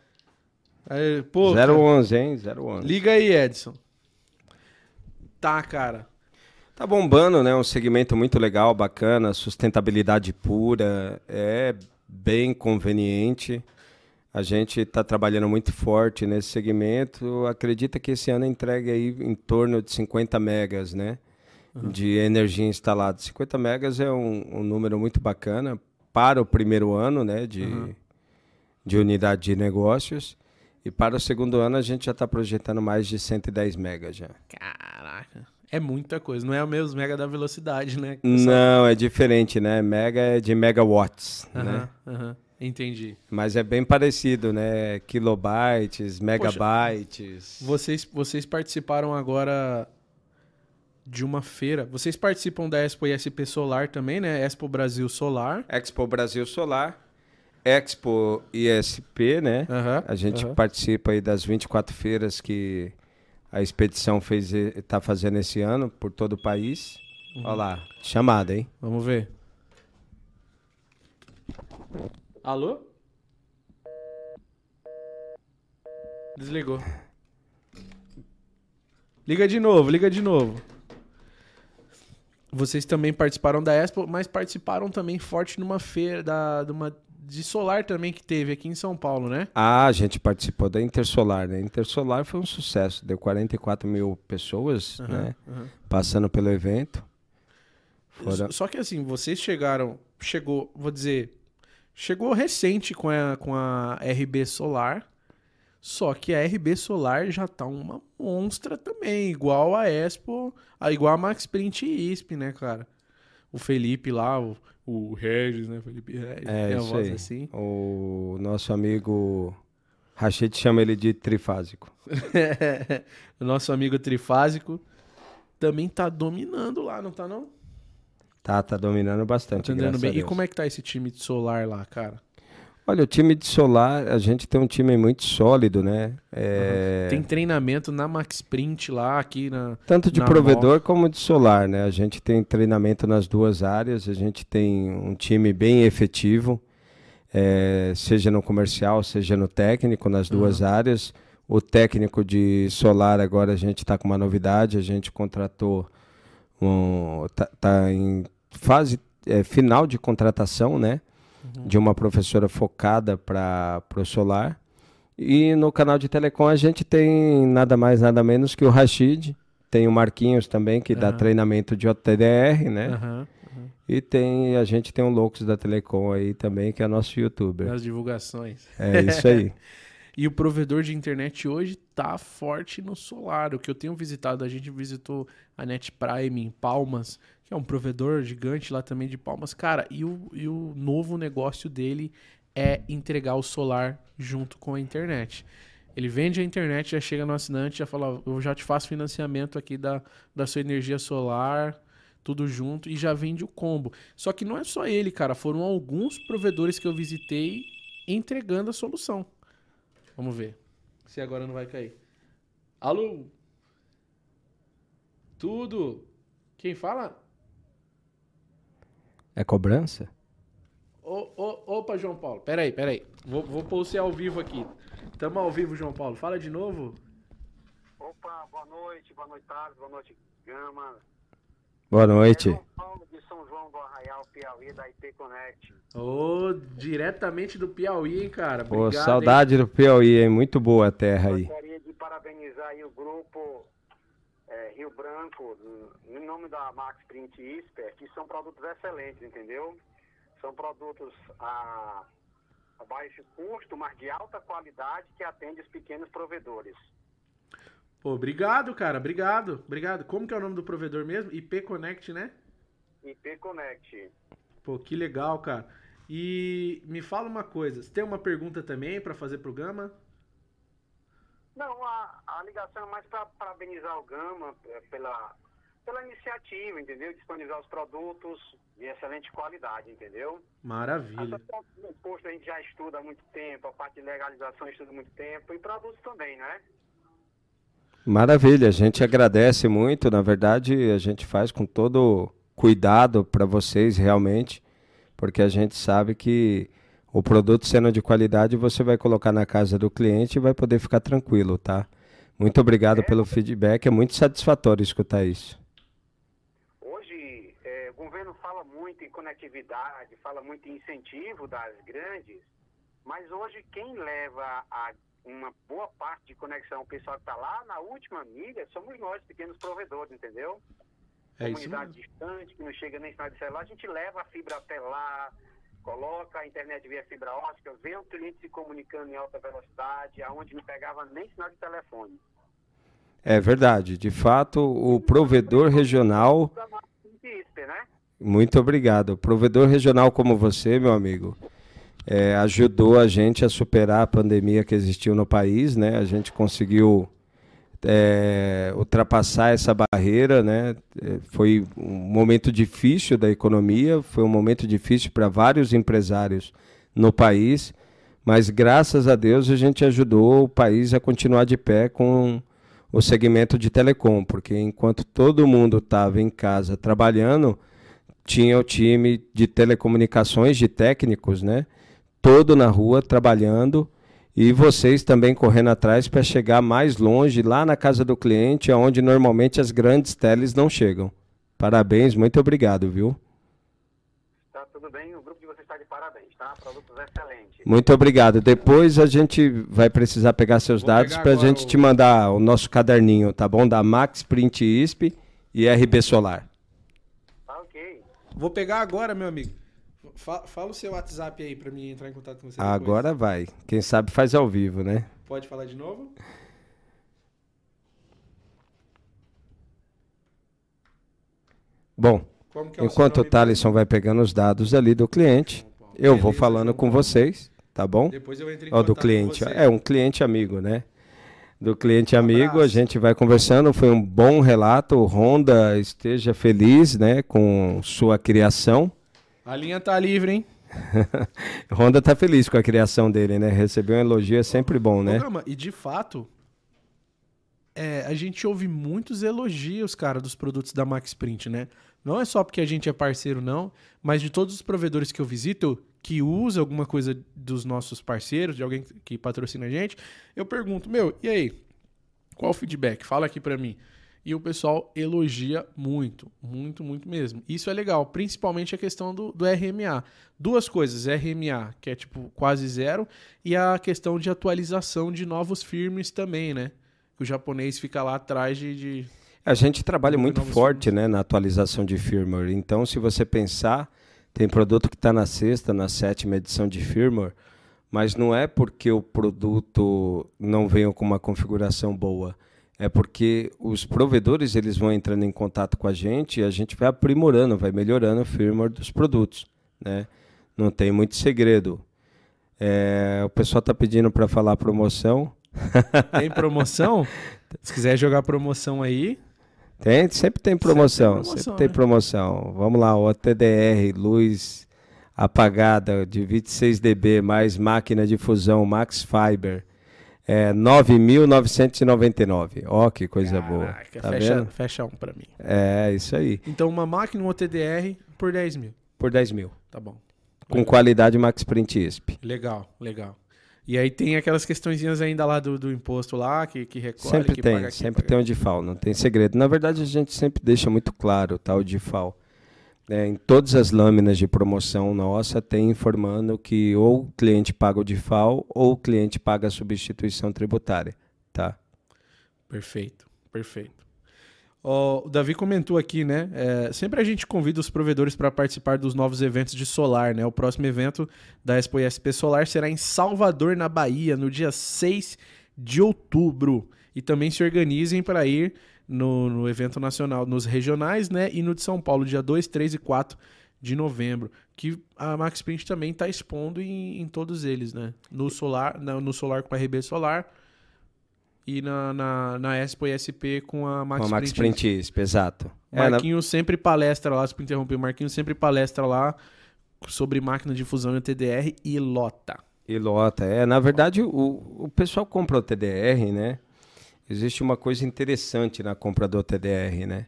Aí, pô, cara, 011, hein? 011. liga aí, Edson. Tá, cara. Tá bombando, né? Um segmento muito legal, bacana, sustentabilidade pura, é bem conveniente. A gente está trabalhando muito forte nesse segmento. Acredita que esse ano entregue aí em torno de 50 megas, né? De energia instalada. 50 megas é um, um número muito bacana para o primeiro ano, né? De, de unidade de negócios. E para o segundo ano a gente já está projetando mais de 110 megas já. Caraca. É muita coisa. Não é o mesmo mega da velocidade, né? Não, é diferente, né? Mega é de megawatts, né? Aham, aham. Entendi. Mas é bem parecido, né? Kilobytes, megabytes. Vocês, vocês participaram agora de uma feira. Vocês participam da Expo ISP Solar também, né? Expo Brasil Solar. Expo Brasil Solar, Expo ISP, né? Aham, A gente participa aí das 24 feiras que a expedição fez está fazendo esse ano por todo o país. Uhum. Olha lá, chamada, hein? Vamos ver. Alô? Desligou. Liga de novo, liga de novo. Vocês também participaram da Expo, mas participaram também forte numa feira da, de, uma, de solar também que teve aqui em São Paulo, né? Ah, a gente participou da Intersolar, né? Intersolar foi um sucesso, deu 44 mil pessoas, né? aham. Passando pelo evento. Fora- Só que assim, vocês chegaram, chegou, vou dizer, chegou recente com a, com a RB Solar, só que a RB Solar já tá uma monstra também, igual a Expo, a, igual a Max Print e ISP, né, cara? O Felipe lá, o, o Regis, né, Felipe Regis, É, isso aí. assim. O nosso amigo Rachid chama ele de trifásico. o nosso amigo trifásico também tá dominando lá, não tá não? Tá, tá dominando bastante. Tá entendendo bem. E como é que tá esse time de solar lá, cara? Olha, o time de solar, a gente tem um time muito sólido, né? É, Tem treinamento na Max Print lá, aqui na. Tanto de na provedor como de solar, né? A gente tem treinamento nas duas áreas, a gente tem um time bem efetivo, é, seja no comercial, seja no técnico, nas duas áreas. O técnico de solar agora a gente está com uma novidade, a gente contratou um, tá, tá em fase é, final de contratação, né? De uma professora focada para o solar. E no canal de telecom a gente tem nada mais, nada menos que o Rashid. Tem o Marquinhos também, que dá Aham. treinamento de OTDR, né? Aham. E tem, a gente tem o Loucos da Telecom aí também, que é nosso youtuber. Nas divulgações. É isso aí. E o provedor de internet hoje tá forte no solar. O que eu tenho visitado, a gente visitou a Net Prime em Palmas, que é um provedor gigante lá também de Palmas. Cara, e o, e o novo negócio dele é entregar o solar junto com a internet. Ele vende a internet, já chega no assinante, já fala, "Ó, eu já te faço financiamento aqui da, da sua energia solar, tudo junto, e já vende o combo. Só que não é só ele, cara. Foram alguns provedores que eu visitei entregando a solução. Vamos ver. Se agora não vai cair. Alô? Tudo? Quem fala? É cobrança? Ô, ô, opa, João Paulo. Peraí, peraí. Vou, vou pôr você ao vivo aqui. Tamo ao vivo, João Paulo. Fala de novo. Opa, boa noite, boa noite, Thales, boa noite, Gama. Boa É noite. Paulo de São João do Arraial, Piauí, da IP Connect. Ô, diretamente do Piauí, hein, cara. Pô, Obrigado, saudade do Piauí, hein? Muito boa a terra aí. Gostaria de parabenizar aí o grupo é, Rio Branco, em nome da Max Print Isper, que são produtos excelentes, entendeu? São produtos a, a baixo custo, mas de alta qualidade que atende os pequenos provedores. Obrigado, cara. Obrigado. Obrigado. Como que é o nome do provedor mesmo? IP Connect, né? IP Connect. Pô, que legal, cara. E me fala uma coisa. Você tem uma pergunta também pra fazer pro Gama? Não, a, a ligação é mais para parabenizar o Gama é, pela, pela iniciativa, entendeu? Disponibilizar os produtos de excelente qualidade, entendeu? Maravilha. Do imposto a gente já estuda há muito tempo, a parte de legalização estuda há muito tempo, e produtos também, né? Maravilha, a gente agradece muito. Na verdade, a gente faz com todo cuidado para vocês realmente, porque a gente sabe que o produto sendo de qualidade você vai colocar na casa do cliente e vai poder ficar tranquilo, tá? Muito obrigado pelo feedback, é muito satisfatório escutar isso. Hoje, é, o governo fala muito em conectividade, fala muito em incentivo das grandes, mas hoje quem leva a uma boa parte de conexão, o pessoal que está lá na última milha, somos nós, pequenos provedores, entendeu? É Comunidade distante, que não chega nem sinal de celular, a gente leva a fibra até lá, coloca a internet via fibra ótica, vê o cliente se comunicando em alta velocidade, aonde não pegava nem sinal de telefone. É verdade, de fato, o provedor regional né? Muito obrigado. Provedor regional como você, meu amigo, é, ajudou a gente a superar a pandemia que existiu no país, né? A gente conseguiu é, ultrapassar essa barreira, né? É, Foi um momento difícil da economia, foi um momento difícil para vários empresários no país, mas graças a Deus a gente ajudou o país a continuar de pé com o segmento de telecom, porque enquanto todo mundo estava em casa trabalhando, tinha o time de telecomunicações, de técnicos, né? Todo na rua trabalhando e vocês também correndo atrás para chegar mais longe, lá na casa do cliente, onde normalmente as grandes teles não chegam. Parabéns, muito obrigado, viu? Tá tudo bem, o grupo de vocês está de parabéns, tá? Produtos excelentes. Muito obrigado. Depois a gente vai precisar pegar seus Vou dados para a gente o- te mandar o nosso caderninho, tá bom? Da Max Print ISP e RB Solar. Tá ok. Vou pegar agora, meu amigo. Fa- fala o seu WhatsApp aí pra mim entrar em contato com você. depois. Agora vai. Quem sabe faz ao vivo, né? Pode falar de novo? Bom, é enquanto o Thalisson vai pegando os dados ali do cliente, eu vou falando João com vocês, tá bom? Depois eu entro em Ó, do contato cliente. com você. É um cliente amigo, né? Do cliente Um amigo, a gente vai conversando. Foi um bom relato. O Honda esteja feliz, né, com sua criação. A linha tá livre, hein? Honda tá feliz com a criação dele, né? Receber um elogio é sempre bom, né? Programa, e de fato, é, a gente ouve muitos elogios, cara, dos produtos da Max Print, né? Não é só porque a gente é parceiro, não, mas de todos os provedores que eu visito, que usa alguma coisa dos nossos parceiros, de alguém que patrocina a gente, eu pergunto, meu, e aí? Qual o feedback? Fala aqui pra mim. E o pessoal elogia muito, muito, muito mesmo. Isso é legal, principalmente a questão do, do RMA. Duas coisas, RMA, que é tipo quase zero, e a questão de atualização de novos firmes também, né? Que o japonês fica lá atrás de. de- A gente trabalha muito forte né, na atualização de firmware. Então, se você pensar, tem produto que está na sexta, na sétima edição de firmware, mas não é porque o produto não veio com uma configuração boa. É porque os provedores eles vão entrando em contato com a gente e a gente vai aprimorando, vai melhorando o firmware dos produtos. Né? Não tem muito segredo. É, o pessoal está pedindo para falar promoção. Tem promoção? Se quiser jogar promoção aí, Tem, sempre tem promoção, promoção, sempre tem né? promoção. Vamos lá, o TDR, luz apagada de 26 dB mais máquina de fusão Max Fiber, é 9.999. Ó, que coisa boa. caraca, Tá fecha, vendo? fecha um pra mim. É, isso aí. Então, uma máquina, um OTDR por 10 mil. Por 10 mil. Tá bom. com qualidade Max Print ISP. Legal, legal. E aí tem aquelas questõezinhas ainda lá do, do imposto lá, que, que recolhe, Sempre que tem, paga aqui, sempre paga tem o DIFAL, não tem segredo. Na verdade, a gente sempre deixa muito claro tá, o DIFAL. É, em todas as lâminas de promoção nossa, tem informando que ou o cliente paga o DIFAL ou o cliente paga a substituição tributária. Tá? Perfeito, perfeito. O Davi comentou aqui, né? é, sempre a gente convida os provedores para participar dos novos eventos de solar, né? O próximo evento da Expo ISP Solar será em Salvador, na Bahia, no dia 6 de outubro. E também se organizem para ir no, no evento nacional, nos regionais, né? E no de São Paulo, dia 2, 3 e 4 de novembro. Que a Max Print também está expondo em, em todos eles, né? No Solar, na- no Solar com a RB Solar e na, na, na Expo ISP com a Max, Com a Max Print. Print ISP, exato. É, na- Marquinhos sempre palestra lá, desculpa interromper, Marquinhos sempre palestra lá sobre máquina de fusão e TDR e lota. E lota. É, na verdade, o, o pessoal compra o TDR, né? Existe uma coisa interessante na compra do TDR, né?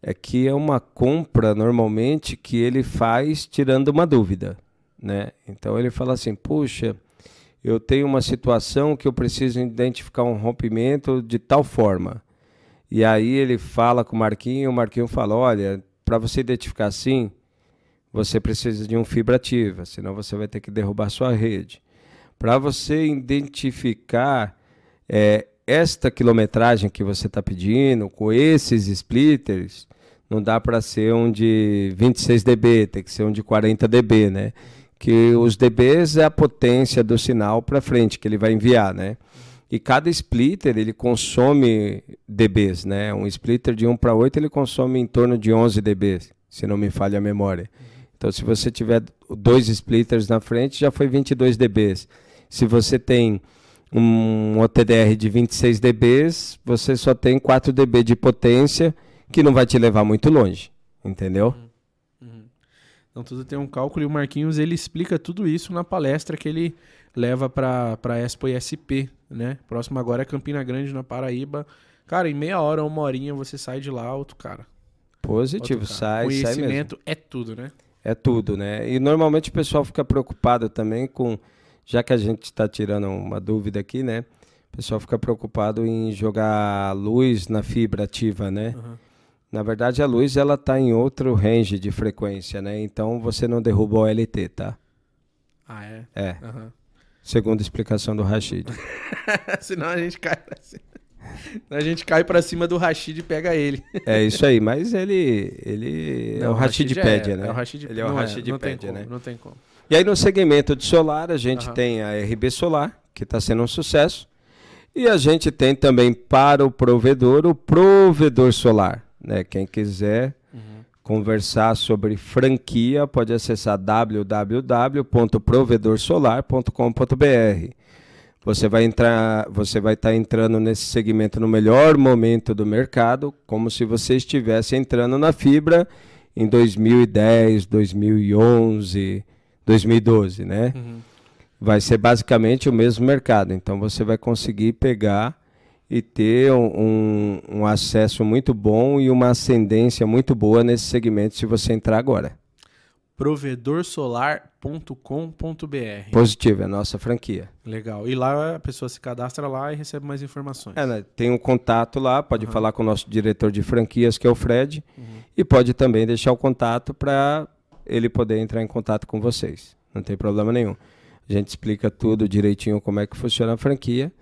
É que é uma compra, normalmente, que ele faz tirando uma dúvida, né? Então ele fala assim, puxa, eu tenho uma situação que eu preciso identificar um rompimento de tal forma. E aí ele fala com o Marquinho, o Marquinho fala, olha, para você identificar assim, você precisa de um fibra ativa, senão você vai ter que derrubar sua rede. Para você identificar é, esta quilometragem que você está pedindo, com esses splitters, não dá para ser um de 26 dB, tem que ser um de 40 dB, né? Que os dBs é a potência do sinal para frente que ele vai enviar, né? E cada splitter ele consome dBs, né? Um splitter de 1 para 8 ele consome em torno de 11 dBs, se não me falha a memória. Então, se você tiver dois splitters na frente, já foi 22 dBs. Se você tem um OTDR de 26 dBs, você só tem 4 dB de potência, que não vai te levar muito longe, entendeu? Então tudo tem um cálculo e o Marquinhos ele explica tudo isso na palestra que ele leva para para Expo ISP, né? Próximo agora é Campina Grande na Paraíba. Cara, em meia hora, uma horinha você sai de lá, outro cara. Positivo, Outro cara. sai, sai mesmo. Conhecimento é tudo, né? É tudo, né? E normalmente o pessoal fica preocupado também com, já que a gente está tirando uma dúvida aqui, né? O pessoal fica preocupado em jogar luz na fibra ativa, né? Na verdade, a luz ela está em outro range de frequência, né? Então você não derruba o LT, tá? Ah, é? É, Aham. segundo a explicação do Rashid. Senão a gente cai pra cima. A gente cai pra cima do Rashid e pega ele. É isso aí, mas ele, ele é Não, o Rashidpédia, é, né? É o Rashid, Ele é o Rashidpédia, não tem como, né? Não tem como. E aí no segmento de solar, a gente Aham. tem a RB Solar, que está sendo um sucesso. E a gente tem também para o provedor o provedor solar. Né? Quem quiser conversar sobre franquia, pode acessar www.provedorsolar.com.br. Você vai entrar, você vai estar entrando nesse segmento no melhor momento do mercado, como se você estivesse entrando na fibra em 2010, 2011, 2012, né? Uhum. vai ser basicamente o mesmo mercado. Então você vai conseguir pegar e ter um, um- acesso muito bom e uma ascendência muito boa nesse segmento se você entrar agora. provedorsolar.com.br. Positivo, é a nossa franquia. Legal. E lá a pessoa se cadastra lá e recebe mais informações. É, né, Tem um contato lá, pode Aham. falar com o nosso diretor de franquias, que é o Fred, e pode também deixar o contato para ele poder entrar em contato com vocês. Não tem problema nenhum. A gente explica tudo direitinho como é que funciona a franquia,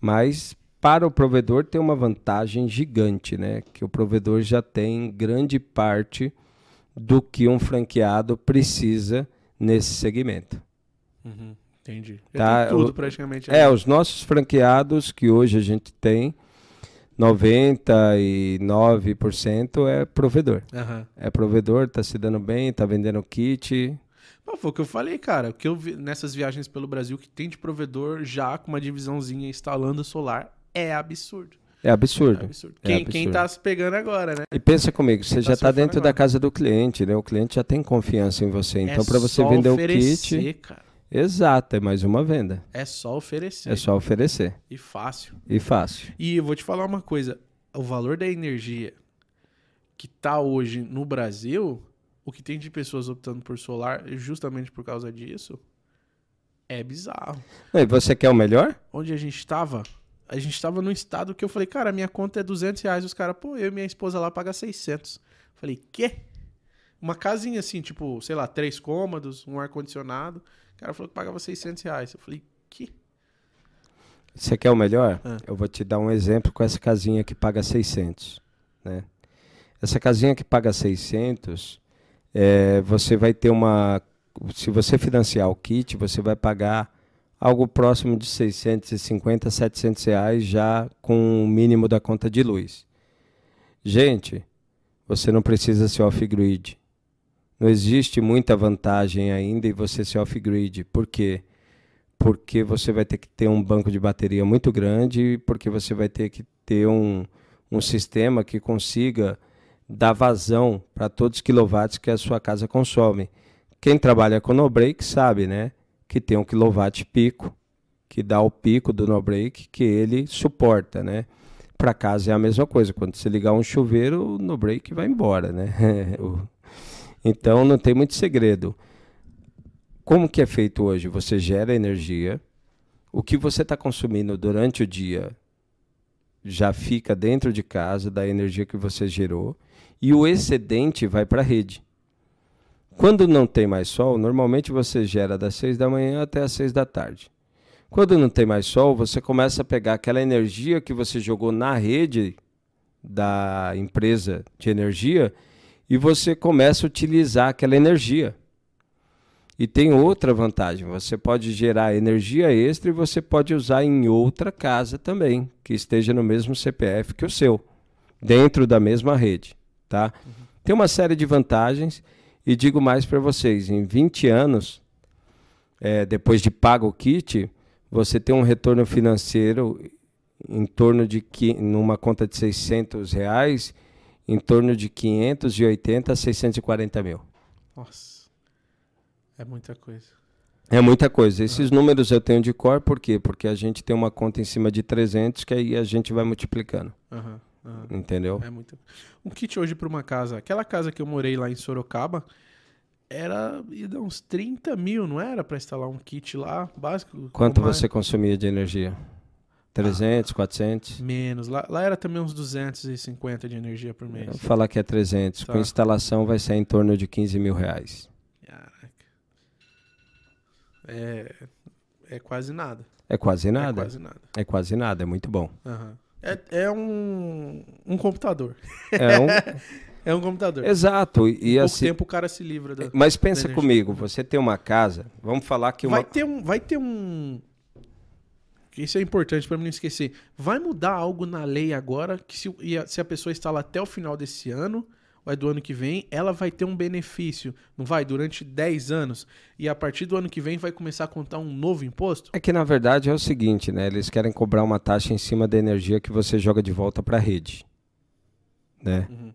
mas para o provedor tem uma vantagem gigante, né? Que o provedor já tem grande parte do que um franqueado precisa nesse segmento. Uhum, entendi. Tá, tudo praticamente. É, os nossos franqueados que hoje a gente tem, 99% é provedor. Aham. É provedor, tá se dando bem, tá vendendo kit. Pô, foi o que eu falei, cara. O que eu vi nessas viagens pelo Brasil que tem de provedor já com uma divisãozinha instalando solar é absurdo. É É absurdo. absurdo. É Quem, absurdo. quem tá se pegando agora, né? E pensa comigo, você Quem já tá surfando dentro da agora. casa do cliente, né? O cliente já tem confiança em você. Então, é para você vender oferecer, o kit, cara. Exato, é mais uma venda. É só oferecer. É só oferecer. E fácil. E fácil. E eu vou te falar uma coisa. O valor da energia que tá hoje no Brasil o que tem de pessoas optando por solar justamente por causa disso é bizarro. E você quer o melhor? Onde a gente tava, a gente tava num estado que eu falei, cara, minha conta é 200 reais. Os caras, pô, eu e minha esposa lá paga 600. Falei, quê? Uma casinha assim, tipo, sei lá, três cômodos, um ar-condicionado. O cara falou que pagava 600 reais. Eu falei, que? Você quer o melhor? Ah. Eu vou te dar um exemplo com essa casinha que paga 600, né? Essa casinha que paga 600, é, você vai ter uma... Se você financiar o kit, você vai pagar algo próximo de 650, 700 reais já com o mínimo da conta de luz. Gente, você não precisa ser off-grid. Não existe muita vantagem ainda em você ser off-grid. Por quê? Porque você vai ter que ter um banco de bateria muito grande, porque você vai ter que ter um, um sistema que consiga dar vazão para todos os quilowatts que a sua casa consome. Quem trabalha com no break sabe, né? Que tem um quilowatt pico, que dá o pico do no break que ele suporta, né? Para casa é a mesma coisa. Quando você ligar um chuveiro, o no break vai embora, né? então não tem muito segredo. Como que é feito hoje? Você gera energia, o que você está consumindo durante o dia já fica dentro de casa da energia que você gerou e o excedente vai para a rede. Quando não tem mais sol, normalmente você gera das 6 da manhã até as 6 da tarde. Quando não tem mais sol, você começa a pegar aquela energia que você jogou na rede da empresa de energia e você começa a utilizar aquela energia. E tem outra vantagem: você pode gerar energia extra e você pode usar em outra casa também, que esteja no mesmo CPF que o seu, dentro da mesma rede. Tá? Tem uma série de vantagens e digo mais para vocês: em 20 anos, eh, depois de pago o kit, você tem um retorno financeiro em torno de que numa conta de 600 reais, em torno de 580 a 640 mil. Nossa. É muita coisa. É muita coisa. Esses números eu tenho de cor, por quê? Porque a gente tem uma conta em cima de 300 que aí a gente vai multiplicando, Aham, aham. entendeu? É muito. Um kit hoje para uma casa. Aquela casa que eu morei lá em Sorocaba era ia dar uns 30 mil, não era? Para instalar um kit lá, básico. Quanto você consumia de energia? 300, 400? Menos. Lá, lá era também uns 250 de energia por mês. Vou falar que é 300. Tá. Com instalação vai sair em torno de 15 mil reais. Caraca. É, é quase nada. É quase É nada. quase nada. É quase nada, é muito bom. Aham. É, é um, um computador. É um... É um computador. Exato. Em E pouco assim, tempo o cara se livra da. mas pensa da comigo, você tem uma casa, vamos falar que uma Vai ter um. Vai ter um. Isso é importante pra mim não esquecer. Vai mudar algo na lei agora que se, a- se a pessoa instalar até o final desse ano, ou é do ano que vem, ela vai ter um benefício. Não vai? Durante 10 anos. E a partir do ano que vem vai começar a contar um novo imposto? É que na verdade é o seguinte, né? Eles querem cobrar uma taxa em cima da energia que você joga de volta para a rede, né? Uhum.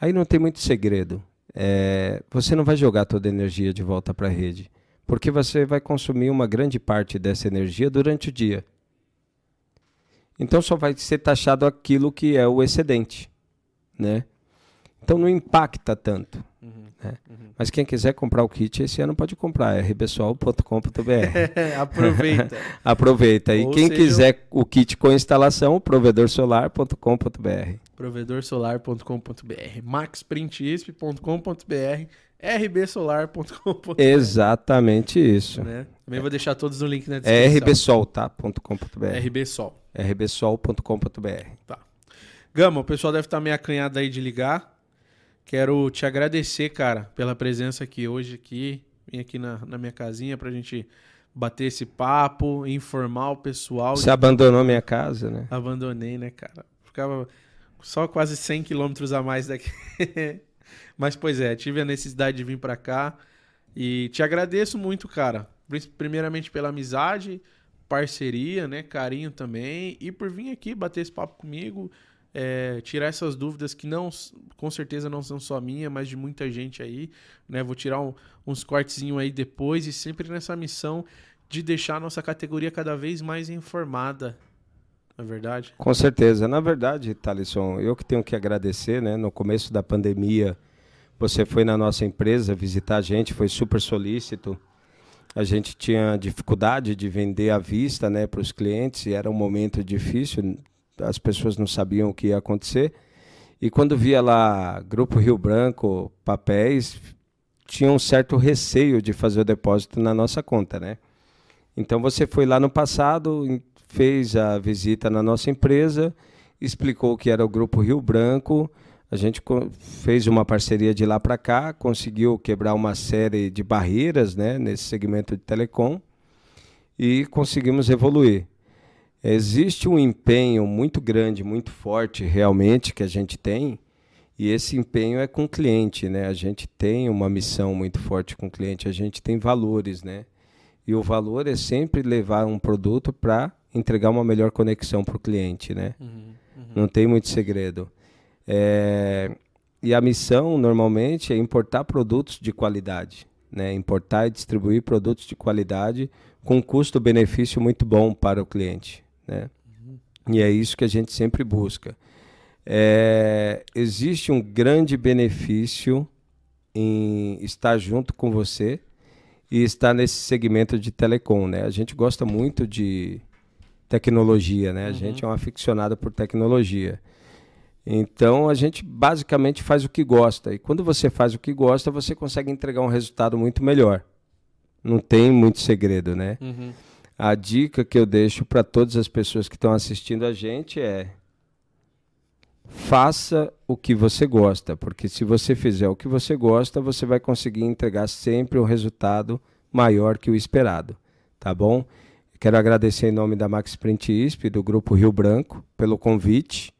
Aí não tem muito segredo. É, você não vai jogar toda a energia de volta para a rede, porque você vai consumir uma grande parte dessa energia durante o dia. Então só vai ser taxado aquilo que é o excedente, né? Então não impacta tanto. Uhum. né? Mas quem quiser comprar o kit esse ano pode comprar, é rbesol.com.br. Aproveita. Aproveita. E Ou quem seja, quiser o kit com instalação, provedorsolar.com.br. provedorsolar.com.br, maxprintisp.com.br, rbsolar.com.br. Exatamente isso. Né? Também vou deixar todos no link na É descrição. rbsol, tá? Ponto .com ponto br. rbsol. rbsol.com.br. Gama, o pessoal deve estar meio acanhado aí de ligar. Quero te agradecer, cara, pela presença aqui hoje aqui. Vim aqui na, na minha casinha pra gente bater esse papo, informar o pessoal. Você abandonou minha casa, né? Abandonei, né, cara? Ficava só quase 100 quilômetros a mais daqui. Mas, pois é, tive a necessidade de vir pra cá. E te agradeço muito, cara. Primeiramente pela amizade, parceria, né? Carinho também. E por vir aqui bater esse papo comigo. é, tirar essas dúvidas que não, com certeza não são só minha, mas de muita gente aí, né? Vou tirar um- uns cortezinhos aí depois e sempre nessa missão de deixar a nossa categoria cada vez mais informada, não é verdade? Com certeza. Na verdade, Thalisson, eu que tenho que agradecer, né? No começo da pandemia Você foi na nossa empresa visitar a gente, foi super solícito. A gente tinha dificuldade de vender à vista né, para os clientes e era um momento difícil, as pessoas não sabiam o que ia acontecer. E quando via lá Grupo Rio Branco, papéis, tinha um certo receio de fazer o depósito na nossa conta, né? Então você foi lá no passado, fez a visita na nossa empresa, explicou que era o Grupo Rio Branco, a gente fez uma parceria de lá para cá, conseguiu quebrar uma série de barreiras né, nesse segmento de telecom e conseguimos evoluir. Existe um empenho muito grande, muito forte realmente que a gente tem, e esse empenho é com o cliente, né? A gente tem uma missão muito forte com o cliente, a gente tem valores, né? E o valor é sempre levar um produto para entregar uma melhor conexão para o cliente, né? Uhum, uhum. Não tem muito segredo. É, e a missão, normalmente, é importar produtos de qualidade. Né? Importar e distribuir produtos de qualidade com custo-benefício muito bom para o cliente. Né? Uhum. E é isso que a gente sempre busca. É, existe um grande benefício em estar junto com você e estar nesse segmento de telecom, né? A gente gosta muito de tecnologia, né? A uhum. gente é um aficionado por tecnologia. Então a gente basicamente faz o que gosta. E quando você faz o que gosta, você consegue entregar um resultado muito melhor. Não tem muito segredo, né? Uhum. A dica que eu deixo para todas as pessoas que estão assistindo a gente é faça o que você gosta, porque se você fizer o que você gosta, você vai conseguir entregar sempre um resultado maior que o esperado, tá bom? Quero agradecer em nome da Max Print ISP do grupo Rio Branco pelo convite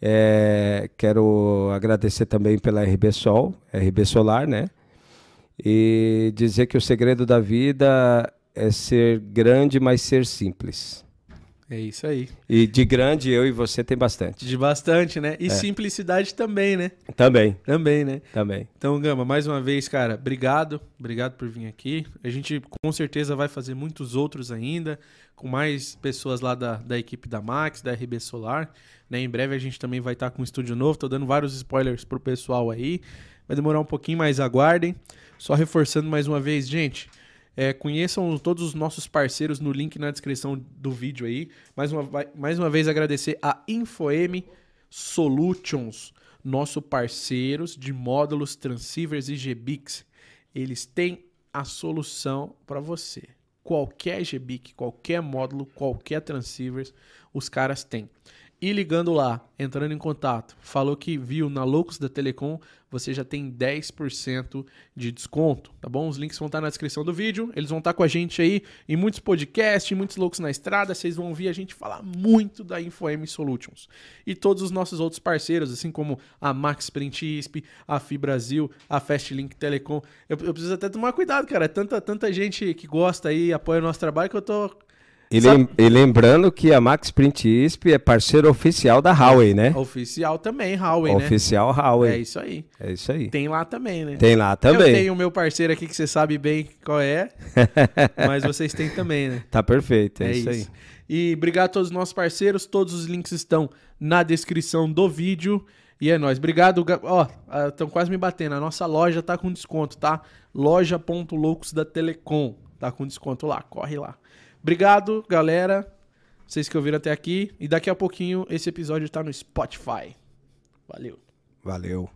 é, quero agradecer também pela RB Sol, RB Solar, né? E dizer que o segredo da vida é ser grande, mas ser simples. É isso aí. E de grande, eu e você tem bastante. De bastante, né? E é. simplicidade também, né? Também. Também, né? Também. Então, Gama, mais uma vez, cara, obrigado. Obrigado por vir aqui. A gente com certeza vai fazer muitos outros ainda, com mais pessoas lá da, da equipe da Max, da RB Solar. Né? Em breve a gente também vai estar com um estúdio novo. Tô dando vários spoilers pro pessoal aí. Vai demorar um pouquinho, mas aguardem. Só reforçando mais uma vez, gente. É, conheçam todos os nossos parceiros no link na descrição do vídeo aí. Mais uma, mais uma vez agradecer a InfoM Solutions, nosso parceiros de módulos, transceivers e GBICs. Eles têm a solução para você. Qualquer GBIC, qualquer módulo, qualquer transceivers, os caras têm. E ligando lá, entrando em contato, falou que viu na Loucos da Telecom, você já tem 10% de desconto, tá bom? Os links vão estar na descrição do vídeo. Eles vão estar com a gente aí em muitos podcasts, em muitos Loucos na Estrada. Vocês vão ouvir a gente falar muito da InfoM Solutions. E todos os nossos outros parceiros, assim como a Max Print ISP, a Fibrasil, a Fastlink Telecom. Eu, eu preciso até tomar cuidado, cara. É tanta, tanta gente que gosta aí, apoia o nosso trabalho, que eu tô e, lem e, lembrando que a Max Print ISP é parceiro oficial da Huawei, né? Oficial também, Huawei, né? Oficial Huawei. É isso aí. É isso aí. Tem lá também, né? Tem lá também. Eu tenho o meu parceiro aqui que você sabe bem qual é, mas vocês têm também, né? Tá perfeito, é, é isso, isso aí. E obrigado a todos os nossos parceiros, todos os links estão na descrição do vídeo. E é nóis. Obrigado. Ó, estão quase me batendo. A nossa loja tá com desconto, tá? Loja.loucos da Telecom. Tá com desconto lá. Corre lá. Obrigado, galera. Vocês que ouviram até aqui. E daqui a pouquinho esse episódio tá no Spotify. Valeu. Valeu.